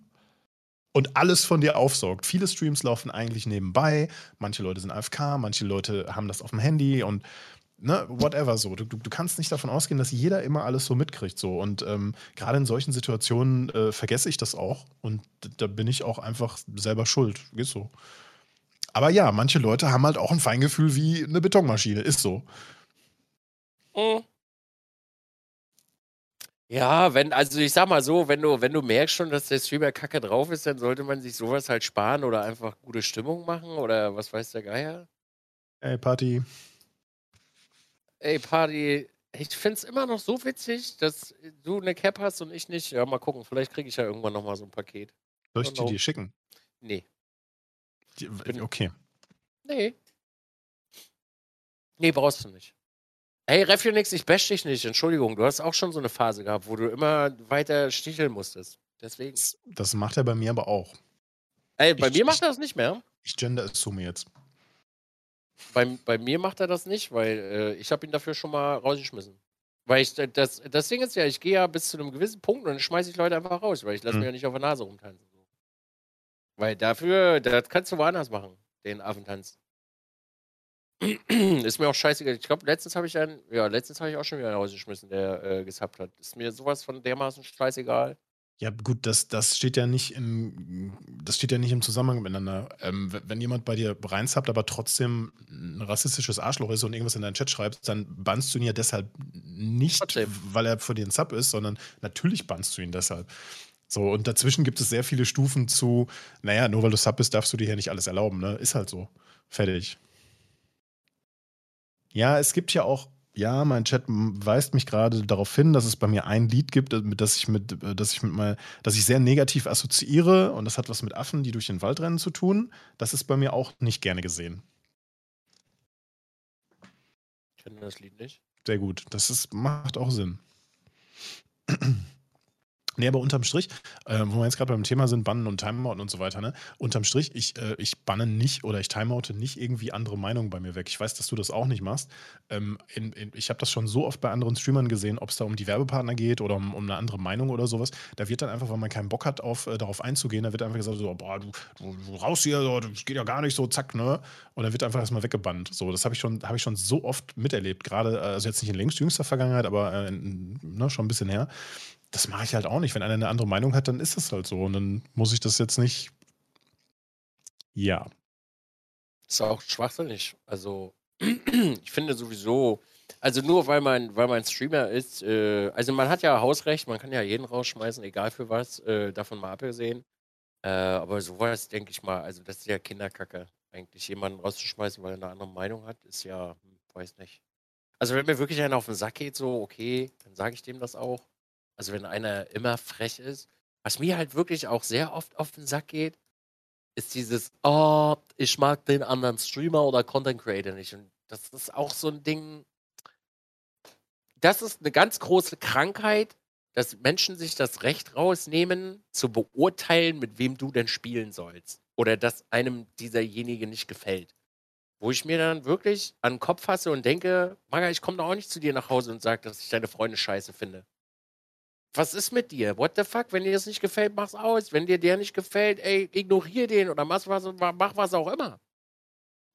Und alles von dir aufsaugt. Viele Streams laufen eigentlich nebenbei. Manche Leute sind AFK, manche Leute haben das auf dem Handy und ne, whatever so. Du, du, kannst nicht davon ausgehen, dass jeder immer alles so mitkriegt. So. Und ähm, gerade in solchen Situationen äh, vergesse ich das auch. Und da bin ich auch einfach selber schuld. Ist so. Aber ja, manche Leute haben halt auch ein Feingefühl wie eine Betonmaschine. Ist so. Mhm. Ja, wenn, also ich sag mal so, wenn du, wenn du merkst schon, dass der Streamer kacke drauf ist, dann sollte man sich sowas halt sparen oder einfach gute Stimmung machen oder was weiß der Geier. Ey, Party. Ey, Party, ich find's immer noch so witzig, dass du eine Cap hast und ich nicht. Ja, mal gucken, vielleicht kriege ich ja irgendwann nochmal so ein Paket. Soll ich dir die schicken? Nee. Die, okay. Nee. Nee, brauchst du nicht. Hey, Refunix, ich bash dich nicht. Entschuldigung, du hast auch schon so eine Phase gehabt, wo du immer weiter sticheln musstest. Deswegen. Das, das macht er bei mir aber auch. Ey, bei ich, mir macht er das nicht mehr. Ich gender assume jetzt. Bei, bei mir macht er das nicht, weil äh, ich habe ihn dafür schon mal rausgeschmissen. Weil ich, das, das Ding ist ja, ich gehe ja bis zu einem gewissen Punkt und dann schmeiße ich Leute einfach raus, weil ich lasse hm. mir ja nicht auf der Nase rumtanzen. Weil dafür, das kannst du woanders machen, den Affentanz. ist mir auch scheißegal. Ich glaube, letztens habe ich einen, ja, letztens habe ich auch schon wieder rausgeschmissen, der äh, gesubbt hat. Ist mir sowas von dermaßen scheißegal. Ja, gut, das, das steht ja nicht im, das steht ja nicht im Zusammenhang miteinander. Ähm, wenn jemand bei dir reinsubbt, aber trotzdem ein rassistisches Arschloch ist und irgendwas in deinen Chat schreibt, dann bannst du ihn ja deshalb nicht, trotzdem. weil er für dir ein Sub ist, sondern natürlich bannst du ihn deshalb. So, und dazwischen gibt es sehr viele Stufen zu, naja, nur weil du Sub bist, darfst du dir hier nicht alles erlauben, ne? Ist halt so. Fertig. Ja, es gibt ja auch, ja, mein Chat weist mich gerade darauf hin, dass es bei mir ein Lied gibt, äh, das ich mit, äh, das ich mit mal, das ich sehr negativ assoziiere und das hat was mit Affen, die durch den Wald rennen zu tun. Das ist bei mir auch nicht gerne gesehen. Ich kenne das Lied nicht. Sehr gut. Das ist, macht auch Sinn. Nee, aber unterm Strich, äh, wo wir jetzt gerade beim Thema sind, Bannen und Timeouten und so weiter, ne? Unterm Strich, ich, äh, ich banne nicht oder ich timeoute nicht irgendwie andere Meinungen bei mir weg. Ich weiß, dass du das auch nicht machst. Ähm, in, in, ich habe das schon so oft bei anderen Streamern gesehen, ob es da um die Werbepartner geht oder um, um, eine andere Meinung oder sowas. Da wird dann einfach, weil man keinen Bock hat, auf, äh, darauf einzugehen, da wird einfach gesagt, so, boah, du, du, du raus hier, so, das geht ja gar nicht so, zack, ne? Und dann wird einfach erstmal weggebannt. So, das habe ich, schon, hab ich schon so oft miterlebt. Gerade, äh, also jetzt nicht in längst jüngster Vergangenheit, aber äh, ne, schon ein bisschen her das mache ich halt auch nicht. Wenn einer eine andere Meinung hat, dann ist es halt so. Und dann muss ich das jetzt nicht. Ja. Ist auch schwachsinnig. Also, ich finde sowieso, also nur weil man, weil man Streamer ist, äh, also man hat ja Hausrecht, man kann ja jeden rausschmeißen, egal für was, äh, davon mal abgesehen. Äh, aber sowas, denke ich mal, also das ist ja Kinderkacke. Eigentlich jemanden rauszuschmeißen, weil er eine andere Meinung hat, ist ja, hm, weiß nicht. Also wenn mir wirklich einer auf den Sack geht, so, okay, dann sage ich dem das auch. Also wenn einer immer frech ist. Was mir halt wirklich auch sehr oft auf den Sack geht, ist dieses, oh, ich mag den anderen Streamer oder Content Creator nicht. Und das ist auch so ein Ding. Das ist eine ganz große Krankheit, dass Menschen sich das Recht rausnehmen, zu beurteilen, mit wem du denn spielen sollst. Oder dass einem dieserjenige nicht gefällt. Wo ich mir dann wirklich an den Kopf fasse und denke, Maga, ich komme da auch nicht zu dir nach Hause und sage, dass ich deine Freunde scheiße finde. Was ist mit dir? What the fuck? Wenn dir das nicht gefällt, mach's aus. Wenn dir der nicht gefällt, ey, ignorier den oder mach was, mach was auch immer.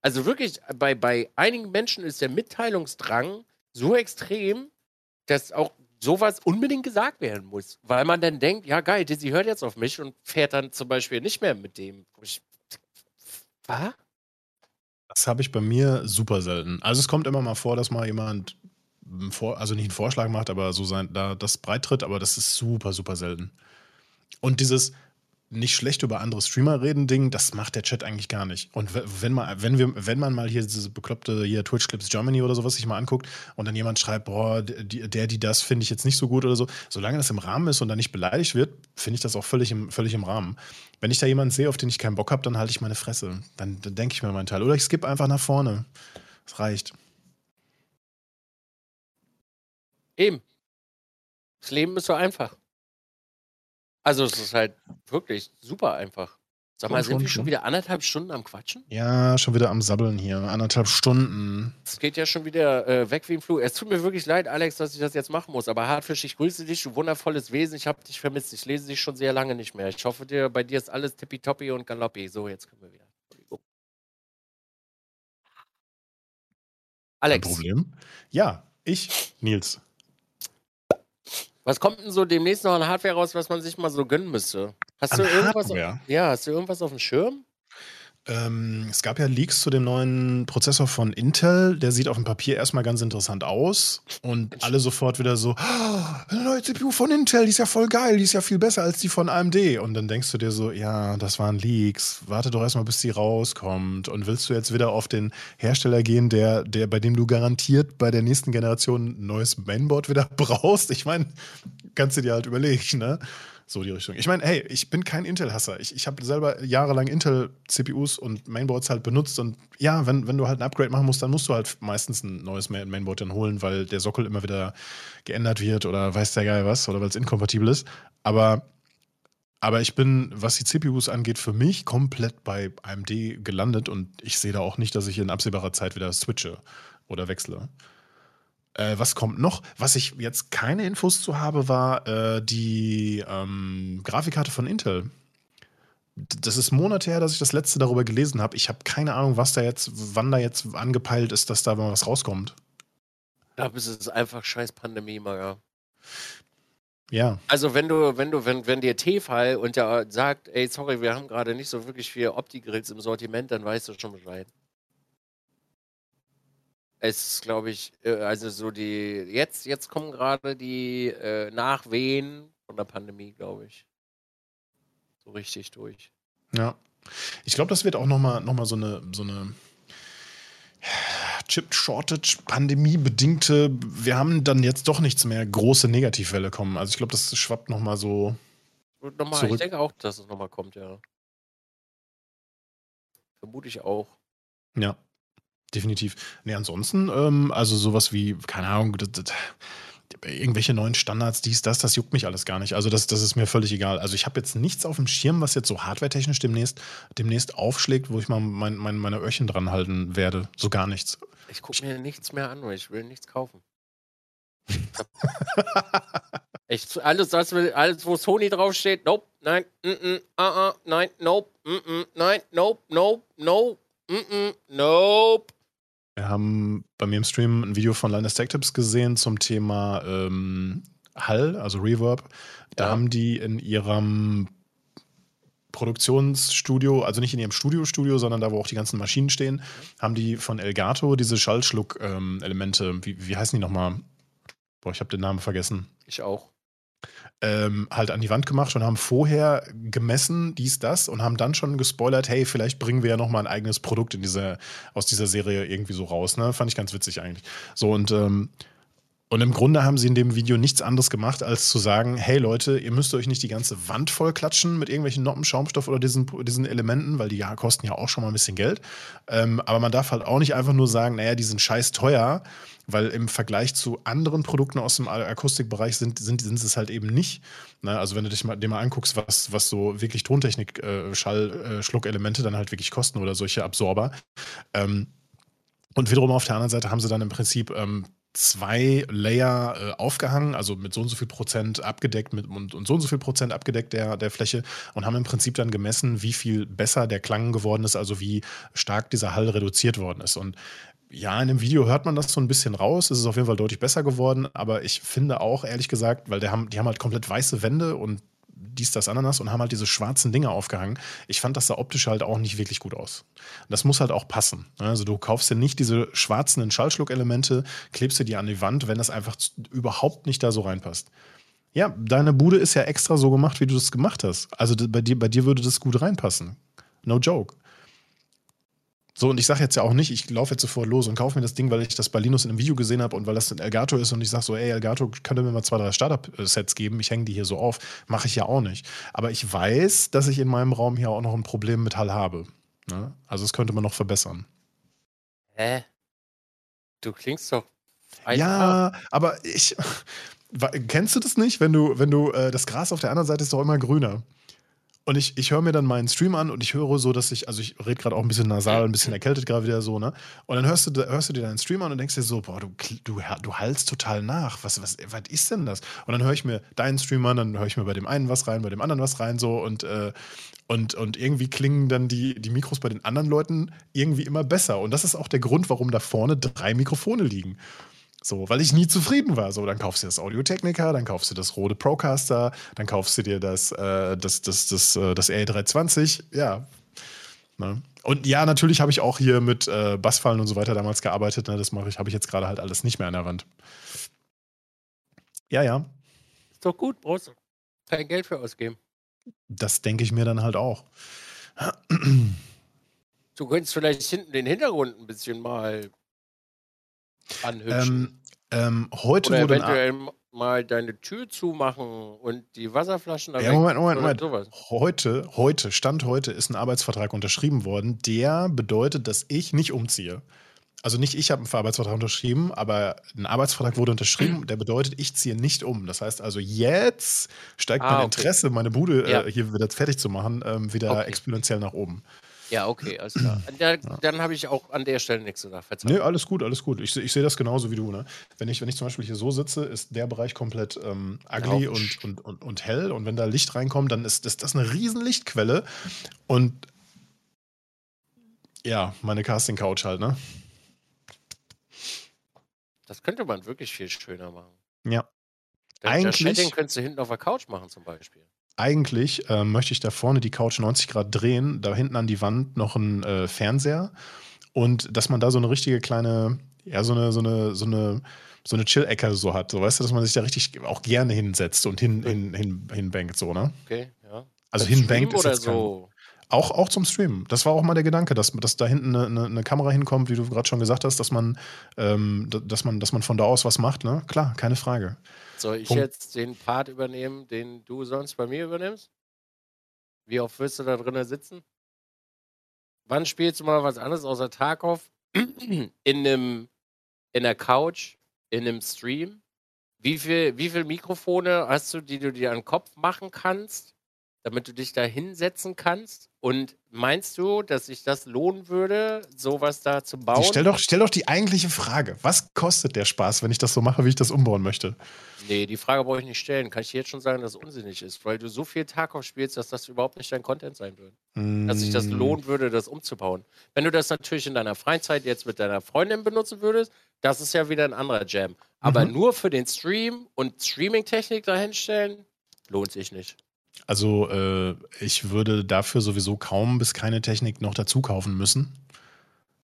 Also wirklich, bei, bei einigen Menschen ist der Mitteilungsdrang so extrem, dass auch sowas unbedingt gesagt werden muss. Weil man dann denkt, ja geil, Dizzy hört jetzt auf mich und fährt dann zum Beispiel nicht mehr mit dem. Ich, was? Das habe ich bei mir super selten. Also es kommt immer mal vor, dass mal jemand vor, also nicht einen Vorschlag macht, aber so sein, da das breit tritt, aber das ist super, super selten. Und dieses nicht schlecht über andere Streamer reden Ding, das macht der Chat eigentlich gar nicht. Und wenn man, wenn wir, wenn man mal hier diese bekloppte hier Twitch Clips Germany oder sowas sich mal anguckt und dann jemand schreibt, boah, die, der, die das finde ich jetzt nicht so gut oder so, solange das im Rahmen ist und dann nicht beleidigt wird, finde ich das auch völlig im, völlig im Rahmen. Wenn ich da jemanden sehe, auf den ich keinen Bock habe, dann halte ich meine Fresse. Dann, dann denke ich mir meinen Teil. Oder ich skippe einfach nach vorne. Das reicht. Eben. Das Leben ist so einfach. Also es ist halt wirklich super einfach. Sag mal, sind wir schon wieder anderthalb Stunden am Quatschen? Ja, schon wieder am Sabbeln hier. Anderthalb Stunden. Es geht ja schon wieder äh, weg wie im Flug. Es tut mir wirklich leid, Alex, dass ich das jetzt machen muss. Aber Hartfisch, ich grüße dich, du wundervolles Wesen. Ich habe dich vermisst. Ich lese dich schon sehr lange nicht mehr. Ich hoffe, dir, bei dir ist alles tippitoppi und galoppi. So, jetzt können wir wieder. Alex. Kein Problem. Ja, ich, Nils. Was kommt denn so demnächst noch an Hardware raus, was man sich mal so gönnen müsste? Hast An du irgendwas? Hardware? Ja, hast du irgendwas auf dem Schirm? Ähm, es gab ja Leaks zu dem neuen Prozessor von Intel. Der sieht auf dem Papier erstmal ganz interessant aus. Und alle sofort wieder so: "Ah, Eine neue CPU von Intel, die ist ja voll geil, die ist ja viel besser als die von AMD. Und dann denkst du dir so: Ja, das waren Leaks. Warte doch erstmal, bis die rauskommt. Und willst du jetzt wieder auf den Hersteller gehen, der, der, bei dem du garantiert bei der nächsten Generation ein neues Mainboard wieder brauchst? Ich meine, kannst du dir halt überlegen, ne? So die Richtung. Ich meine, hey, ich bin kein Intel-Hasser. Ich, ich habe selber jahrelang Intel-CPUs und Mainboards halt benutzt. Und ja, wenn, wenn du halt ein Upgrade machen musst, dann musst du halt meistens ein neues Main- Mainboard dann holen, weil der Sockel immer wieder geändert wird oder weiß der Geil was oder weil es inkompatibel ist. Aber, aber ich bin, was die CPUs angeht, für mich komplett bei AMD gelandet und ich sehe da auch nicht, dass ich in absehbarer Zeit wieder switche oder wechsle. Äh, was kommt noch? Was ich jetzt keine Infos zu habe, war äh, die ähm, Grafikkarte von Intel. Das ist Monate her, dass ich das letzte darüber gelesen habe. Ich habe keine Ahnung, was da jetzt, wann da jetzt angepeilt ist, dass da mal was rauskommt. Ich glaube, es ist einfach scheiß Pandemie, Maga. Ja, Also wenn du, wenn du, wenn, wenn dir Tefal und der sagt, ey, sorry, wir haben gerade nicht so wirklich viele Opti-Grills im Sortiment, dann weißt du schon Bescheid. Es ist, glaube ich, äh, also so die, jetzt, jetzt kommen gerade die äh, Nachwehen von der Pandemie, glaube ich. So richtig durch. ja. Ich glaube, das wird auch nochmal noch mal so eine, so eine Chip-Shortage, pandemiebedingte, wir haben dann jetzt doch nichts mehr, große Negativwelle kommen. Also ich glaube, das schwappt nochmal so. Nochmal, ich Zurück. denke auch, dass es nochmal kommt, ja. Vermute ich auch. Ja, definitiv. Nee, ansonsten, ähm, also sowas wie, keine Ahnung, das, das, irgendwelche neuen Standards, dies, das, das juckt mich alles gar nicht. Also das, das ist mir völlig egal. Also ich habe jetzt nichts auf dem Schirm, was jetzt so hardwaretechnisch demnächst, demnächst aufschlägt, wo ich mal mein, mein, meine Öhrchen dran halten werde. So gar nichts. Ich gucke mir nichts mehr an, weil ich will nichts kaufen. Ich, alles, will- alles, wo Sony draufsteht, nope, nein, mm, mm, ah, ah, nein, nope, mm, mm, nein, nope, nope, nope, mm, mm, nope. Wir haben bei mir im Stream ein Video von Linus Tech Tips gesehen zum Thema ähm, Hall, also Reverb. Da Ja. haben die in ihrem Produktionsstudio, also nicht in ihrem Studio-Studio, sondern da, wo auch die ganzen Maschinen stehen, haben die von Elgato diese Schallschluck-Elemente, wie, wie heißen die nochmal? Boah, ich habe den Namen vergessen. Ich auch. Ähm, halt an die Wand gemacht und haben vorher gemessen, dies, das und haben dann schon gespoilert, hey, vielleicht bringen wir ja nochmal ein eigenes Produkt in diese, aus dieser Serie irgendwie so raus. Ne? Fand ich ganz witzig eigentlich. So und ähm, und im Grunde haben sie in dem Video nichts anderes gemacht, als zu sagen, hey Leute, ihr müsst euch nicht die ganze Wand voll klatschen mit irgendwelchen Noppen, Schaumstoff oder diesen, diesen Elementen, weil die ja kosten ja auch schon mal ein bisschen Geld. Ähm, aber man darf halt auch nicht einfach nur sagen, naja, die sind scheiß teuer, weil im Vergleich zu anderen Produkten aus dem Akustikbereich sind, sind, sind es halt eben nicht. Ne? Also wenn du dich mal, dir mal anguckst, was, was so wirklich Tontechnik, äh, Schall, äh, Schluckelemente dann halt wirklich kosten oder solche Absorber. Ähm, und wiederum auf der anderen Seite haben sie dann im Prinzip ähm, zwei Layer äh, aufgehangen, also mit so und so viel Prozent abgedeckt mit, und, und so und so viel Prozent abgedeckt der, der Fläche und haben im Prinzip dann gemessen, wie viel besser der Klang geworden ist, also wie stark dieser Hall reduziert worden ist. Und ja, in dem Video hört man das so ein bisschen raus. Es ist auf jeden Fall deutlich besser geworden, aber ich finde auch, ehrlich gesagt, weil der haben, die haben halt komplett weiße Wände und dies, das, Ananas und haben halt diese schwarzen Dinge aufgehangen. Ich fand das sah optisch halt auch nicht wirklich gut aus. Das muss halt auch passen. Also du kaufst dir nicht diese schwarzen Schallschluckelemente, klebst dir die an die Wand, wenn das einfach überhaupt nicht da so reinpasst. Ja, deine Bude ist ja extra so gemacht, wie du das gemacht hast. Also bei dir, bei dir würde das gut reinpassen. No joke. So, und ich sage jetzt ja auch nicht, ich laufe jetzt sofort los und kaufe mir das Ding, weil ich das bei Linus in einem Video gesehen habe und weil das ein Elgato ist und ich sage so, ey, Elgato, könnt ihr mir mal zwei, drei Startup-Sets geben? Ich hänge die hier so auf. Mache ich ja auch nicht. Aber ich weiß, dass ich in meinem Raum hier auch noch ein Problem mit Hall habe. Ne? Also, das könnte man noch verbessern. Hä? Du klingst doch. Ja, aber ich. Kennst du das nicht, wenn du, wenn du, äh, das Gras auf der anderen Seite ist doch immer grüner. Und ich, ich höre mir dann meinen Stream an und ich höre so, dass ich, also ich rede gerade auch ein bisschen nasal, ein bisschen erkältet gerade wieder so, ne? Und dann hörst du, hörst du dir deinen Stream an und denkst dir so, boah, du, du, du hallst total nach. Was, was, was ist denn das? Und dann höre ich mir deinen Stream an, dann höre ich mir bei dem einen was rein, bei dem anderen was rein, so und, äh, und, und irgendwie klingen dann die, die Mikros bei den anderen Leuten irgendwie immer besser. Und das ist auch der Grund, warum da vorne drei Mikrofone liegen. So, weil ich nie zufrieden war. So, dann kaufst du das Audio-Technica, dann kaufst du das Rode Procaster, dann kaufst du dir das, äh, das, das, das, äh, das L320. Ja. Ne? Und ja, natürlich habe ich auch hier mit äh, Bassfallen und so weiter damals gearbeitet. Ne? Das mache ich, habe ich jetzt gerade halt alles nicht mehr an der Wand. Ja, ja. Ist doch gut, brauchst kein Geld für ausgeben. Das denke ich mir dann halt auch. Du könntest vielleicht hinten den Hintergrund ein bisschen mal anhübschen. Ähm, ähm, heute Oder wurde eventuell mal deine Tür zumachen und die Wasserflaschen ja, Moment, Moment, Moment. Sowas. Heute, heute, Stand heute ist ein Arbeitsvertrag unterschrieben worden, der bedeutet, dass ich nicht umziehe. Also nicht ich habe einen Arbeitsvertrag unterschrieben, aber ein Arbeitsvertrag wurde unterschrieben, der bedeutet, ich ziehe nicht um. Das heißt also, jetzt steigt ah, mein Interesse, meine Bude äh, ja. äh, hier wieder fertig zu machen, ähm, wieder okay. exponentiell nach oben. Ja, okay, alles klar. Da, dann habe ich auch an der Stelle nichts zu sagen. Nee, alles gut, alles gut. Ich, ich sehe das genauso wie du. Ne? Wenn, ich, wenn ich zum Beispiel hier so sitze, ist der Bereich komplett ähm, ugly und, und, und, und hell. Und wenn da Licht reinkommt, dann ist das, das eine riesen Lichtquelle. Und ja, meine Casting-Couch halt, ne? Das könnte man wirklich viel schöner machen. Ja. Das Eigentlich. könntest du hinten auf der Couch machen, zum Beispiel eigentlich äh, möchte ich da vorne die Couch 90 Grad drehen, da hinten an die Wand noch ein äh, Fernseher und dass man da so eine richtige kleine, ja, so eine, so eine, so eine, so eine Chill-Ecke so hat. So weißt du, dass man sich da richtig auch gerne hinsetzt und hin, hin, hin, hinbankt, so, ne? Okay, ja. Also hinbankt ist jetzt so. Auch, auch zum Streamen. Das war auch mal der Gedanke, dass, dass da hinten eine, eine, eine Kamera hinkommt, wie du gerade schon gesagt hast, dass man, ähm, dass, man, dass man von da aus was macht, ne? Klar, keine Frage. Soll ich Punkt. jetzt den Part übernehmen, den du sonst bei mir übernimmst? Wie oft wirst du da drinnen sitzen? Wann spielst du mal was anderes außer Tarkov? in einem in der Couch, in einem Stream? Wie viel, wie viel Mikrofone hast du, die du dir an den Kopf machen kannst, damit du dich da hinsetzen kannst? Und meinst du, dass sich das lohnen würde, sowas da zu bauen? Stell doch, stell doch die eigentliche Frage. Was kostet der Spaß, wenn ich das so mache, wie ich das umbauen möchte? Nee, die Frage brauche ich nicht stellen. Kann ich dir jetzt schon sagen, dass es unsinnig ist, weil du so viel Tarkov spielst, dass das überhaupt nicht dein Content sein würde. Mm. Dass sich das mm. lohnen würde, das umzubauen. Wenn du das natürlich in deiner Freizeit jetzt mit deiner Freundin benutzen würdest, das ist ja wieder ein anderer Jam. Aber mhm. nur für den Stream und Streaming-Technik dahinstellen, lohnt sich nicht. Also äh, ich würde dafür sowieso kaum bis keine Technik noch dazu kaufen müssen.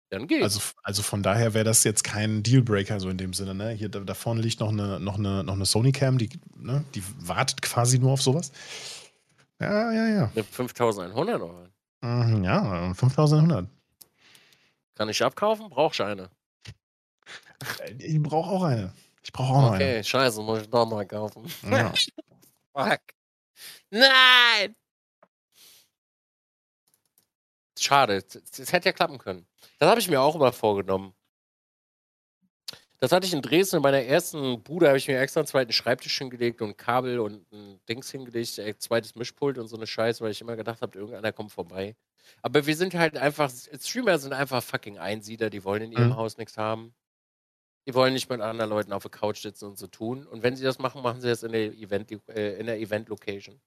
Dann geht's. Also, also von daher wäre das jetzt kein Dealbreaker so in dem Sinne. Ne? Hier da, da vorne liegt noch eine, noch eine, noch eine Sony Cam, die, ne? die wartet quasi nur auf sowas. Ja, ja, ja. Eine 5100 oder? Mhm, ja, 5100. Kann ich abkaufen? Brauchst du eine? Ich brauche auch eine. Ich brauche auch okay, eine. Okay, scheiße, muss ich doch mal kaufen. Ja. Fuck. Nein! Schade, das hätte ja klappen können. Das habe ich mir auch immer vorgenommen. Das hatte ich in Dresden in meiner ersten Bude, habe ich mir extra einen zweiten Schreibtisch hingelegt und Kabel und ein Dings hingelegt, ein zweites Mischpult und so eine Scheiße, weil ich immer gedacht habe, irgendeiner kommt vorbei. Aber wir sind halt einfach, Streamer sind einfach fucking Einsiedler, die wollen in ihrem mhm. Haus nichts haben. Die wollen nicht mit anderen Leuten auf der Couch sitzen und so tun. Und wenn sie das machen, machen sie das in der Event, äh, in der Event Location.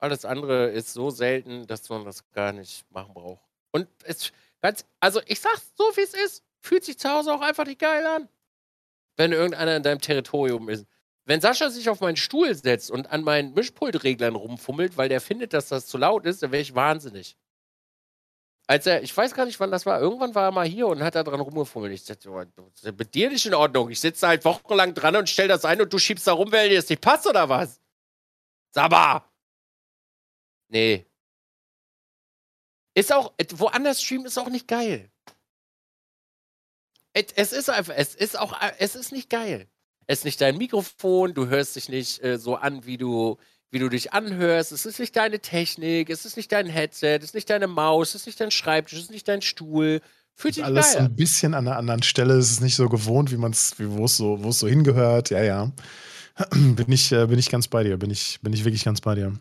Alles andere ist so selten, dass man das gar nicht machen braucht. Und es ganz, also ich sag's so wie es ist, fühlt sich zu Hause auch einfach nicht geil an. Wenn irgendeiner in deinem Territorium ist. Wenn Sascha sich auf meinen Stuhl setzt und an meinen Mischpultreglern rumfummelt, weil der findet, dass das zu laut ist, dann wäre ich wahnsinnig. Als er, ich weiß gar nicht, wann das war, irgendwann war er mal hier und hat da dran rumgefummelt. Ich dachte, oh, mit dir nicht in Ordnung. Ich sitze halt wochenlang dran und stell das ein und du schiebst da rum, weil dir das nicht passt oder was? Saba! Nee. Ist auch, woanders streamen ist auch nicht geil. Es ist einfach, es ist auch, es ist nicht geil. Es ist nicht dein Mikrofon, du hörst dich nicht äh, so an, wie du, wie du dich anhörst. Es ist nicht deine Technik, es ist nicht dein Headset, es ist nicht deine Maus, es ist nicht dein Schreibtisch, es ist nicht dein Stuhl. Fühlt sich alles geil. ein bisschen an einer anderen Stelle. Es ist nicht so gewohnt, wie man es, wo es so, wo es so hingehört. Ja, ja. Bin ich, äh, bin ich ganz bei dir. Bin ich, bin ich wirklich ganz bei dir.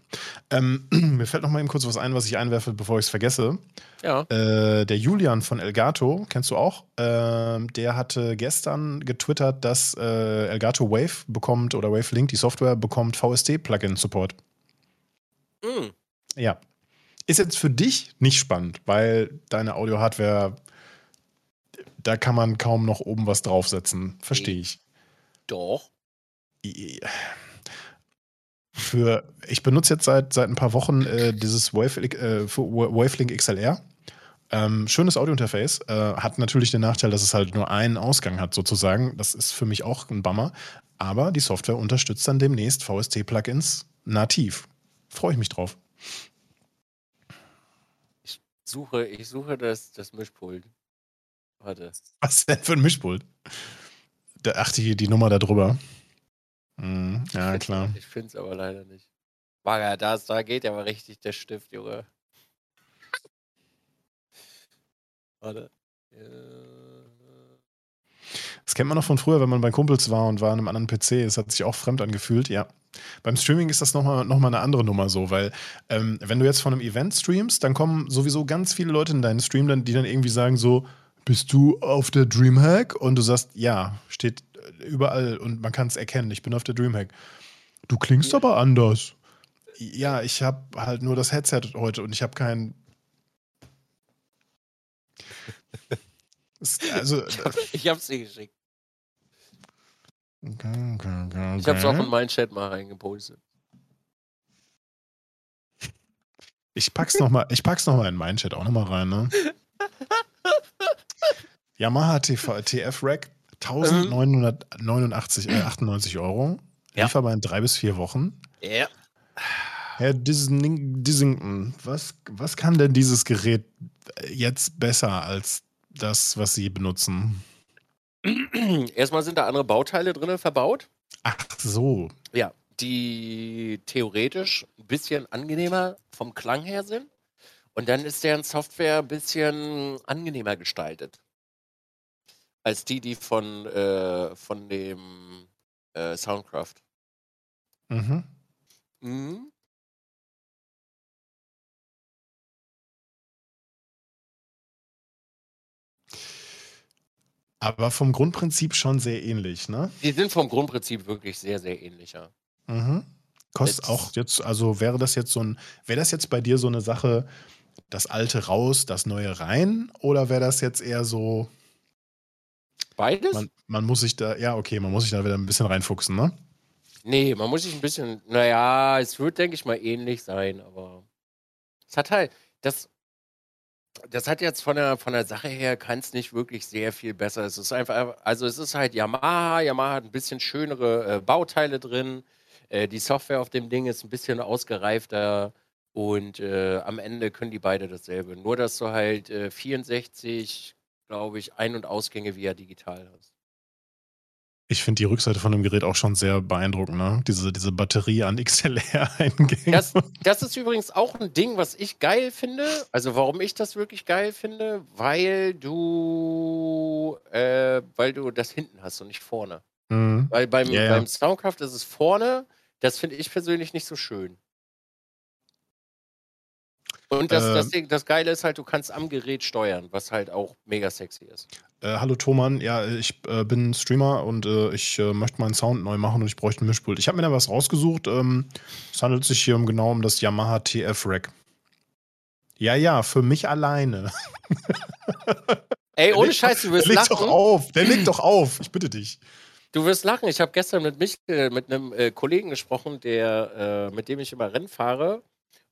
Ähm, mir fällt noch mal eben kurz was ein, was ich einwerfe, bevor ich es vergesse. Ja. Äh, der Julian von Elgato, kennst du auch? Ähm, der hatte gestern getwittert, dass äh, Elgato Wave bekommt oder Wave Link, die Software, bekommt VST-Plugin-Support. Mm. Ja. Ist jetzt für dich nicht spannend, weil deine Audio-Hardware, da kann man kaum noch oben was draufsetzen. Verstehe ich. Doch. Für, ich benutze jetzt seit, seit ein paar Wochen äh, dieses Wave, äh, Wavelink XLR. Ähm, schönes Audiointerface. Äh, hat natürlich den Nachteil, dass es halt nur einen Ausgang hat, sozusagen. Das ist für mich auch ein Bummer. Aber die Software unterstützt dann demnächst VST-Plugins nativ. Freue ich mich drauf. Ich suche, ich suche das, das Mischpult. Warte. Was denn für ein Mischpult? ach, die, die Nummer da drüber. Mhm, ja, klar. Ich finde es aber leider nicht. Maga, da, da geht ja mal richtig der Stift, Junge. Warte. Das kennt man noch von früher, wenn man bei Kumpels war und war an einem anderen PC. Es hat sich auch fremd angefühlt, ja. Beim Streaming ist das nochmal noch mal eine andere Nummer so, weil ähm, wenn du jetzt von einem Event streamst, dann kommen sowieso ganz viele Leute in deinen Stream, die dann irgendwie sagen so, bist du auf der Dreamhack? Und du sagst, ja, steht überall und man kann es erkennen. Ich bin auf der Dreamhack. Du klingst ja. aber anders. Ja, ich habe halt nur das Headset heute und ich habe kein. also, ich habe es dir geschickt. Okay, okay, okay. Ich habe es auch in meinen Chat mal reingepostet. Ich pack's nochmal noch, in meinen Chat auch nochmal rein, ne? Yamaha TV, TF Rack 1989, äh, 98 Euro. Ja. Lieferbar in drei bis vier Wochen. Ja. Herr Dissington, was, was kann denn dieses Gerät jetzt besser als das, was Sie benutzen? Erstmal sind da andere Bauteile drin verbaut. Ach so. Ja, die theoretisch ein bisschen angenehmer vom Klang her sind. Und dann ist deren Software ein bisschen angenehmer gestaltet als die, die von, äh, von dem äh, Soundcraft. Mhm. Mhm. Aber vom Grundprinzip schon sehr ähnlich, ne? Die sind vom Grundprinzip wirklich sehr, sehr ähnlich, ja. Mhm. Kostet jetzt. auch jetzt, also wäre das jetzt so ein, wäre das jetzt bei dir so eine Sache, das Alte raus, das Neue rein? Oder wäre das jetzt eher so, Beides? Man, man, muss sich da, ja, okay, man muss sich da wieder ein bisschen reinfuchsen, ne? Nee, man muss sich ein bisschen, naja, es wird, denke ich mal, ähnlich sein, aber es hat halt, das, das hat jetzt von der, von der Sache her, kann es nicht wirklich sehr viel besser. Es ist einfach, also es ist halt Yamaha, Yamaha hat ein bisschen schönere äh, Bauteile drin, äh, die Software auf dem Ding ist ein bisschen ausgereifter und äh, am Ende können die beide dasselbe. Nur, dass du halt 64 glaube ich, Ein- und Ausgänge via digital hast. Ich finde die Rückseite von dem Gerät auch schon sehr beeindruckend, ne? Diese, diese Batterie an XLR-Eingängen. Das, das, ist übrigens auch ein Ding, was ich geil finde. Also warum ich das wirklich geil finde, weil du, äh, weil du das hinten hast und nicht vorne. Mhm. Weil beim, yeah. beim Soundcraft ist es vorne. Das finde ich persönlich nicht so schön. Und das, äh, das, Ding, das Geile ist halt, du kannst am Gerät steuern, was halt auch mega sexy ist. Äh, hallo Thoman, ja, ich äh, bin Streamer und äh, ich äh, möchte meinen Sound neu machen und ich bräuchte ein Mischpult. Ich habe mir da was rausgesucht. Ähm, es handelt sich hier um genau um das Yamaha TF Rack. Ja, ja, für mich alleine. Ey, ohne Scheiß, du wirst der lachen. Doch auf, der legt doch auf, ich bitte dich. Du wirst lachen. Ich habe gestern mit Michael, mit einem äh, Kollegen gesprochen, der, mit dem ich immer Rennen fahre.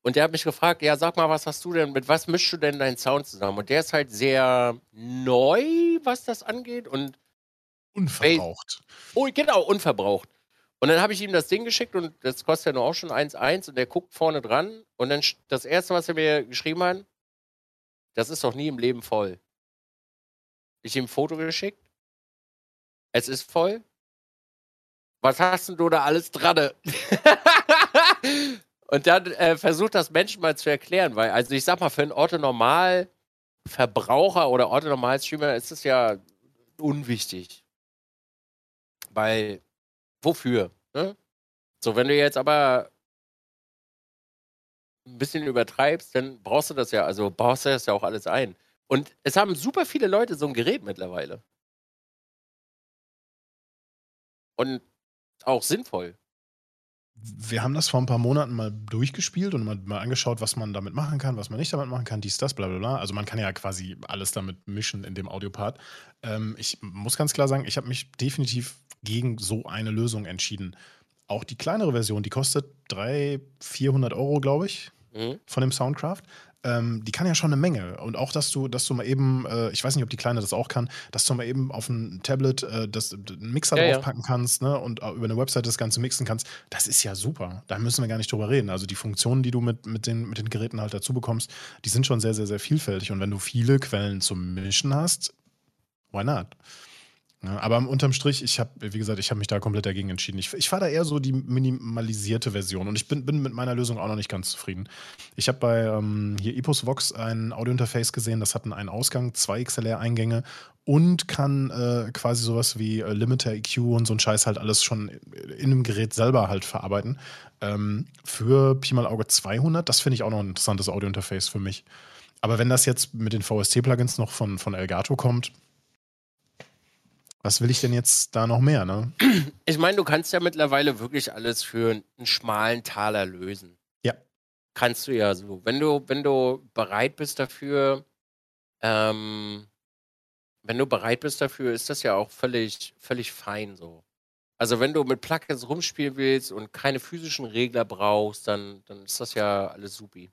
Und der hat mich gefragt, ja, sag mal, was hast du denn, mit was mischst du denn deinen Sound zusammen? Und der ist halt sehr neu, was das angeht und unverbraucht. Oh, genau, unverbraucht. Und dann habe ich ihm das Ding geschickt und das kostet ja nur auch schon 1,1 und der guckt vorne dran und dann das erste, was er mir geschrieben hat, das ist doch nie im Leben voll. Ich ihm ein Foto geschickt. Es ist voll. Was hast denn du da alles dran? Und dann äh, versucht das Menschen mal zu erklären, weil, also ich sag mal, für einen Orthonormal-Verbraucher oder Orthonormal-Streamer ist es ja unwichtig. Weil, wofür? Ne? So, wenn du jetzt aber ein bisschen übertreibst, dann brauchst du das ja, also baust du das ja auch alles ein. Und es haben super viele Leute so ein Gerät mittlerweile. Und auch sinnvoll wir haben das vor ein paar Monaten mal durchgespielt und mal, mal, angeschaut, was man damit machen kann, was man nicht damit machen kann, dies, das, bla bla bla. Also man kann ja quasi alles damit mischen in dem Audiopart. Ähm, ich muss ganz klar sagen, ich habe mich definitiv gegen so eine Lösung entschieden. Auch die kleinere Version, die kostet 300, 400 Euro, glaube ich, mhm. von dem Soundcraft ähm, die kann ja schon eine Menge. Und auch, dass du, dass du mal eben, äh, ich weiß nicht, ob die Kleine das auch kann, dass du mal eben auf ein Tablet äh, das, einen Mixer ja, draufpacken ja. kannst ne, und über eine Website das Ganze mixen kannst, das ist ja super. Da müssen wir gar nicht drüber reden. Also die Funktionen, die du mit, mit, den, mit den Geräten halt dazu bekommst, die sind schon sehr, sehr, sehr vielfältig. Und wenn du viele Quellen zum Mischen hast, why not? Ja, aber unterm Strich, ich habe, wie gesagt, ich habe mich da komplett dagegen entschieden. Ich, ich fahre da eher so die minimalisierte Version und ich bin, bin mit meiner Lösung auch noch nicht ganz zufrieden. Ich habe bei ähm, hier Epos Vox ein Audiointerface gesehen, das hat einen Ausgang, zwei XLR-Eingänge und kann äh, quasi sowas wie äh, Limiter EQ und so ein Scheiß halt alles schon in dem Gerät selber halt verarbeiten. Ähm, für Pi mal Auge 200, das finde ich auch noch ein interessantes Audiointerface für mich. Aber wenn das jetzt mit den VST-Plugins noch von, von Elgato kommt, was will ich denn jetzt da noch mehr, ne? Ich meine, du kannst ja mittlerweile wirklich alles für einen schmalen Taler lösen. Ja. Kannst du ja so. Wenn du, wenn du bereit bist dafür, ähm, wenn du bereit bist dafür, ist das ja auch völlig, völlig fein so. Also wenn du mit Plugins rumspielen willst und keine physischen Regler brauchst, dann, dann ist das ja alles supi.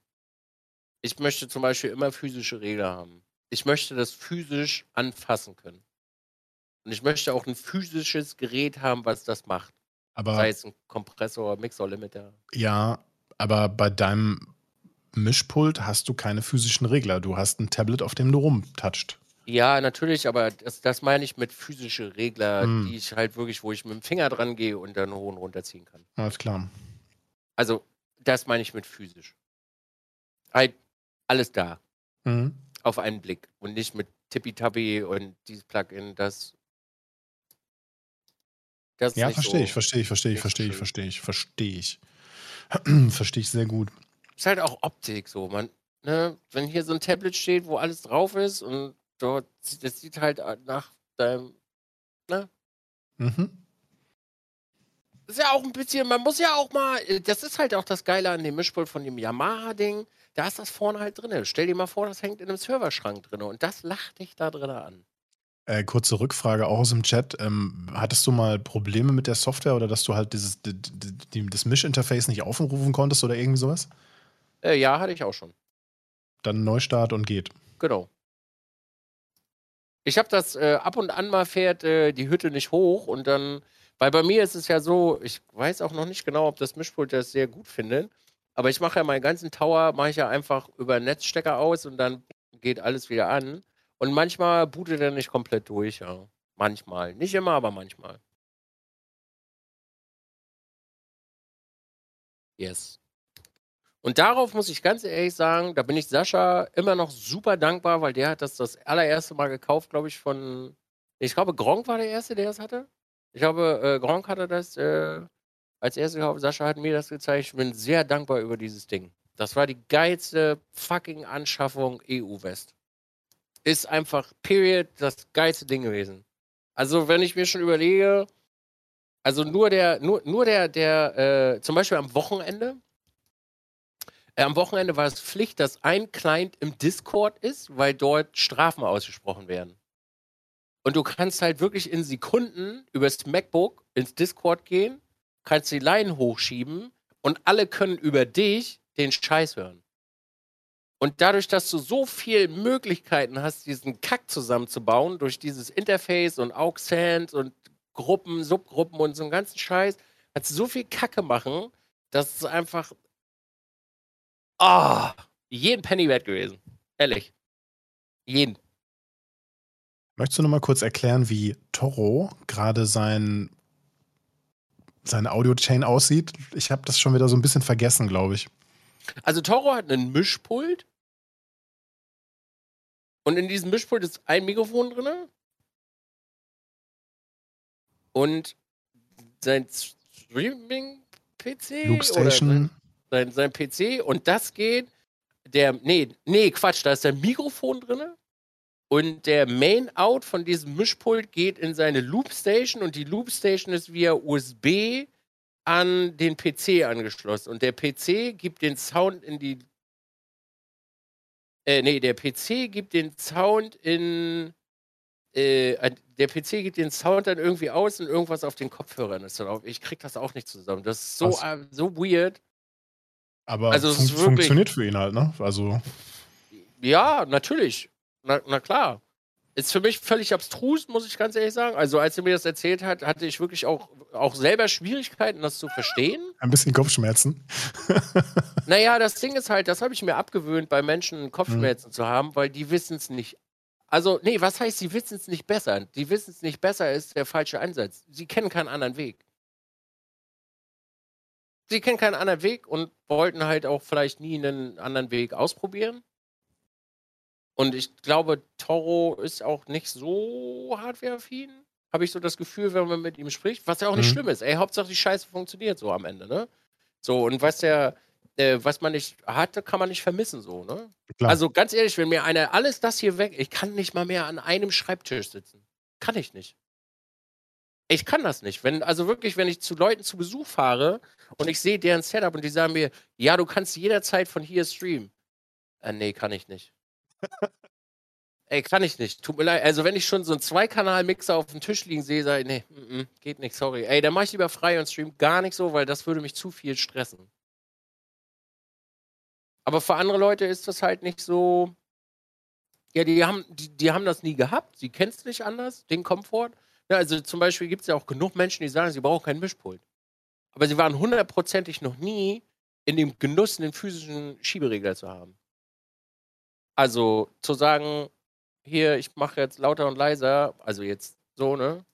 Ich möchte zum Beispiel immer physische Regler haben. Ich möchte das physisch anfassen können. Und ich möchte auch ein physisches Gerät haben, was das macht. Aber, Sei es ein Kompressor, Mixer, Limiter. Ja, aber bei deinem Mischpult hast du keine physischen Regler. Du hast ein Tablet, auf dem du rumtoucht. Ja, natürlich, aber das, das meine ich mit physischen Regler, hm. die ich halt wirklich, wo ich mit dem Finger dran gehe und dann hoch und runterziehen kann. Alles klar. Also, das meine ich mit physisch. Halt alles da. Mhm. Auf einen Blick. Und nicht mit Tippitappi und dieses Plugin, das das ja, verstehe so ich, verstehe ich, verstehe ich, verstehe ich, verstehe ich, verstehe ich. verstehe ich sehr gut. Ist halt auch Optik so, man. Ne? Wenn hier so ein Tablet steht, wo alles drauf ist und dort, das sieht halt nach deinem, ne? Mhm. Ist ja auch ein bisschen, man muss ja auch mal, das ist halt auch das Geile an dem Mischpult von dem Yamaha-Ding, da ist das vorne halt drin. Stell dir mal vor, das hängt in einem Serverschrank drin und das lacht dich da drin an. Äh, kurze Rückfrage auch aus dem Chat. Ähm, hattest du mal Probleme mit der Software oder dass du halt dieses, die, die, das Mischinterface nicht aufrufen konntest oder irgendwie sowas? Äh, ja, hatte ich auch schon. Dann Neustart und geht. Genau. Ich habe das äh, ab und an mal fährt äh, die Hütte nicht hoch und dann, weil bei mir ist es ja so, ich weiß auch noch nicht genau, ob das Mischpult das sehr gut findet, aber ich mache ja meinen ganzen Tower, mache ich ja einfach über Netzstecker aus und dann geht alles wieder an. Und manchmal bootet er nicht komplett durch, ja. Manchmal. Nicht immer, aber manchmal. Yes. Und darauf muss ich ganz ehrlich sagen, da bin ich Sascha immer noch super dankbar, weil der hat das das allererste Mal gekauft, glaube ich, von. Ich glaube, Gronk war der Erste, der es hatte. Ich glaube, äh, Gronk hatte das äh, als erstes gekauft. Sascha hat mir das gezeigt. Ich bin sehr dankbar über dieses Ding. Das war die geilste fucking Anschaffung EU-West ist einfach, period, das geilste Ding gewesen. Also, wenn ich mir schon überlege, also nur der, nur, nur der, der, äh, zum Beispiel am Wochenende, äh, am Wochenende war es Pflicht, dass ein Client im Discord ist, weil dort Strafen ausgesprochen werden. Und du kannst halt wirklich in Sekunden übers MacBook ins Discord gehen, kannst die Line hochschieben und alle können über dich den Scheiß hören. Und dadurch, dass du so viele Möglichkeiten hast, diesen Kack zusammenzubauen, durch dieses Interface und Auxent und Gruppen, Subgruppen und so einen ganzen Scheiß, kannst du so viel Kacke machen, dass es einfach ah, oh, jeden Penny wert gewesen. Ehrlich. Jeden. Möchtest du noch mal kurz erklären, wie Toro gerade sein, seine Audio-Chain aussieht? Ich habe das schon wieder so ein bisschen vergessen, glaube ich. Also Toro hat einen Mischpult, und in diesem Mischpult ist ein Mikrofon drin. Und sein Streaming-PC. Loop Station. Sein, sein PC und das geht. Der, nee, nee, Quatsch, da ist der Mikrofon drin und der Main-Out von diesem Mischpult geht in seine Loop Station und die Loop Station ist via USB an den PC angeschlossen. Und der PC gibt den Sound in die. Äh, nee, der PC gibt den Sound in. Äh, der PC gibt den Sound dann irgendwie aus und irgendwas auf den Kopfhörern ist dann. Ich krieg das auch nicht zusammen. Das ist so, äh, so weird. Aber also, fun funktioniert für ihn halt, ne? Also. Ja, natürlich. Na, na klar. Ist für mich völlig abstrus, muss ich ganz ehrlich sagen. Also, als er mir das erzählt hat, hatte ich wirklich auch, auch selber Schwierigkeiten, das zu verstehen. Ein bisschen Kopfschmerzen. naja, das Ding ist halt, das habe ich mir abgewöhnt, bei Menschen Kopfschmerzen mhm. zu haben, weil die wissen es nicht. Also, nee, was heißt, sie wissen es nicht besser? Die wissen es nicht besser, ist der falsche Ansatz. Sie kennen keinen anderen Weg. Sie kennen keinen anderen Weg und wollten halt auch vielleicht nie einen anderen Weg ausprobieren. Und ich glaube, Toro ist auch nicht so hardwareaffin. Habe ich so das Gefühl, wenn man mit ihm spricht, was ja auch nicht mhm. schlimm ist. Ey, Hauptsache die Scheiße funktioniert so am Ende, ne? So, und was der, äh, was man nicht hatte, kann man nicht vermissen, so, ne? Klar. Also ganz ehrlich, wenn mir einer alles das hier weg, ich kann nicht mal mehr an einem Schreibtisch sitzen. Kann ich nicht. Ich kann das nicht. Wenn, also wirklich, wenn ich zu Leuten zu Besuch fahre und ich sehe deren Setup und die sagen mir, ja, du kannst jederzeit von hier streamen. Äh, nee, kann ich nicht. Ey, kann ich nicht. Tut mir leid. Also, wenn ich schon so einen Zweikanal-Mixer auf dem Tisch liegen sehe, sage ich, nee, mm, mm, geht nicht, sorry. Ey, dann mache ich lieber frei und stream gar nicht so, weil das würde mich zu viel stressen. Aber für andere Leute ist das halt nicht so. Ja, die haben, die, die haben das nie gehabt. Sie kennen es nicht anders, den Komfort. Ja, also zum Beispiel gibt es ja auch genug Menschen, die sagen, sie brauchen kein Mischpult. Aber sie waren hundertprozentig noch nie in dem Genuss, einen physischen Schieberegler zu haben. Also zu sagen, hier, ich mache jetzt lauter und leiser, also jetzt so, ne?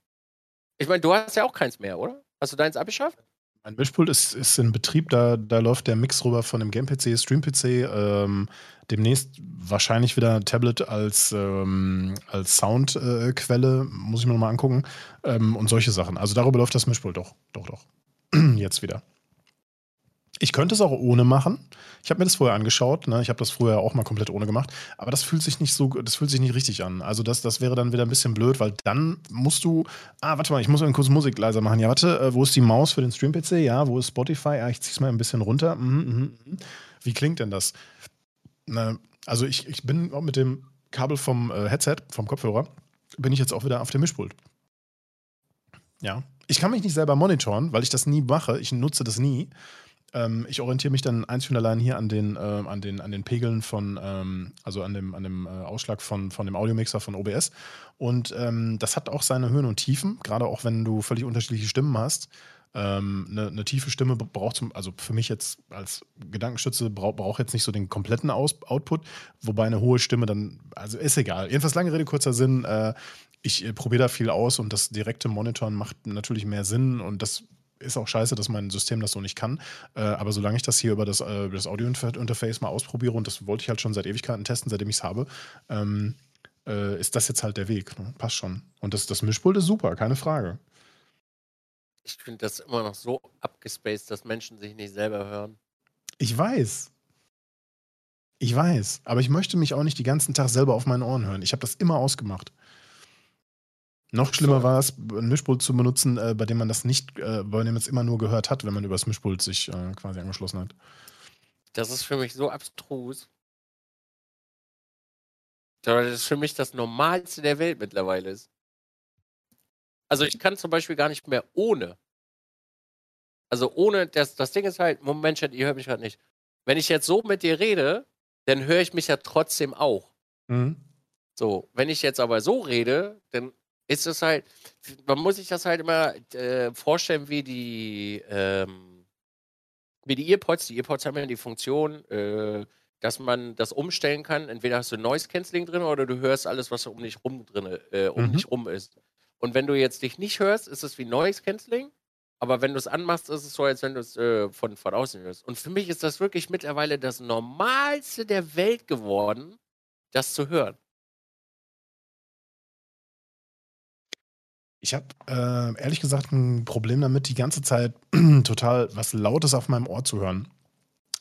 Ich meine, du hast ja auch keins mehr, oder? Hast du deins abgeschafft? Mein Mischpult ist, ist in Betrieb, da, da läuft der Mix rüber von dem Game-PC, Stream-PC. Ähm, demnächst wahrscheinlich wieder Tablet als, ähm, als Soundquelle, äh, muss ich mir nochmal angucken. Ähm, und solche Sachen. Also darüber läuft das Mischpult doch, doch, doch. Jetzt wieder. Ich könnte es auch ohne machen. Ich habe mir das vorher angeschaut. Ne? Ich habe das früher auch mal komplett ohne gemacht. Aber das fühlt sich nicht so, das fühlt sich nicht richtig an. Also das, das wäre dann wieder ein bisschen blöd, weil dann musst du. Ah, warte mal, ich muss mal kurz Musik leiser machen. Ja, warte, äh, wo ist die Maus für den Stream-PC? Ja, wo ist Spotify? Ja, ich zieh's mal ein bisschen runter. Mhm, mhm, mhm. Wie klingt denn das? Na, also ich, ich bin auch mit dem Kabel vom äh, Headset, vom Kopfhörer, bin ich jetzt auch wieder auf dem Mischpult. Ja. Ich kann mich nicht selber monitoren, weil ich das nie mache. Ich nutze das nie. Ähm, ich orientiere mich dann einzig und allein hier an den, äh, an den, an den Pegeln von, ähm, also an dem, an dem äh, Ausschlag von, von dem Audiomixer von OBS. Und ähm, das hat auch seine Höhen und Tiefen, gerade auch wenn du völlig unterschiedliche Stimmen hast. Ähm, eine, eine, tiefe Stimme braucht zum, also für mich jetzt als Gedankenstütze braucht brauch jetzt nicht so den kompletten Aus Output, wobei eine hohe Stimme dann, also ist egal. Jedenfalls lange Rede, kurzer Sinn. Äh, ich äh, probiere da viel aus und das direkte Monitoren macht natürlich mehr Sinn und das ist auch scheiße, dass mein System das so nicht kann. Äh, aber solange ich das hier über das, äh, das Audio-Interface mal ausprobiere, und das wollte ich halt schon seit Ewigkeiten testen, seitdem ich es habe, ähm, äh, ist das jetzt halt der Weg. Ne? Passt schon. Und das, das Mischpult ist super, keine Frage. Ich finde das immer noch so abgespaced, dass Menschen sich nicht selber hören. Ich weiß. Ich weiß. Aber ich möchte mich auch nicht den ganzen Tag selber auf meinen Ohren hören. Ich habe das immer ausgemacht. Noch schlimmer so. war es, ein Mischpult zu benutzen, äh, bei dem man das nicht, äh, bei dem man es immer nur gehört hat, wenn man über das Mischpult sich äh, quasi angeschlossen hat. Das ist für mich so abstrus. Das ist für mich das Normalste der Welt mittlerweile ist. Also ich kann zum Beispiel gar nicht mehr ohne. Also ohne, das, das Ding ist halt, Moment, ihr hört mich gerade nicht. Wenn ich jetzt so mit dir rede, dann höre ich mich ja trotzdem auch. Mhm. So, wenn ich jetzt aber so rede, dann ist es halt, man muss sich das halt immer äh, vorstellen, wie die, ähm, wie die Earpods. Die Earpods haben ja die Funktion, äh, dass man das umstellen kann. Entweder hast du Noise Cancelling drin oder du hörst alles, was um dich rum drin, äh, um mhm. dich rum ist. Und wenn du jetzt dich nicht hörst, ist es wie Noise Cancelling. Aber wenn du es anmachst, ist es so, als wenn du es äh, von, von außen hörst. Und für mich ist das wirklich mittlerweile das Normalste der Welt geworden, das zu hören. Ich habe äh, ehrlich gesagt ein Problem damit, die ganze Zeit total was Lautes auf meinem Ohr zu hören.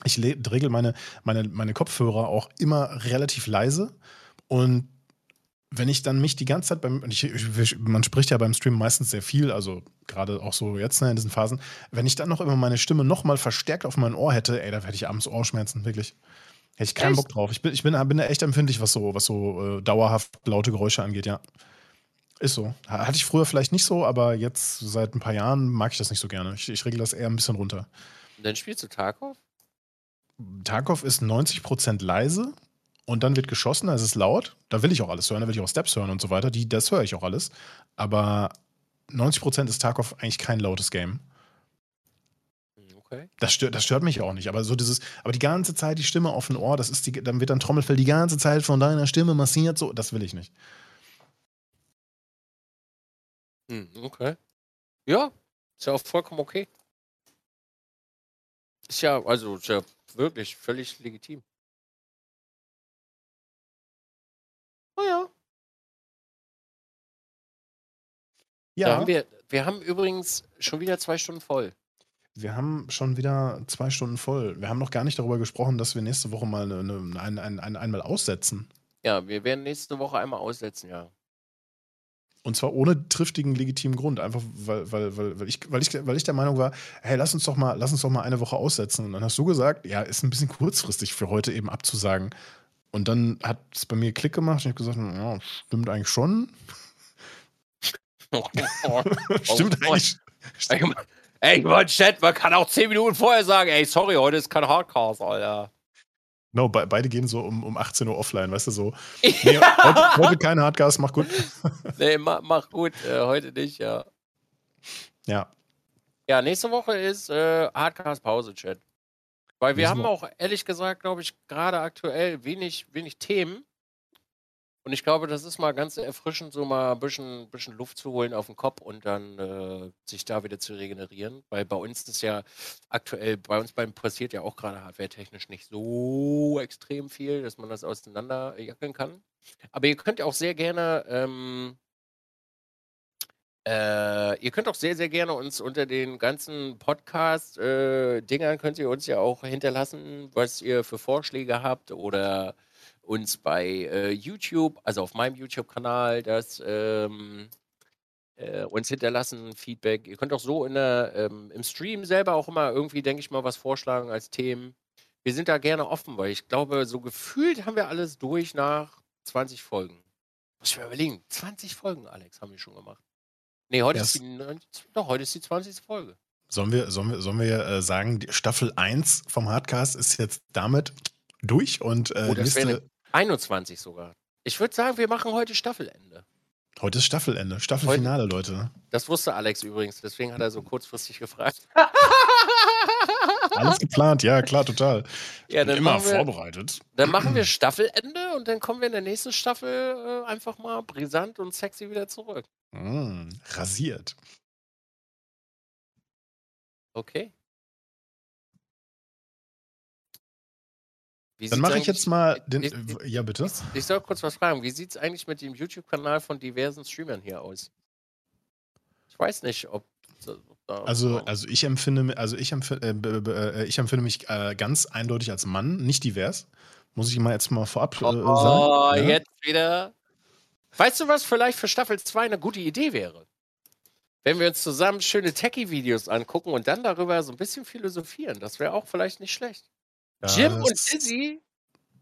Ich regel meine meine meine Kopfhörer auch immer relativ leise und wenn ich dann mich die ganze Zeit beim ich ich man spricht ja beim Stream meistens sehr viel, also gerade auch so jetzt, ne, in diesen Phasen. Wenn ich dann noch immer meine Stimme noch mal verstärkt auf mein Ohr hätte, ey, da hätte ich abends Ohrschmerzen, wirklich. Hätte ich keinen Echt? Bock drauf. Ich bin ich bin bin da echt empfindlich, was so was so, äh, dauerhaft laute Geräusche angeht, ja. Ist so. Ha hatte ich früher vielleicht nicht so, aber jetzt seit ein paar Jahren mag ich das nicht so gerne. Ich ich regle das eher ein bisschen runter. Dann spielst du Tarkov? Tarkov ist 90% leise und dann wird geschossen, da ist es laut. Da will ich auch alles hören, da will ich auch Steps hören und so weiter. Die das höre ich auch alles. Aber 90% ist Tarkov eigentlich kein lautes Game. Hm, okay. Das stört das stört mich auch nicht, aber so dieses aber die ganze Zeit die Stimme auf 'n Ohr, das ist die dann wird dann Trommelfell die ganze Zeit von deiner Stimme massiert, so, das will ich nicht. Hm, okay. Ja, ist ja auch vollkommen okay. Ist ja also, ist ja wirklich völlig legitim. Oh ja. Da Ja. haben wir wir haben übrigens schon wieder 2 Stunden voll. Wir haben schon wieder 2 Stunden voll. Wir haben noch gar nicht darüber gesprochen, dass wir nächste Woche mal 'ne 'ne ein ein ein einmal aussetzen. Ja, wir werden nächste Woche einmal aussetzen, ja. Und zwar ohne triftigen, legitimen Grund. Einfach weil weil weil weil ich weil ich weil ich der Meinung war: „Hey, lass uns doch mal lass uns doch mal eine Woche aussetzen.“ Und dann hast du gesagt: „Ja, ist 'n bisschen kurzfristig für heute eben abzusagen.“ Und dann hat's bei mir Klick gemacht und ich habe gesagt: „Ja, stimmt eigentlich schon.“ Stimmt Oh, eigentlich Ey, ma ey, mal Chat, man kann auch 10 Minuten vorher sagen: „Ey, sorry, heute ist kein Hardcast, Alter.“ Genau, bei beide gehen so um um 18:00 offline, weißt du, so: „Ne, heute heute kein Hardcast, mach gut.“ Ne, ma mach gut, äh, heute nicht, ja. Ja. Ja, nächste Woche ist, äh, Hardcast-Pause, Chat. Weil wir haben auch ehrlich gesagt, glaube ich, grade aktuell wenig wenig Themen. Und ich glaube, das ist mal ganz erfrischend, so mal 'n bisschen bisschen Luft zu holen auf'n Kopf und dann, äh, sich da wieder zu regenerieren. Weil bei uns ist ja aktuell bei uns beiden passiert ja auch grade hardwaretechnisch nicht so extrem viel, dass man das auseinanderjackeln kann. Aber ihr könnt auch sehr gerne, ähm äh, ihr könnt auch sehr, sehr gerne uns unter den ganzen Podcast äh, könnt ihr uns ja auch hinterlassen, was ihr für Vorschläge habt oder uns bei, äh, YouTube, also auf meinem YouTube-Kanal, das, ähm, äh, uns hinterlassen, Feedback. Ihr könnt auch so in der ähm, im Stream selber auch immer irgendwie, denke ich mal, was vorschlagen als Themen. Wir sind da gerne offen, weil ich glaube, so gefühlt haben wir alles durch nach 20 Folgen. Muss ich mir überlegen, 20 Folgen, Alex, haben wir schon gemacht. Ne, heute ist die doch, heute ist die 20. Folge. Sollen wir sollen wir sollen wir, äh, sagen, Staffel 1 vom Hardcast ist jetzt damit durch und, äh, Oh, nächste 21 sogar. Ich würde sagen, wir machen heute Staffelende. Heute ist Staffelende, Heute Staffelfinale, Leute. Das wusste Alex übrigens, deswegen hat er so kurzfristig gefragt. Alles geplant, ja klar, total. Ich Ja, bin immer wir vorbereitet. dann machen wir Staffelende und dann kommen wir in der nächsten Staffel, äh, einfach mal brisant und sexy wieder zurück. Hm, rasiert. Okay. Wie Dann mache ich jetzt mal den i i w ja, bitte? ich ich soll kurz was fragen. Wie sieht's eigentlich mit dem YouTube-Kanal von diversen Streamern hier aus? Ich weiß nicht, ob Also also, ich empfinde also, ich empfi äh, äh, ich empfinde mich, äh, ganz eindeutig als Mann, nicht divers. Muss ich mal jetzt mal vorab, äh, sagen, Oh, ne? jetzt wieder. Weißt du, was vielleicht für Staffel 2 'ne gute Idee wäre? Wenn wir uns zusammen schöne Techie-Videos angucken und dann darüber so 'n bisschen philosophieren. Das wäre auch vielleicht nicht schlecht. Jim und Das Dizzy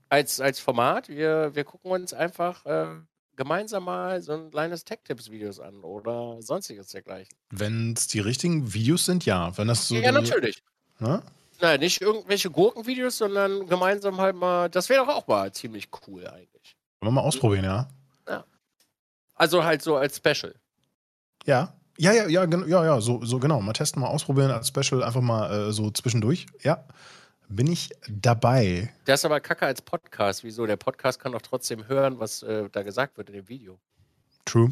als als Format, wir wir gucken uns einfach, äh, gemeinsam mal so 'n kleines Tech-Tipps-Videos an oder Sonstiges dergleichen. Wenn's die richtigen Videos sind, ja. Wenn das so Ja, natürlich. ne? Nein, nicht irgendwelche Gurkenvideos, sondern gemeinsam halt mal das wäre doch auch mal ziemlich cool eigentlich. Wollen wir mal ausprobieren, ja? Ja. Also, halt so als Special. Ja. Ja, ja, ja, ja, ja, so so genau. Mal testen, mal ausprobieren als Special, einfach mal, äh, so zwischendurch. Ja, bin ich dabei. Das ist aber kacke als Podcast. Wieso? Der Podcast kann doch trotzdem hören, was, äh, da gesagt wird in dem Video. True.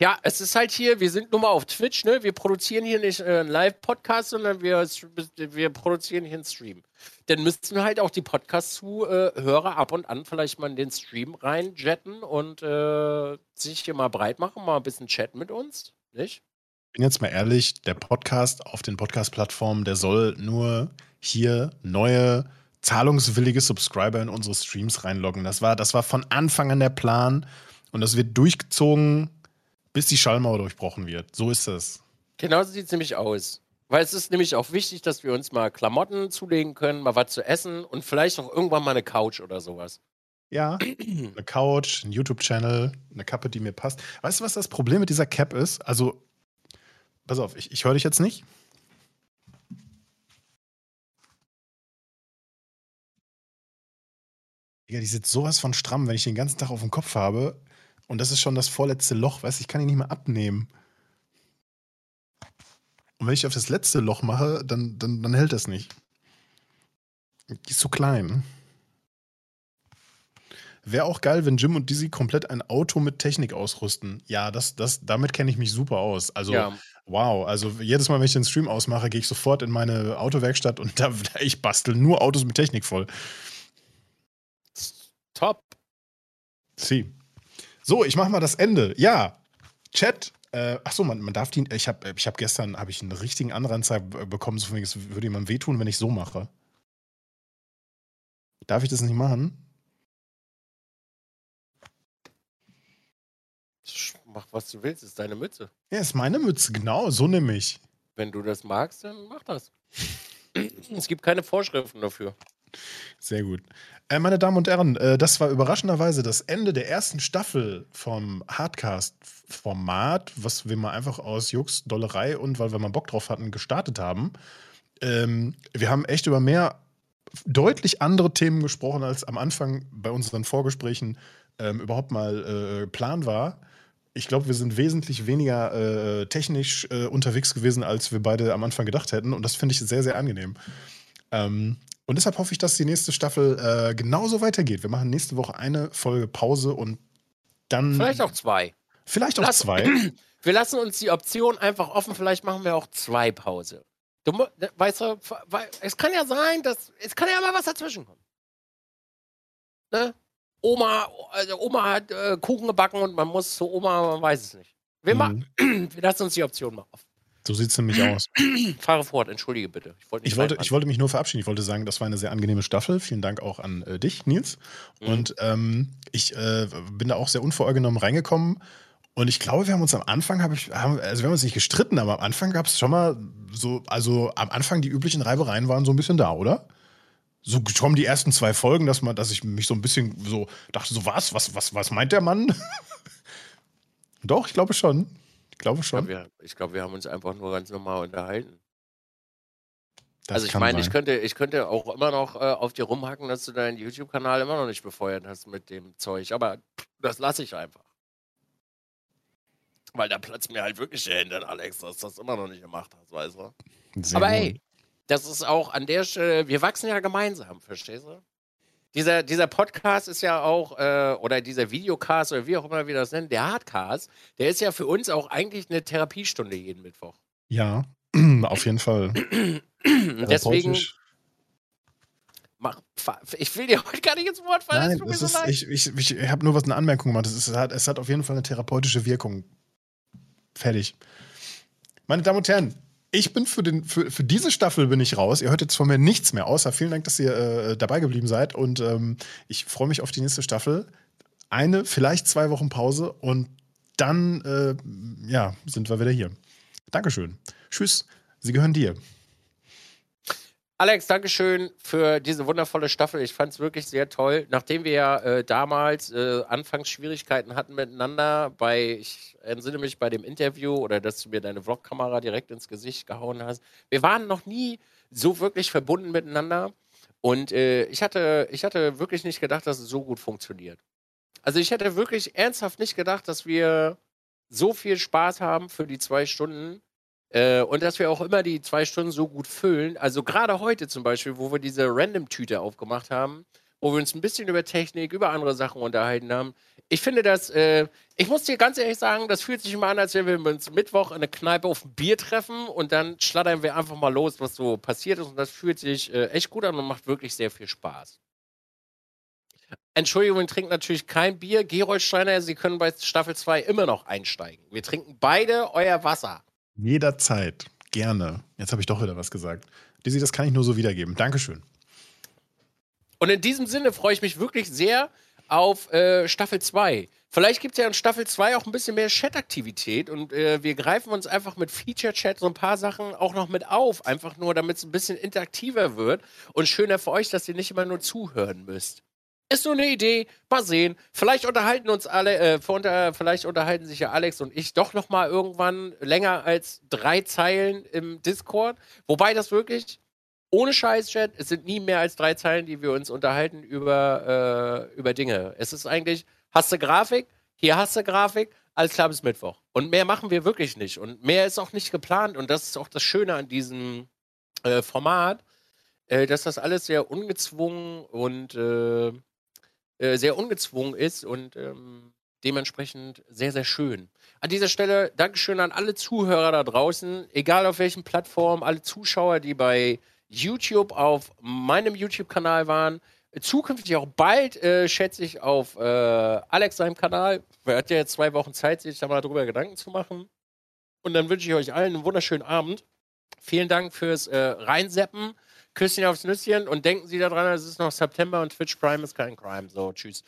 Ja, es ist halt hier, wir sind nun mal auf Twitch, ne? Wir produzieren hier nicht äh, einen Live-Podcast, sondern wir, wir produzieren hier einen Stream. Dann müssten wir halt auch die Podcast-Zuhörer ab und an vielleicht mal in den Stream reinjetten und äh, sich hier mal breit machen, mal ein bisschen chatten mit uns, nicht? Ich bin jetzt mal ehrlich, der Podcast auf den Podcast-Plattformen, der soll nur hier neue zahlungswillige Subscriber in unsere Streams reinloggen. Das war, das war von Anfang an der Plan und das wird durchgezogen bis die Schallmauer durchbrochen wird. So ist es. Genau so sieht es nämlich aus. Weil es ist nämlich auch wichtig, dass wir uns mal Klamotten zulegen können, mal was zu essen und vielleicht auch irgendwann mal eine Couch oder sowas. Ja, eine Couch, ein YouTube-Channel, eine Kappe, die mir passt. Weißt du, was das Problem mit dieser Cap ist? Also, pass auf, ich, ich höre dich jetzt nicht. Ja, die sitzt sowas von stramm, wenn ich den ganzen Tag auf dem Kopf habe. Und das ist schon das vorletzte Loch, weißt du, ich kann ihn nicht mehr abnehmen. Und wenn ich auf das letzte Loch mache, dann, dann, dann hält das nicht. Die ist zu klein. Wäre auch geil, wenn Jim und Dizzy komplett ein Auto mit Technik ausrüsten. Ja, das, das, damit kenne ich mich super aus. Also, ja. Wow. Also, jedes Mal, wenn ich den Stream ausmache, gehe ich sofort in meine Autowerkstatt und da, ich bastel nur Autos mit Technik voll. Top. Sie. So, ich mache mal das Ende. Ja, Chat. Äh, ach so, man, man darf die. Ich habe ich hab gestern hab ich einen richtigen Anreizer bekommen, so es würde jemandem wehtun, wenn ich so mache. Darf ich das nicht machen? Mach, was du willst, ist deine Mütze. Ja, ist meine Mütze, genau, so nehme ich. Wenn du das magst, dann mach das. es gibt keine Vorschriften dafür. Sehr gut. Äh, meine Damen und Herren, äh, das war überraschenderweise das Ende der ersten Staffel vom Hardcast-Format, was wir mal einfach aus Jux, Dollerei und weil wir mal Bock drauf hatten, gestartet haben. Ähm, wir haben echt über mehr deutlich andere Themen gesprochen, als am Anfang bei unseren Vorgesprächen ähm, überhaupt mal äh, Plan war. Ich glaube, wir sind wesentlich weniger äh, technisch äh, unterwegs gewesen, als wir beide am Anfang gedacht hätten. Und das finde ich sehr, sehr angenehm. Ähm, und deshalb hoffe ich, dass die nächste Staffel äh, genauso weitergeht. Wir machen nächste Woche eine Folge Pause und dann. Vielleicht auch zwei. Vielleicht auch Lass, zwei. Wir lassen uns die Option einfach offen. Vielleicht machen wir auch zwei Pause. Du, ne, weißt du, es kann ja sein, dass. Es kann ja mal was dazwischen kommen. Ne? Oma, also Oma hat äh, Kuchen gebacken und man muss zu Oma, man weiß es nicht. Wir, mhm. wir lassen uns die Option mal offen. So sieht es nämlich aus. Fahre fort, entschuldige bitte. Ich wollte, ich, wollte, ich wollte, mich nur verabschieden. Ich wollte sagen, das war eine sehr angenehme Staffel. Vielen Dank auch an äh, dich, Nils. Mhm. Und ähm, ich äh, bin da auch sehr unvorgenommen reingekommen. Und ich glaube, wir haben uns am Anfang, hab ich, haben, also wir haben uns nicht gestritten, aber am Anfang gab es schon mal so, also am Anfang die üblichen Reibereien waren so ein bisschen da, oder? So kommen die ersten zwei Folgen, dass man, dass ich mich so ein bisschen so dachte, so was, was, was, was meint der Mann? Doch, ich glaube schon. Ich glaube schon. Ich glaube, wir, glaub, wir, haben uns einfach nur ganz normal unterhalten. Das also ich meine, ich könnte, ich könnte auch immer noch äh, auf dir rumhacken, dass du deinen YouTube-Kanal immer noch nicht befeuert hast mit dem Zeug. Aber das lasse ich einfach. Weil da platzt mir halt wirklich der Hintern, Alex, dass du das immer noch nicht gemacht hast, weißt du? Sehr Aber ey, das ist auch an der Stelle, wir wachsen ja gemeinsam, verstehst du? Dieser, dieser Podcast ist ja auch, äh, oder dieser Videocast oder wie auch immer wir das nennen, der Hardcast, der ist ja für uns auch eigentlich eine Therapiestunde jeden Mittwoch. Ja, auf jeden Fall. Deswegen. Mach, ich will dir heute gar nicht ins Wort fallen. Nein, es ist, so ich, ich, ich habe nur was eine Anmerkung gemacht. Es, ist, es, hat, es hat auf jeden Fall eine therapeutische Wirkung. Fertig. Meine Damen und Herren, ich bin für, den, für, für diese Staffel bin ich raus. Ihr hört jetzt von mir nichts mehr, außer vielen Dank, dass ihr äh, dabei geblieben seid. Und ähm, ich freue mich auf die nächste Staffel. Eine, vielleicht zwei Wochen Pause und dann äh, ja, sind wir wieder hier. Dankeschön. Tschüss. Sie gehören dir. Alex, Dankeschön für diese wundervolle Staffel. Ich fand es wirklich sehr toll. Nachdem wir ja äh, damals äh, anfangs Schwierigkeiten hatten miteinander, bei, ich entsinne mich bei dem Interview oder dass du mir deine Vlogkamera direkt ins Gesicht gehauen hast. Wir waren noch nie so wirklich verbunden miteinander. Und äh, ich, hatte, ich hatte wirklich nicht gedacht, dass es so gut funktioniert. Also ich hätte wirklich ernsthaft nicht gedacht, dass wir so viel Spaß haben für die zwei Stunden äh, und dass wir auch immer die zwei Stunden so gut füllen. Also gerade heute zum Beispiel, wo wir diese Random-Tüte aufgemacht haben, wo wir uns ein bisschen über Technik, über andere Sachen unterhalten haben. Ich finde das, äh, ich muss dir ganz ehrlich sagen, das fühlt sich immer an, als wenn wir uns Mittwoch in der Kneipe auf ein Bier treffen und dann schlattern wir einfach mal los, was so passiert ist. Und das fühlt sich äh, echt gut an und macht wirklich sehr viel Spaß. Entschuldigung, wir trinken natürlich kein Bier. Gerold Steiner, Sie können bei Staffel 2 immer noch einsteigen. Wir trinken beide euer Wasser. Jederzeit. Gerne. Jetzt habe ich doch wieder was gesagt. Dizzy, das kann ich nur so wiedergeben. Dankeschön. Und in diesem Sinne freue ich mich wirklich sehr auf äh, Staffel 2. Vielleicht gibt es ja in Staffel 2 auch ein bisschen mehr Chat-Aktivität und äh, wir greifen uns einfach mit Feature-Chat so ein paar Sachen auch noch mit auf. Einfach nur, damit es ein bisschen interaktiver wird und schöner für euch, dass ihr nicht immer nur zuhören müsst. Ist so eine Idee. Mal sehen. Vielleicht unterhalten uns alle, äh, vielleicht unterhalten sich ja Alex und ich doch noch mal irgendwann länger als drei Zeilen im Discord. Wobei das wirklich ohne Scheiß-Chat, es sind nie mehr als drei Zeilen, die wir uns unterhalten über, äh, über Dinge. Es ist eigentlich, hast du Grafik? Hier hast du Grafik. Alles klar bis Mittwoch. Und mehr machen wir wirklich nicht. Und mehr ist auch nicht geplant. Und das ist auch das Schöne an diesem äh, Format, äh, dass das alles sehr ungezwungen und äh, sehr ungezwungen ist und ähm, dementsprechend sehr, sehr schön. An dieser Stelle Dankeschön an alle Zuhörer da draußen, egal auf welchen Plattformen, alle Zuschauer, die bei YouTube auf meinem YouTube-Kanal waren. Zukünftig auch bald, äh, schätze ich, auf äh, Alex seinem Kanal. Er hat ja jetzt zwei Wochen Zeit, sich da mal drüber Gedanken zu machen. Und dann wünsche ich euch allen einen wunderschönen Abend. Vielen Dank fürs äh, Reinseppen. Küsschen aufs Nüsschen und denken Sie daran, es ist noch September und Twitch Prime ist kein Crime. So, tschüss.